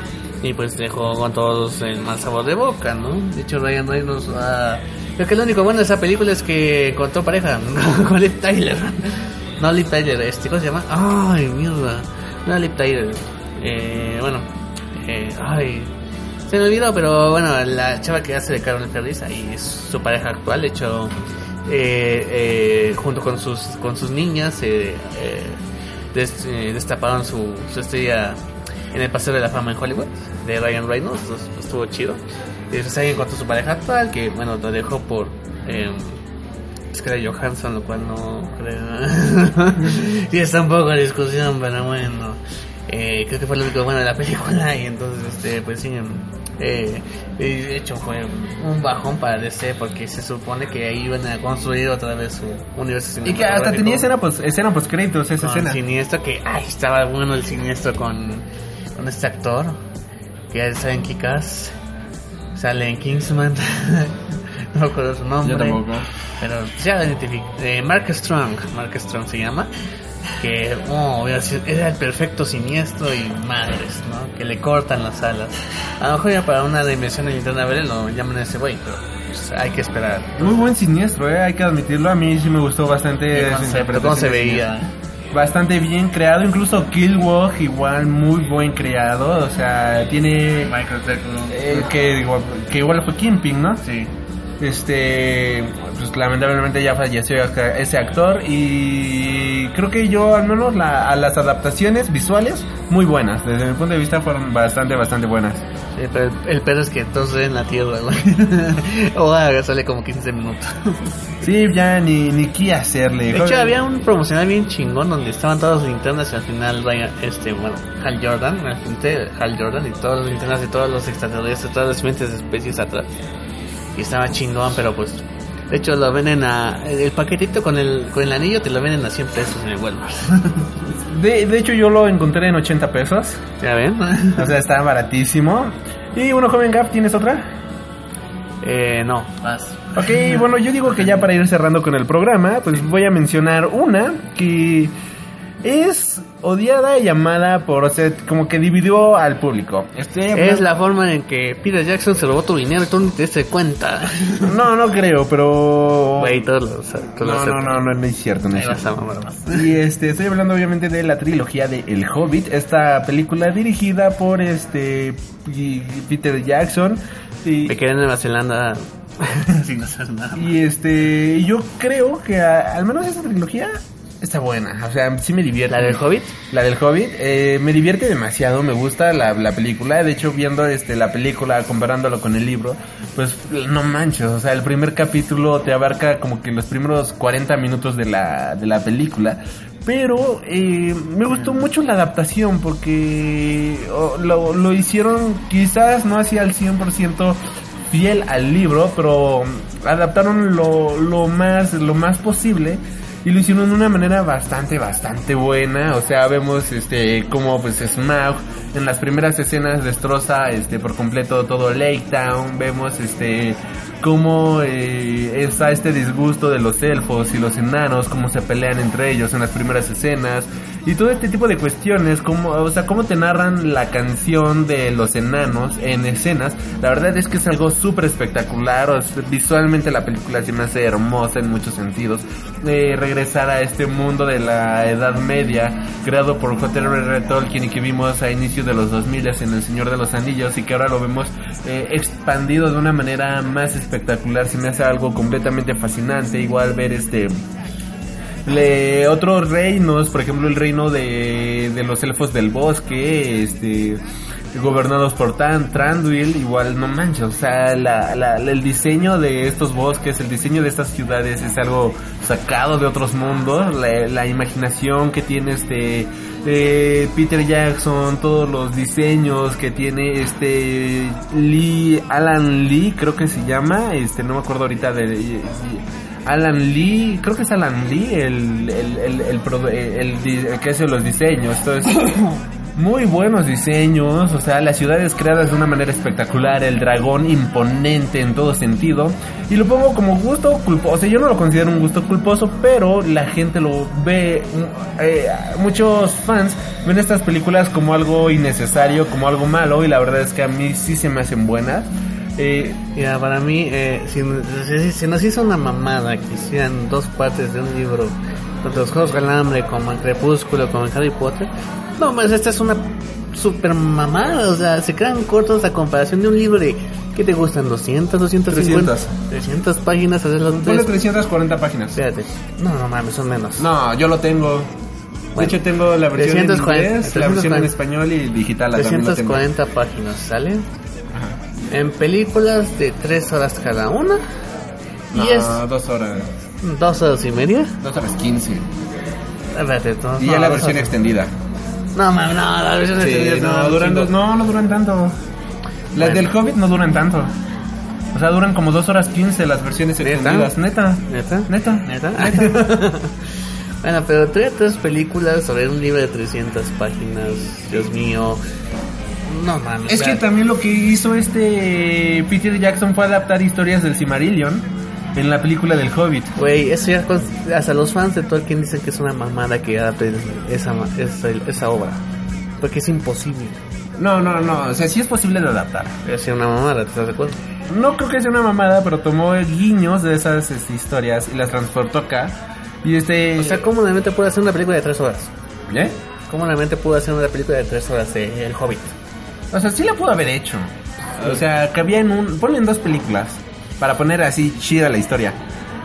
Y pues dejó con todos el mal sabor de boca, ¿no? De hecho, Ryan Reynolds va... Creo que lo único bueno de esa película es que encontró pareja con Liv Tyler. No Liv Tyler, este, ¿cómo se llama? Ay, mierda. No Liv Tyler. Eh, bueno, eh, ay, se me olvidó, pero bueno, la chava que hace de Carol Ferris ahí es su pareja actual. De hecho, eh, eh, junto con sus con sus niñas, eh, des- destaparon su, su estrella en el Paseo de la Fama en Hollywood de Ryan Reynolds. Estuvo chido. Y después ahí encontró su pareja actual, que bueno, lo dejó por. Eh, Scarlett Johansson, lo cual no creo. sí, está un poco en discusión, pero bueno. Eh, creo que fue lo único bueno de la película y entonces, este, pues sí. Eh, y de hecho fue un bajón para DC porque se supone que ahí iban a construir otra vez su universo Y que hasta tenía escena post, escena post créditos esa escena. siniestro que ay estaba bueno el siniestro con, con este actor que ya sale en Kikas sale en Kingsman no me acuerdo su nombre Yo tampoco. pero ya lo identifico eh, Mark Strong Mark Strong se llama que oh, era el perfecto siniestro y madres ¿no? que le cortan las alas a lo mejor ya para una dimensión de linterna verde lo llaman a ese güey pero pues, hay que esperar Muy buen siniestro, eh, hay que admitirlo. A mí sí me gustó bastante El concepto, cómo se veía. siniestro. Bastante bien creado, incluso Killwalk igual muy buen creado, o sea, tiene eh, que, que igual fue Kingpin, ¿no? Sí. Este, pues lamentablemente ya falleció ese actor y creo que yo al menos la- a las adaptaciones visuales muy buenas, desde mi punto de vista fueron bastante, bastante buenas. Pero el, pedo es que todos en la tierra, güey. o ah, sale como 15 minutos. Sí, ya ni, ni qué hacerle. De hecho, había un promocional bien chingón donde estaban todas las linternas y al final Ryan, este, bueno, Hal Jordan, al frente Hal Jordan y todas las linternas y todos los extraterrestres, todas las diferentes especies atrás. Y estaba chingón, pero pues, de hecho lo venden a, el paquetito con el, con el anillo te lo venden a 100 pesos en el Walmart. De, de hecho, yo lo encontré en 80 pesos. ¿Ya ven? O sea, está baratísimo. Y bueno, joven Gap, ¿tienes otra? Eh, no, más. Ok, bueno, yo digo que ya para ir cerrando con el programa, pues voy a mencionar una que es odiada y amada por, o sea, como que dividió al público. Estoy Es la forma en que Peter Jackson se robó tu dinero y tú ni te diste cuenta. No, no creo, pero... Güey, todos lo, todos lo No, no, no, no, no es cierto, no es cierto. Y este, estoy hablando obviamente de la trilogía de El Hobbit, esta película dirigida por este Peter Jackson y, Me quedé en Nueva Zelanda sin hacer nada. y este yo creo que a- al menos esta trilogía está buena, o sea, sí me divierte. ¿La del Hobbit? La del Hobbit, eh, me divierte demasiado, me gusta la, la película, de hecho viendo este la película comparándolo con el libro, pues no manches, o sea, el primer capítulo te abarca como que los primeros 40 minutos de la, de la película, pero eh, me gustó mucho la adaptación porque lo, lo hicieron quizás no así al 100% fiel al libro, pero adaptaron lo, lo más lo más posible y lo hicieron de una manera bastante bastante buena, o sea, vemos este como pues Smaug en las primeras escenas destroza este por completo todo Lake Town, vemos este cómo eh, está este disgusto de los elfos y los enanos, cómo se pelean entre ellos en las primeras escenas y todo este tipo de cuestiones, como, o sea, cómo te narran la canción de los enanos en escenas, la verdad es que es algo súper espectacular, visualmente la película se me hace hermosa en muchos sentidos, Eh, regresar a este mundo de la Edad Media, creado por J.R.R. Tolkien y que vimos a inicios de los 2000 en El Señor de los Anillos y que ahora lo vemos eh, expandido de una manera más espectacular, se me hace algo completamente fascinante, igual ver este otros reinos, por ejemplo el reino de, de los elfos del bosque, este gobernados por Tan, Tranduil, igual no manches, o sea, la, la- el diseño de estos bosques, el diseño de estas ciudades es algo sacado de otros mundos, la, imaginación que tiene este eh, Peter Jackson, todos los diseños que tiene este Lee, Alan Lee, creo que se llama, este no me acuerdo ahorita de- Alan Lee, creo que es Alan Lee, el, el, el, que hace los diseños. Entonces, muy buenos diseños, o sea, las ciudades creadas de una manera espectacular, el dragón imponente en todo sentido. Y lo pongo como gusto culposo, o sea, yo no lo considero un gusto culposo, pero la gente lo ve, mm, eh, muchos fans ven estas películas como algo innecesario, como algo malo, y la verdad es que a mí sí se me hacen buenas. Eh, Mira, para mí, eh, si, si- si nos hizo una mamada que hicieran dos partes de un libro, tanto los Juegos del Hambre como el Crepúsculo, como el Harry Potter, no, pues esta es una super mamada, o sea, se quedan cortos a comparación de un libro de, ¿qué te gustan? ¿200, 250? 300. 300 páginas, hacer las Ponle 340 páginas. Espérate, no, no mames, son menos. No, yo lo tengo. Bueno, de hecho, tengo la versión en 340, inglés, la versión en 340. español y digital. la también lo tengo. 340 páginas, ¿sale? En películas de 3 horas cada una. No, Y es dos horas. 2 horas y media. Dos horas 15. Espérate, no, Y no, ya la dos versión horas. extendida. No, no, la versión Sí, extendida no, duran dos, no, no duran tanto. Las Bueno. del Hobbit no duran tanto. O sea, duran como dos horas 15 las versiones ¿Neta? extendidas. Neta. ¿Neta? Neta. ¿Neta? bueno, pero trae tres películas sobre un libro de 300 páginas. Dios mío. No mames. Es que también lo que hizo este Peter Jackson fue adaptar historias del Cimarillion en la película del Hobbit. Güey, eso ya con- hasta los fans de Tolkien dicen que es una mamada que adapten esa, esa, esa obra. Porque es imposible. No, no, no, o sea, sí es posible de adaptar. Es una mamada, ¿te das cuenta? No creo que sea una mamada, pero tomó guiños de esas este, historias y las transportó acá. Y este... O sea, ¿cómo la mente puede hacer una película de 3 horas? ¿Eh? ¿Cómo la mente pudo hacer una película de 3 horas de El Hobbit? O sea, sí la pudo haber hecho. O sea, cabía en un... Ponle en dos películas para poner así chida la historia.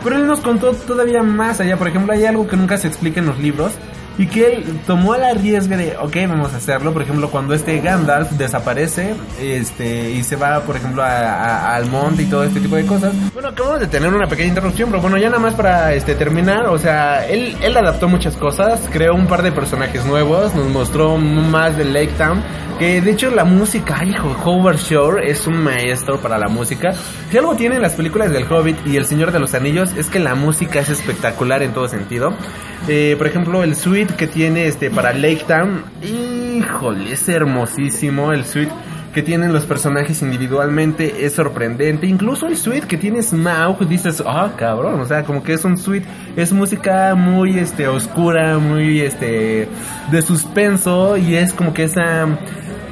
Pero él nos contó todavía más allá. Por ejemplo, hay algo que nunca se explica en los libros. Y que él tomó la riesgo de, ok, vamos a hacerlo. Por ejemplo, cuando este Gandalf desaparece este y se va, por ejemplo, a- a- al monte y todo este tipo de cosas. Bueno, acabamos de tener una pequeña interrupción, pero bueno, ya nada más para este terminar. O sea, él, él adaptó muchas cosas, creó un par de personajes nuevos, nos mostró más de Lake Town. Que de hecho la música, hijo, Howard Shore es un maestro para la música. Si algo tienen las películas del Hobbit y El Señor de los Anillos es que la música es espectacular en todo sentido. Eh, por ejemplo, el que tiene este para Lake Town, híjole, es hermosísimo el suite que tienen los personajes individualmente es sorprendente. Incluso el suite que tiene Smaug, dices, ah, cabrón, o sea, como que es un suite, es música muy, este, oscura, muy, este, de suspenso y es como que esa,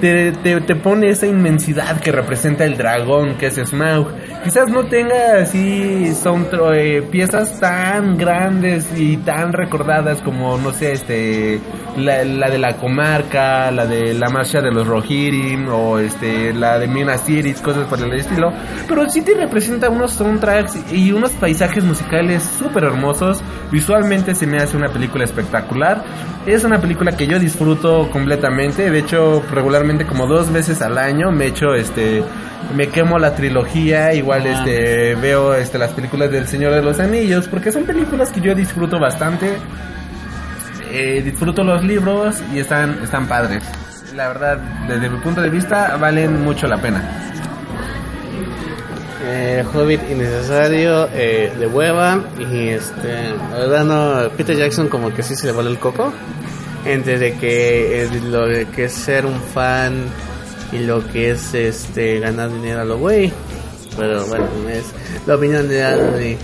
te, te, te pone esa inmensidad que representa el dragón que es Smaug. Quizás no tenga así, son eh, piezas tan grandes y tan recordadas como, no sé, este, la, la de la comarca, la de la marcha de los Rohirrim o este, la de Minas Tirith, cosas por el estilo. Pero sí te representa unos soundtracks y unos paisajes musicales súper hermosos. Visualmente se me hace una película espectacular. Es una película que yo disfruto completamente. De hecho, regularmente como dos veces al año me echo este me quemo la trilogía, igual este veo este las películas del Señor de los Anillos, porque son películas que yo disfruto bastante. Eh, disfruto los libros y están están padres. La verdad, desde mi punto de vista, valen mucho la pena. Eh, Hobbit innecesario, eh, de hueva y este, la verdad no, Peter Jackson como que sí se le vale el coco entre de que es lo de que es ser un fan y lo que es este ganar dinero a lo güey, pero bueno es la opinión de Anthony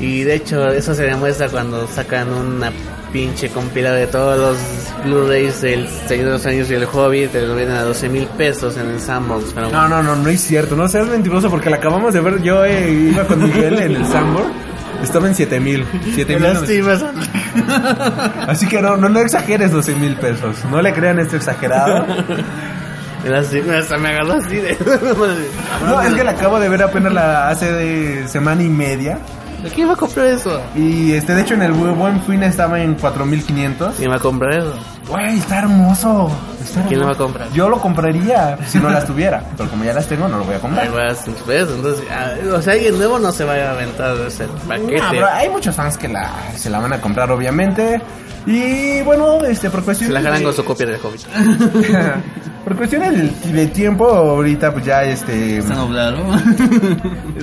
y de hecho eso se demuestra cuando sacan una pinche compilada de todos los Blu-rays del Señor de los Años y el Hobbit, te lo venden a 12 mil pesos en el Sandbox, pero No, no, no, no es cierto. No seas mentiroso porque la acabamos de ver. Yo eh, iba con Miguel en el Sambor. Estaba en 7 mil. 7 Me mil. lastimas. Así que no, no, no exageres 12 mil pesos. No le crean esto exagerado. Me hasta me agarró así de... No, es que la acabo de ver apenas la hace de semana y media. ¿De quién va a comprar eso? Y este, de hecho, en el buen fin estaba en 4500. ¿Quién va a comprar eso? Güey, está hermoso. Está ¿Quién lo va a hermoso. comprar? Yo lo compraría si no las tuviera. Pero como ya las tengo, no lo voy a comprar. Ahí vas, pues, entonces, ah, o sea, alguien nuevo no se vaya a aventar ese paquete. No, pero hay muchos fans que la, se la van a comprar, obviamente. Y bueno, este, por Se cuestiones. la jalan de- con su copia del Hobbit. por cuestiones del- de, tiempo, ahorita pues ya este. Está nublado.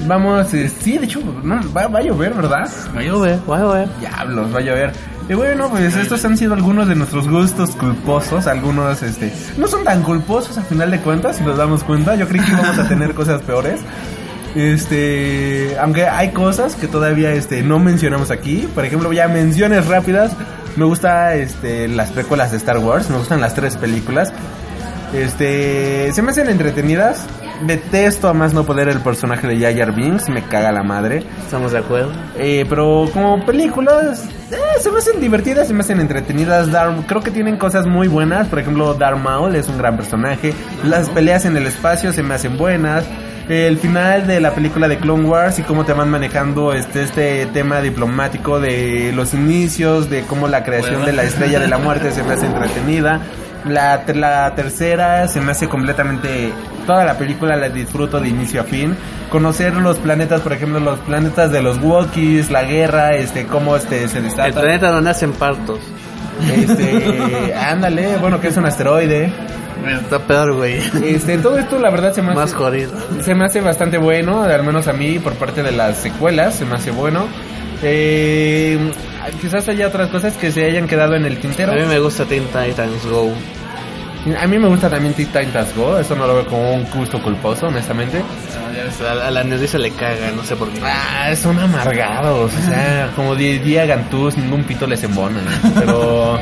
Vamos, eh, sí, de hecho, no, va, va a llover, ¿verdad? Va a llover, va a llover. Diablos, va a llover. Y bueno, pues estos han sido algunos de nuestros gustos culposos. Algunos, este, no son tan culposos a final de cuentas, si nos damos cuenta. Yo creí que íbamos a tener cosas peores. Este, aunque hay cosas que todavía, este, no mencionamos aquí. Por ejemplo, ya menciones rápidas. Me gusta, este, las precuelas de Star Wars. Me gustan las tres películas. Este, se me hacen entretenidas. Detesto a más no poder el personaje de Jar Binks, me caga la madre. Estamos de acuerdo. Eh, pero como películas, eh, se me hacen divertidas, se me hacen entretenidas. Darth- creo que tienen cosas muy buenas. Por ejemplo, Darth Maul es un gran personaje. Las peleas en el espacio se me hacen buenas. El final de la película de Clone Wars y cómo te van manejando este, este tema diplomático de los inicios, de cómo la creación de la estrella de la muerte se me hace entretenida. La, la tercera se me hace completamente... Toda la película la disfruto de inicio a fin. Conocer los planetas, por ejemplo, los planetas de los Wookiees, la guerra, este, cómo este, se El desata. planeta donde hacen partos. Este, ándale, bueno, que es un asteroide. Está peor, güey. Este, todo esto la verdad se me hace... Más jodido. Se me hace bastante bueno, al menos a mí, por parte de las secuelas, se me hace bueno. Eh, quizás haya otras cosas que se hayan quedado en el tintero. A mí me gusta Teen Titans Go. A mí me gusta también Teen Titans Go, eso no lo veo como un gusto culposo, honestamente. A, la nerviza le caga, no sé por qué. Ah, son amargados, o sea, como diría Gantús, ningún pito les embona, ¿no? pero...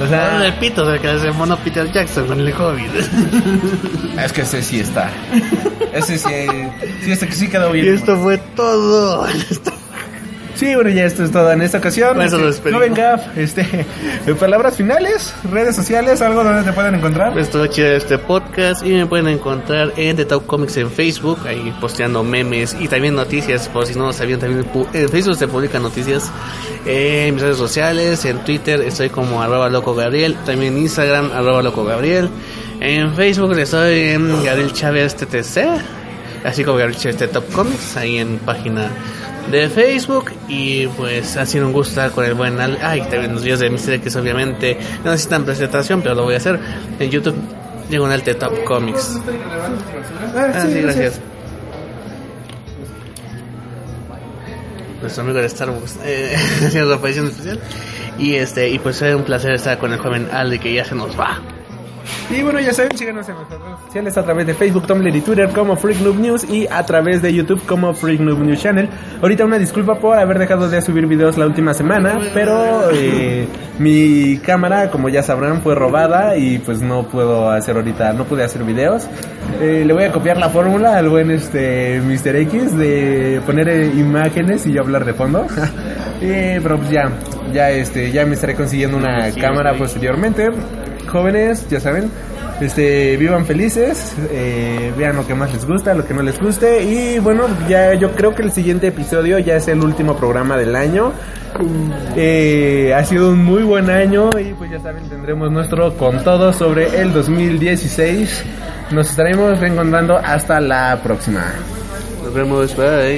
O Ah, sea, el pito, o sea, que se mono Peter Jackson con el Hobbit. es que ese sí está. Ese sí, sí, este que sí quedó bien. y esto fue todo. Sí, bueno, ya esto es todo en esta ocasión. Eso Este. Joven Gaf, este, palabras finales, redes sociales, algo donde te pueden encontrar. Pues todo chido este podcast y me pueden encontrar en The Top Comics en Facebook, ahí posteando memes y también noticias, por si no lo sabían, también en Facebook se publican noticias. En mis redes sociales, en Twitter estoy como arroba loco Gabriel, también en Instagram arroba loco Gabriel. En Facebook estoy en Gabriel Chávez TTC, así como Gabriel Chávez de Top Comics, ahí en página de Facebook y pues ha sido un gusto estar con el buen Al ay también los videos de Mr. X obviamente. No necesitan presentación pero lo voy a hacer. En YouTube diagonal de Top Comics. Ah, sí, gracias. Nuestro amigo de Star Wars eh, haciendo su aparición especial. Y este y pues fue un placer estar con el joven Al que ya se nos va Y bueno, ya saben, síganos en nuestras redes sociales a través de Facebook, Tumblr y Twitter como Freak Noob News y a través de YouTube como Freak Noob News Channel. Ahorita una disculpa por haber dejado de subir videos la última semana, pero eh, mi cámara, como ya sabrán, fue robada y pues no puedo hacer ahorita, no pude hacer videos. Eh, le voy a copiar la fórmula al buen este Mr. X de poner eh, imágenes y yo hablar de fondo. Pero pues ya, ya este, ya me estaré consiguiendo una cámara posteriormente. Jóvenes, ya saben, este, vivan felices, eh, vean lo que más les gusta, lo que no les guste y bueno, ya yo creo que el siguiente episodio ya es el último programa del año. Eh, ha sido un muy buen año y pues ya saben, tendremos nuestro con todo sobre el 2016. Nos estaremos reencontrando hasta la próxima. nos vemos bye